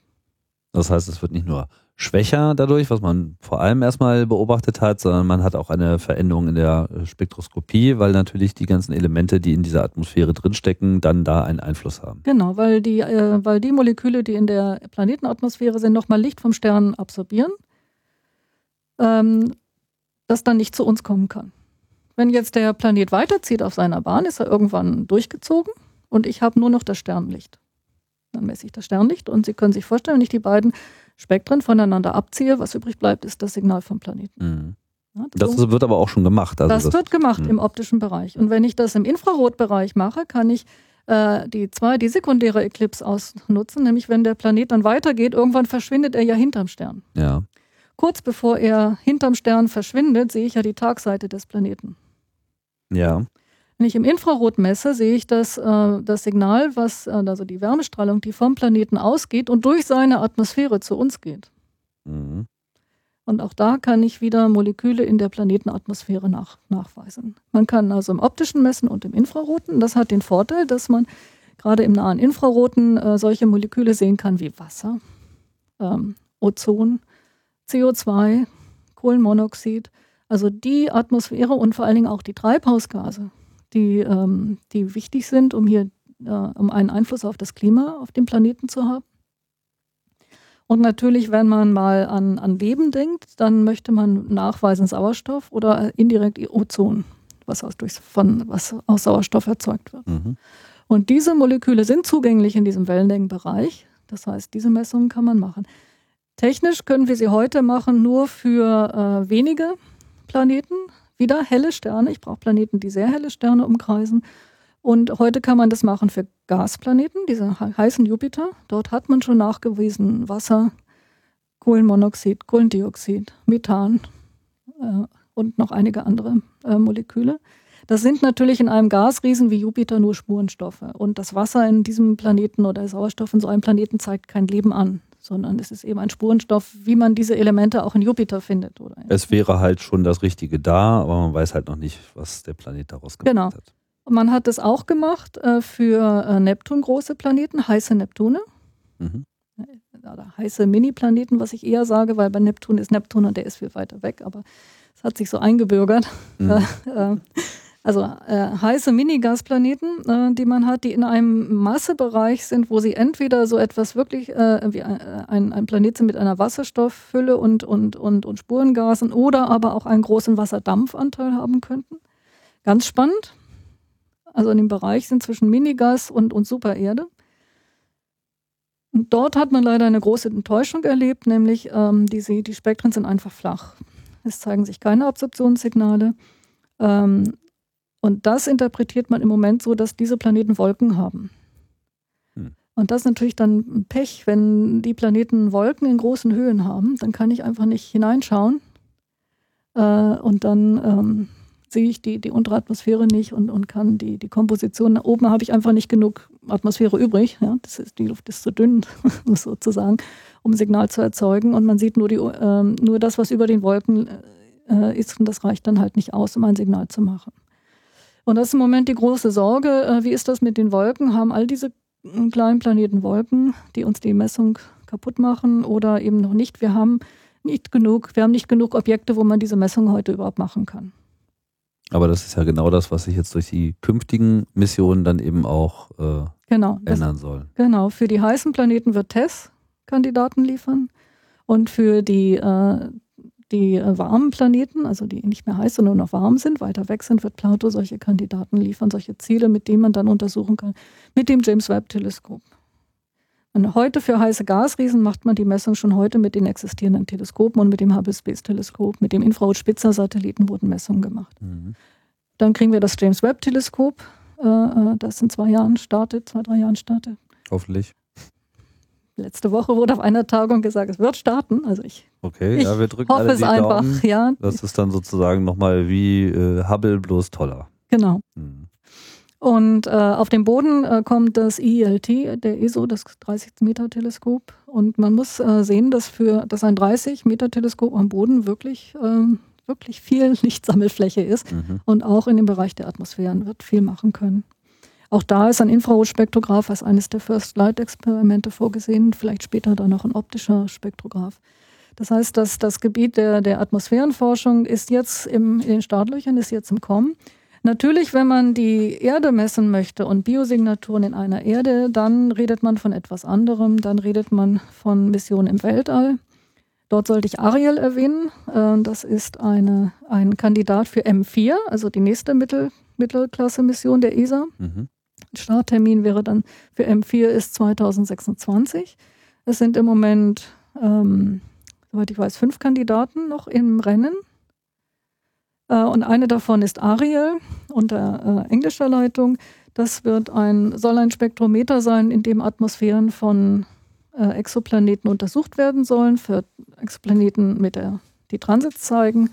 Das heißt, es wird nicht nur schwächer dadurch, was man vor allem erstmal beobachtet hat, sondern man hat auch eine Veränderung in der Spektroskopie, weil natürlich die ganzen Elemente, die in dieser Atmosphäre drinstecken, dann da einen Einfluss haben. Genau, weil die, äh, weil die Moleküle, die in der Planetenatmosphäre sind, nochmal Licht vom Stern absorbieren, ähm, das dann nicht zu uns kommen kann. Wenn jetzt der Planet weiterzieht auf seiner Bahn, ist er irgendwann durchgezogen und ich habe nur noch das Sternlicht. Dann messe ich das Sternlicht und Sie können sich vorstellen, wenn ich die beiden Spektren voneinander abziehe, was übrig bleibt, ist das Signal vom Planeten. Mhm. Ja, das, das wird aber auch schon gemacht. Also das, das, wird gemacht mh. im optischen Bereich. Und wenn ich das im Infrarotbereich mache, kann ich äh, die zwei, die sekundäre Eclipse ausnutzen, nämlich wenn der Planet dann weitergeht, irgendwann verschwindet er ja hinterm Stern. Ja. Kurz bevor er hinterm Stern verschwindet, sehe ich ja die Tagseite des Planeten. Ja. Wenn ich im Infrarot messe, sehe ich das, äh, das Signal, was, äh, also die Wärmestrahlung, die vom Planeten ausgeht und durch seine Atmosphäre zu uns geht. Mhm. Und auch da kann ich wieder Moleküle in der Planetenatmosphäre nach, nachweisen. Man kann also im optischen messen und im Infraroten. Das hat den Vorteil, dass man gerade im nahen Infraroten äh, solche Moleküle sehen kann wie Wasser, ähm, Ozon, CO2, Kohlenmonoxid. Also die Atmosphäre und vor allen Dingen auch die Treibhausgase, die, ähm, die wichtig sind, um hier äh, um einen Einfluss auf das Klima auf dem Planeten zu haben. Und natürlich, wenn man mal an, an Leben denkt, dann möchte man nachweisen Sauerstoff oder indirekt Ozon, was aus, durch, von, was aus Sauerstoff erzeugt wird. Mhm. Und diese Moleküle sind zugänglich in diesem Wellenlängenbereich. Das heißt, diese Messungen kann man machen. Technisch können wir sie heute machen nur für äh, wenige Planeten, wieder helle Sterne. Ich brauche Planeten, die sehr helle Sterne umkreisen. Und heute kann man das machen für Gasplaneten, diese heißen Jupiter. Dort hat man schon nachgewiesen Wasser, Kohlenmonoxid, Kohlendioxid, Methan äh, und noch einige andere äh, Moleküle. Das sind natürlich in einem Gasriesen wie Jupiter nur Spurenstoffe. Und das Wasser in diesem Planeten oder Sauerstoff in so einem Planeten zeigt kein Leben an sondern es ist eben ein Spurenstoff, wie man diese Elemente auch in Jupiter findet. Oder es wäre halt schon das Richtige da, aber man weiß halt noch nicht, was der Planet daraus gemacht genau. hat. Und man hat es auch gemacht äh, für äh, Neptun große Planeten, heiße Neptune. Mhm. Oder heiße Mini-Planeten, was ich eher sage, weil bei Neptun ist Neptun und der ist viel weiter weg, aber es hat sich so eingebürgert. Mhm. Äh, also äh, heiße Mini-Gasplaneten, äh, die man hat, die in einem Massebereich sind, wo sie entweder so etwas wirklich äh, wie ein, ein Planet sind mit einer Wasserstofffülle und, und, und, und Spurengasen oder aber auch einen großen Wasserdampfanteil haben könnten. Ganz spannend. Also in dem Bereich sind zwischen Minigas und, und Supererde. Und dort hat man leider eine große Enttäuschung erlebt, nämlich ähm, die, die Spektren sind einfach flach. Es zeigen sich keine Absorptionssignale. Ähm, und das interpretiert man im Moment so, dass diese Planeten Wolken haben. Hm. Und das ist natürlich dann Pech, wenn die Planeten Wolken in großen Höhen haben, dann kann ich einfach nicht hineinschauen. Äh, und dann ähm, sehe ich die, die untere Atmosphäre nicht und, und kann die, die Komposition, oben habe ich einfach nicht genug Atmosphäre übrig. Ja? Das ist, die Luft ist zu dünn, sozusagen, um ein Signal zu erzeugen. Und man sieht nur, die, äh, nur das, was über den Wolken äh, ist. Und das reicht dann halt nicht aus, um ein Signal zu machen. Und das ist im Moment die große Sorge. Äh, wie ist das mit den Wolken? Haben all diese kleinen Planeten Wolken, die uns die Messung kaputt machen oder eben noch nicht? Wir haben nicht genug, wir haben nicht genug Objekte, wo man diese Messung heute überhaupt machen kann. Aber das ist ja genau das, was sich jetzt durch die künftigen Missionen dann eben auch äh, genau, ändern das, soll. Genau, für die heißen Planeten wird TESS Kandidaten liefern und für die, äh, die äh, warmen Planeten, also die nicht mehr heiß, sondern nur noch warm sind, weiter weg sind, wird Plato solche Kandidaten liefern, solche Ziele, mit denen man dann untersuchen kann, mit dem James Webb Teleskop. Und heute für heiße Gasriesen macht man die Messung schon heute mit den existierenden Teleskopen und mit dem Hubble Space Teleskop, mit dem Infrarot-Spitzer-Satelliten wurden Messungen gemacht. Mhm. Dann kriegen wir das James Webb Teleskop, äh, äh, das in zwei Jahren startet, zwei, drei Jahren startet. Hoffentlich. Letzte Woche wurde auf einer Tagung gesagt, es wird starten. Also ich, okay, ich ja, wir drücken hoffe es einfach. Daumen. Ja. Das ist dann sozusagen nochmal wie äh, Hubble bloß toller. Genau. Hm. Und äh, auf dem Boden äh, kommt das IELT, der ESO, das 30-Meter-Teleskop. Und man muss äh, sehen, dass für dass ein 30-Meter-Teleskop am Boden wirklich, ähm, wirklich viel Lichtsammelfläche ist mhm. und auch in dem Bereich der Atmosphären wird viel machen können. Auch da ist ein Infrarotspektrograph als eines der First Light-Experimente vorgesehen, vielleicht später dann noch ein optischer Spektrograph. Das heißt, dass das Gebiet der, der Atmosphärenforschung ist jetzt im, in den Startlöchern, ist jetzt im Kommen. Natürlich, wenn man die Erde messen möchte und Biosignaturen in einer Erde, dann redet man von etwas anderem. Dann redet man von Missionen im Weltall. Dort sollte ich Ariel erwähnen. Äh, das ist eine, ein Kandidat für M4, also die nächste Mittel, Mittelklasse-Mission der ESA. Mhm. Starttermin wäre dann für M4 ist 2026. Es sind im Moment, ähm, soweit ich weiß, fünf Kandidaten noch im Rennen. Äh, und eine davon ist Ariel unter äh, englischer Leitung. Das wird ein, soll ein Spektrometer sein, in dem Atmosphären von äh, Exoplaneten untersucht werden sollen, für Exoplaneten mit der, die Transits zeigen.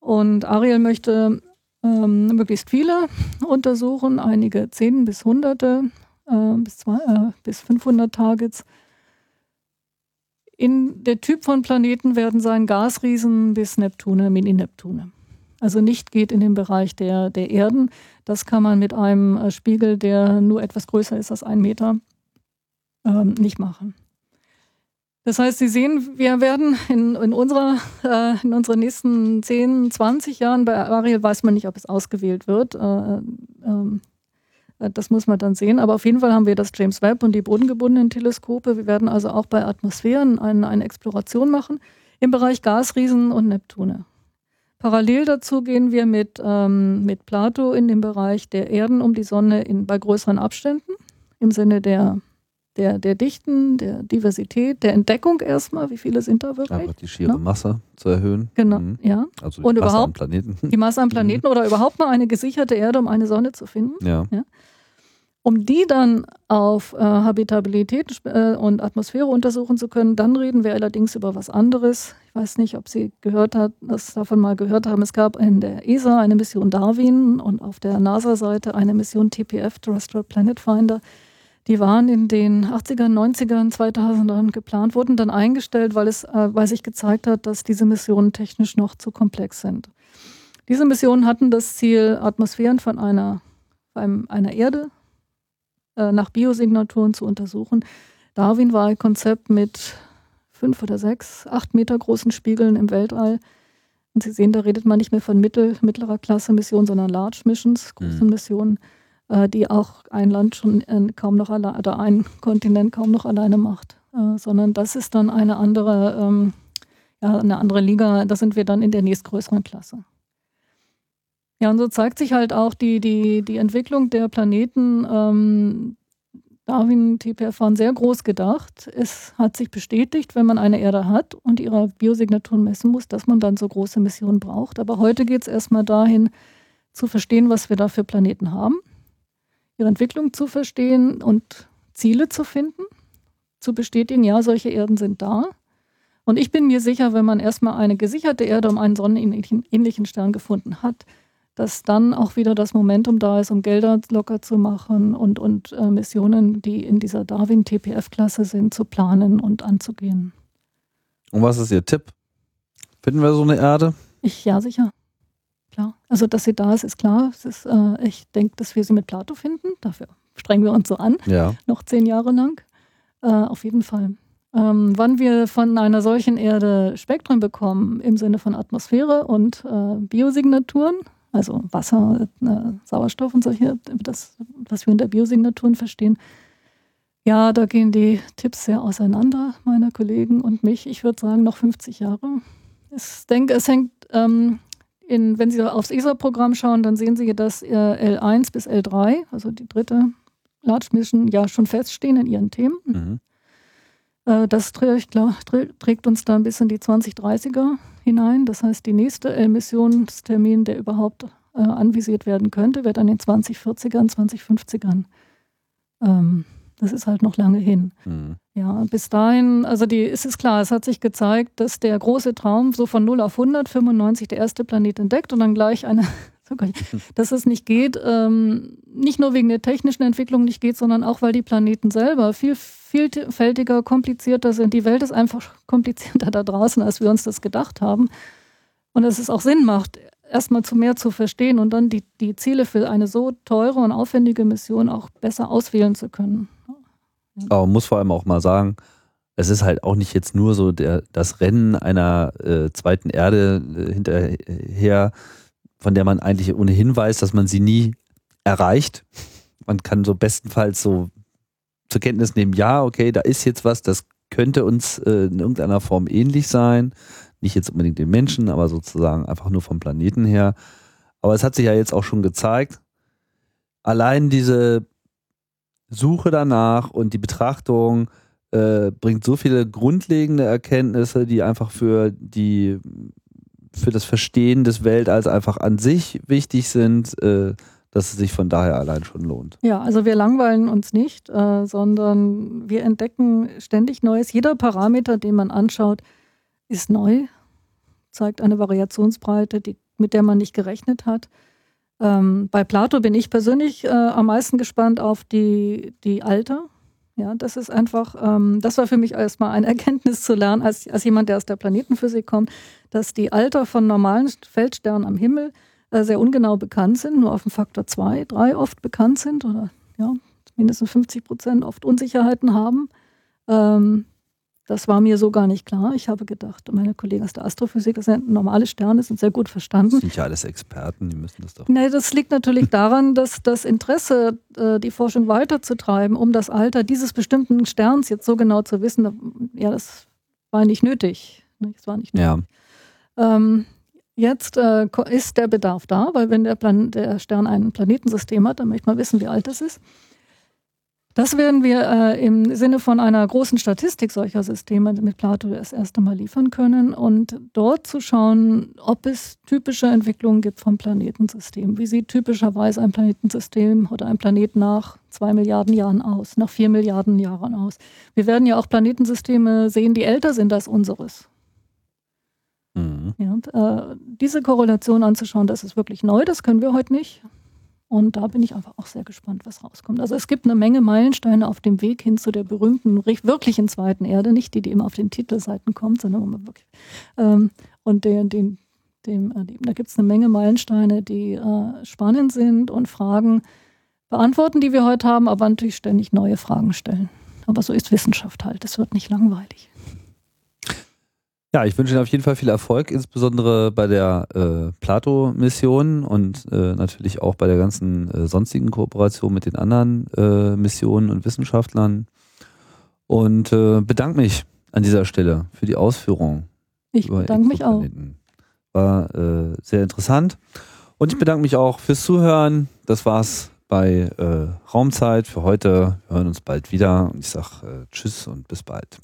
Und Ariel möchte ähm, möglichst viele untersuchen, einige zehn bis hunderte, äh, bis, zwei, äh, bis 500 Targets. In der Typ von Planeten werden sein Gasriesen bis Neptune, Mini-Neptune also nicht geht in den Bereich der, der Erden. Das kann man mit einem äh, Spiegel, der nur etwas größer ist als ein Meter, ähm, nicht machen. Das heißt, Sie sehen, wir werden in, in, unserer, äh, in unseren nächsten 10, 20 Jahren, bei Ariel weiß man nicht, ob es ausgewählt wird, äh, ähm, äh, das muss man dann sehen. Aber auf jeden Fall haben wir das James Webb und die bodengebundenen Teleskope. Wir werden also auch bei Atmosphären eine, eine Exploration machen im Bereich Gasriesen und Neptune. Parallel dazu gehen wir mit, ähm, mit Plato in den Bereich der Erden um die Sonne in, bei größeren Abständen, im Sinne der, der, der Dichten, der Diversität, der Entdeckung erstmal, wie viele sind da wirklich. Einfach die schiere? Ne? Masse zu erhöhen. Genau, mhm. ja. Also die Und Masse überhaupt, am Planeten. Die Masse am Planeten mhm. oder überhaupt mal eine gesicherte Erde, um eine Sonne zu finden. Ja. ja? Um die dann auf äh, Habitabilität äh, und Atmosphäre untersuchen zu können, dann reden wir allerdings über was anderes. Ich weiß nicht, ob Sie gehört hat, das davon mal gehört haben. Es gab in der ESA eine Mission Darwin und auf der NASA-Seite eine Mission TPF, Terrestrial Planet Finder. Die waren in den 80ern, 90ern, 2000ern geplant, wurden dann eingestellt, weil, es, äh, weil sich gezeigt hat, dass diese Missionen technisch noch zu komplex sind. Diese Missionen hatten das Ziel, Atmosphären von einer, einem, einer Erde äh, nach Biosignaturen zu untersuchen. Darwin war ein Konzept mit fünf oder sechs, acht Meter großen Spiegeln im Weltall. Und Sie sehen, da redet man nicht mehr von mittel, mittlerer Klasse Missionen, sondern Large Missions, großen mhm. Missionen, die auch ein Land schon äh, kaum noch alleine oder ein Kontinent kaum noch alleine macht. Äh, sondern das ist dann eine andere, ähm, ja, eine andere Liga. Da sind wir dann in der nächstgrößeren Klasse. Ja, und so zeigt sich halt auch die, die, die Entwicklung der Planeten. Ähm, Darwin TPF waren sehr groß gedacht. Es hat sich bestätigt, wenn man eine Erde hat und ihre Biosignaturen messen muss, dass man dann so große Missionen braucht. Aber heute geht es erstmal dahin, zu verstehen, was wir da für Planeten haben, ihre Entwicklung zu verstehen und Ziele zu finden, zu bestätigen, ja, solche Erden sind da. Und ich bin mir sicher, wenn man erstmal eine gesicherte Erde um einen sonnenähnlichen Stern gefunden hat, dass dann auch wieder das Momentum da ist, um Gelder locker zu machen und, und äh, Missionen, die in dieser Darwin-TPF-Klasse sind, zu planen und anzugehen. Und was ist Ihr Tipp? Finden wir so eine Erde? Ich, ja, sicher. Klar. Also, dass sie da ist, ist klar. Ist, äh, ich denke, dass wir sie mit Plato finden. Dafür strengen wir uns so an. Ja. Noch zehn Jahre lang. Äh, auf jeden Fall. Ähm, wann wir von einer solchen Erde Spektren bekommen, im Sinne von Atmosphäre und äh, Biosignaturen, also Wasser, äh, Sauerstoff und solche, das, was wir unter Biosignaturen verstehen, ja, da gehen die Tipps sehr auseinander, meiner Kollegen und mich. Ich würde sagen, noch 50 Jahre. Ich denke, es hängt, ähm, in, wenn Sie aufs ESA-Programm schauen, dann sehen Sie, dass äh, L1 bis L3, also die dritte Large Mission, ja schon feststehen in ihren Themen. Mhm. Äh, das trägt, uns da bis in die 2030er hinein. Das heißt, die nächste Emissionstermin, der überhaupt äh, anvisiert werden könnte, wird an den 2040ern, 2050ern. Ähm, das ist halt noch lange hin. Mhm. Ja, bis dahin, also die, es ist klar, es hat sich gezeigt, dass der große Traum so von 0 auf 100, 95 der erste Planet entdeckt und dann gleich eine, dass es nicht geht, ähm, nicht nur wegen der technischen Entwicklung nicht geht, sondern auch, weil die Planeten selber viel vielfältiger, komplizierter sind. Die Welt ist einfach komplizierter da draußen, als wir uns das gedacht haben. Und dass es auch Sinn macht, erstmal zu mehr zu verstehen und dann die, die Ziele für eine so teure und aufwendige Mission auch besser auswählen zu können. Aber man muss vor allem auch mal sagen, es ist halt auch nicht jetzt nur so der, das Rennen einer äh, zweiten Erde äh, hinterher, von der man eigentlich ohnehin weiß, dass man sie nie erreicht. Man kann so bestenfalls so zur Kenntnis nehmen, ja, okay, da ist jetzt was, das könnte uns äh, in irgendeiner Form ähnlich sein. Nicht jetzt unbedingt den Menschen, aber sozusagen einfach nur vom Planeten her. Aber es hat sich ja jetzt auch schon gezeigt, allein diese Suche danach und die Betrachtung äh, bringt so viele grundlegende Erkenntnisse, die einfach für die für das Verstehen des Weltalls einfach an sich wichtig sind, äh, dass es sich von daher allein schon lohnt. Ja, also wir langweilen uns nicht, äh, sondern wir entdecken ständig Neues. Jeder Parameter, den man anschaut, ist neu, zeigt eine Variationsbreite, die, mit der man nicht gerechnet hat. Ähm, bei Plato bin ich persönlich äh, am meisten gespannt auf die, die Alter. Ja, das ist einfach, ähm, das war für mich erstmal eine Erkenntnis zu lernen, als, als jemand, der aus der Planetenphysik kommt, dass die Alter von normalen Feldsternen am Himmel äh, sehr ungenau bekannt sind, nur auf dem Faktor 2, 3 oft bekannt sind oder ja, mindestens 50 Prozent oft Unsicherheiten haben. Ähm, das war mir so gar nicht klar. Ich habe gedacht, meine Kollegen aus der Astrophysik, das sind normale Sterne, sind sehr gut verstanden. Das sind ja alles Experten, die müssen das doch. Nee, das liegt natürlich daran, dass das Interesse, äh, die Forschung weiterzutreiben, um das Alter dieses bestimmten Sterns jetzt so genau zu wissen, ja, das war nicht nötig. Das war nicht nötig. Ja. Ähm, jetzt äh, ist der Bedarf da, weil wenn der, Plan der Stern ein Planetensystem hat, dann möchte man wissen, wie alt das ist. Das werden wir äh, im Sinne von einer großen Statistik solcher Systeme mit Plato das erste Mal liefern können und dort zu schauen, ob es typische Entwicklungen gibt vom Planetensystem. Wie sieht typischerweise ein Planetensystem oder ein Planet nach zwei Milliarden Jahren aus, nach vier Milliarden Jahren aus? Wir werden ja auch Planetensysteme sehen, die älter sind als unseres. Mhm. Ja, und, äh, diese Korrelation anzuschauen, das ist wirklich neu, das können wir heute nicht. Und da bin ich einfach auch sehr gespannt, was rauskommt. Also es gibt eine Menge Meilensteine auf dem Weg hin zu der berühmten, wirklichen zweiten Erde, nicht die, die immer auf den Titelseiten kommt, sondern wirklich. Ähm, und den, den, dem, äh, da gibt es eine Menge Meilensteine, die äh, spannend sind und Fragen beantworten, die wir heute haben, aber natürlich ständig neue Fragen stellen. Aber so ist Wissenschaft halt. Es wird nicht langweilig. Ja, ich wünsche Ihnen auf jeden Fall viel Erfolg, insbesondere bei der äh, Plato-Mission und äh, natürlich auch bei der ganzen äh, sonstigen Kooperation mit den anderen äh, Missionen und Wissenschaftlern. Und äh, bedanke mich an dieser Stelle für die Ausführung. Ich bedanke mich auch. War äh, sehr interessant. Und ich bedanke mich auch fürs Zuhören. Das war's bei Raumzeit für heute. Wir hören uns bald wieder. Und ich sage Tschüss und bis bald.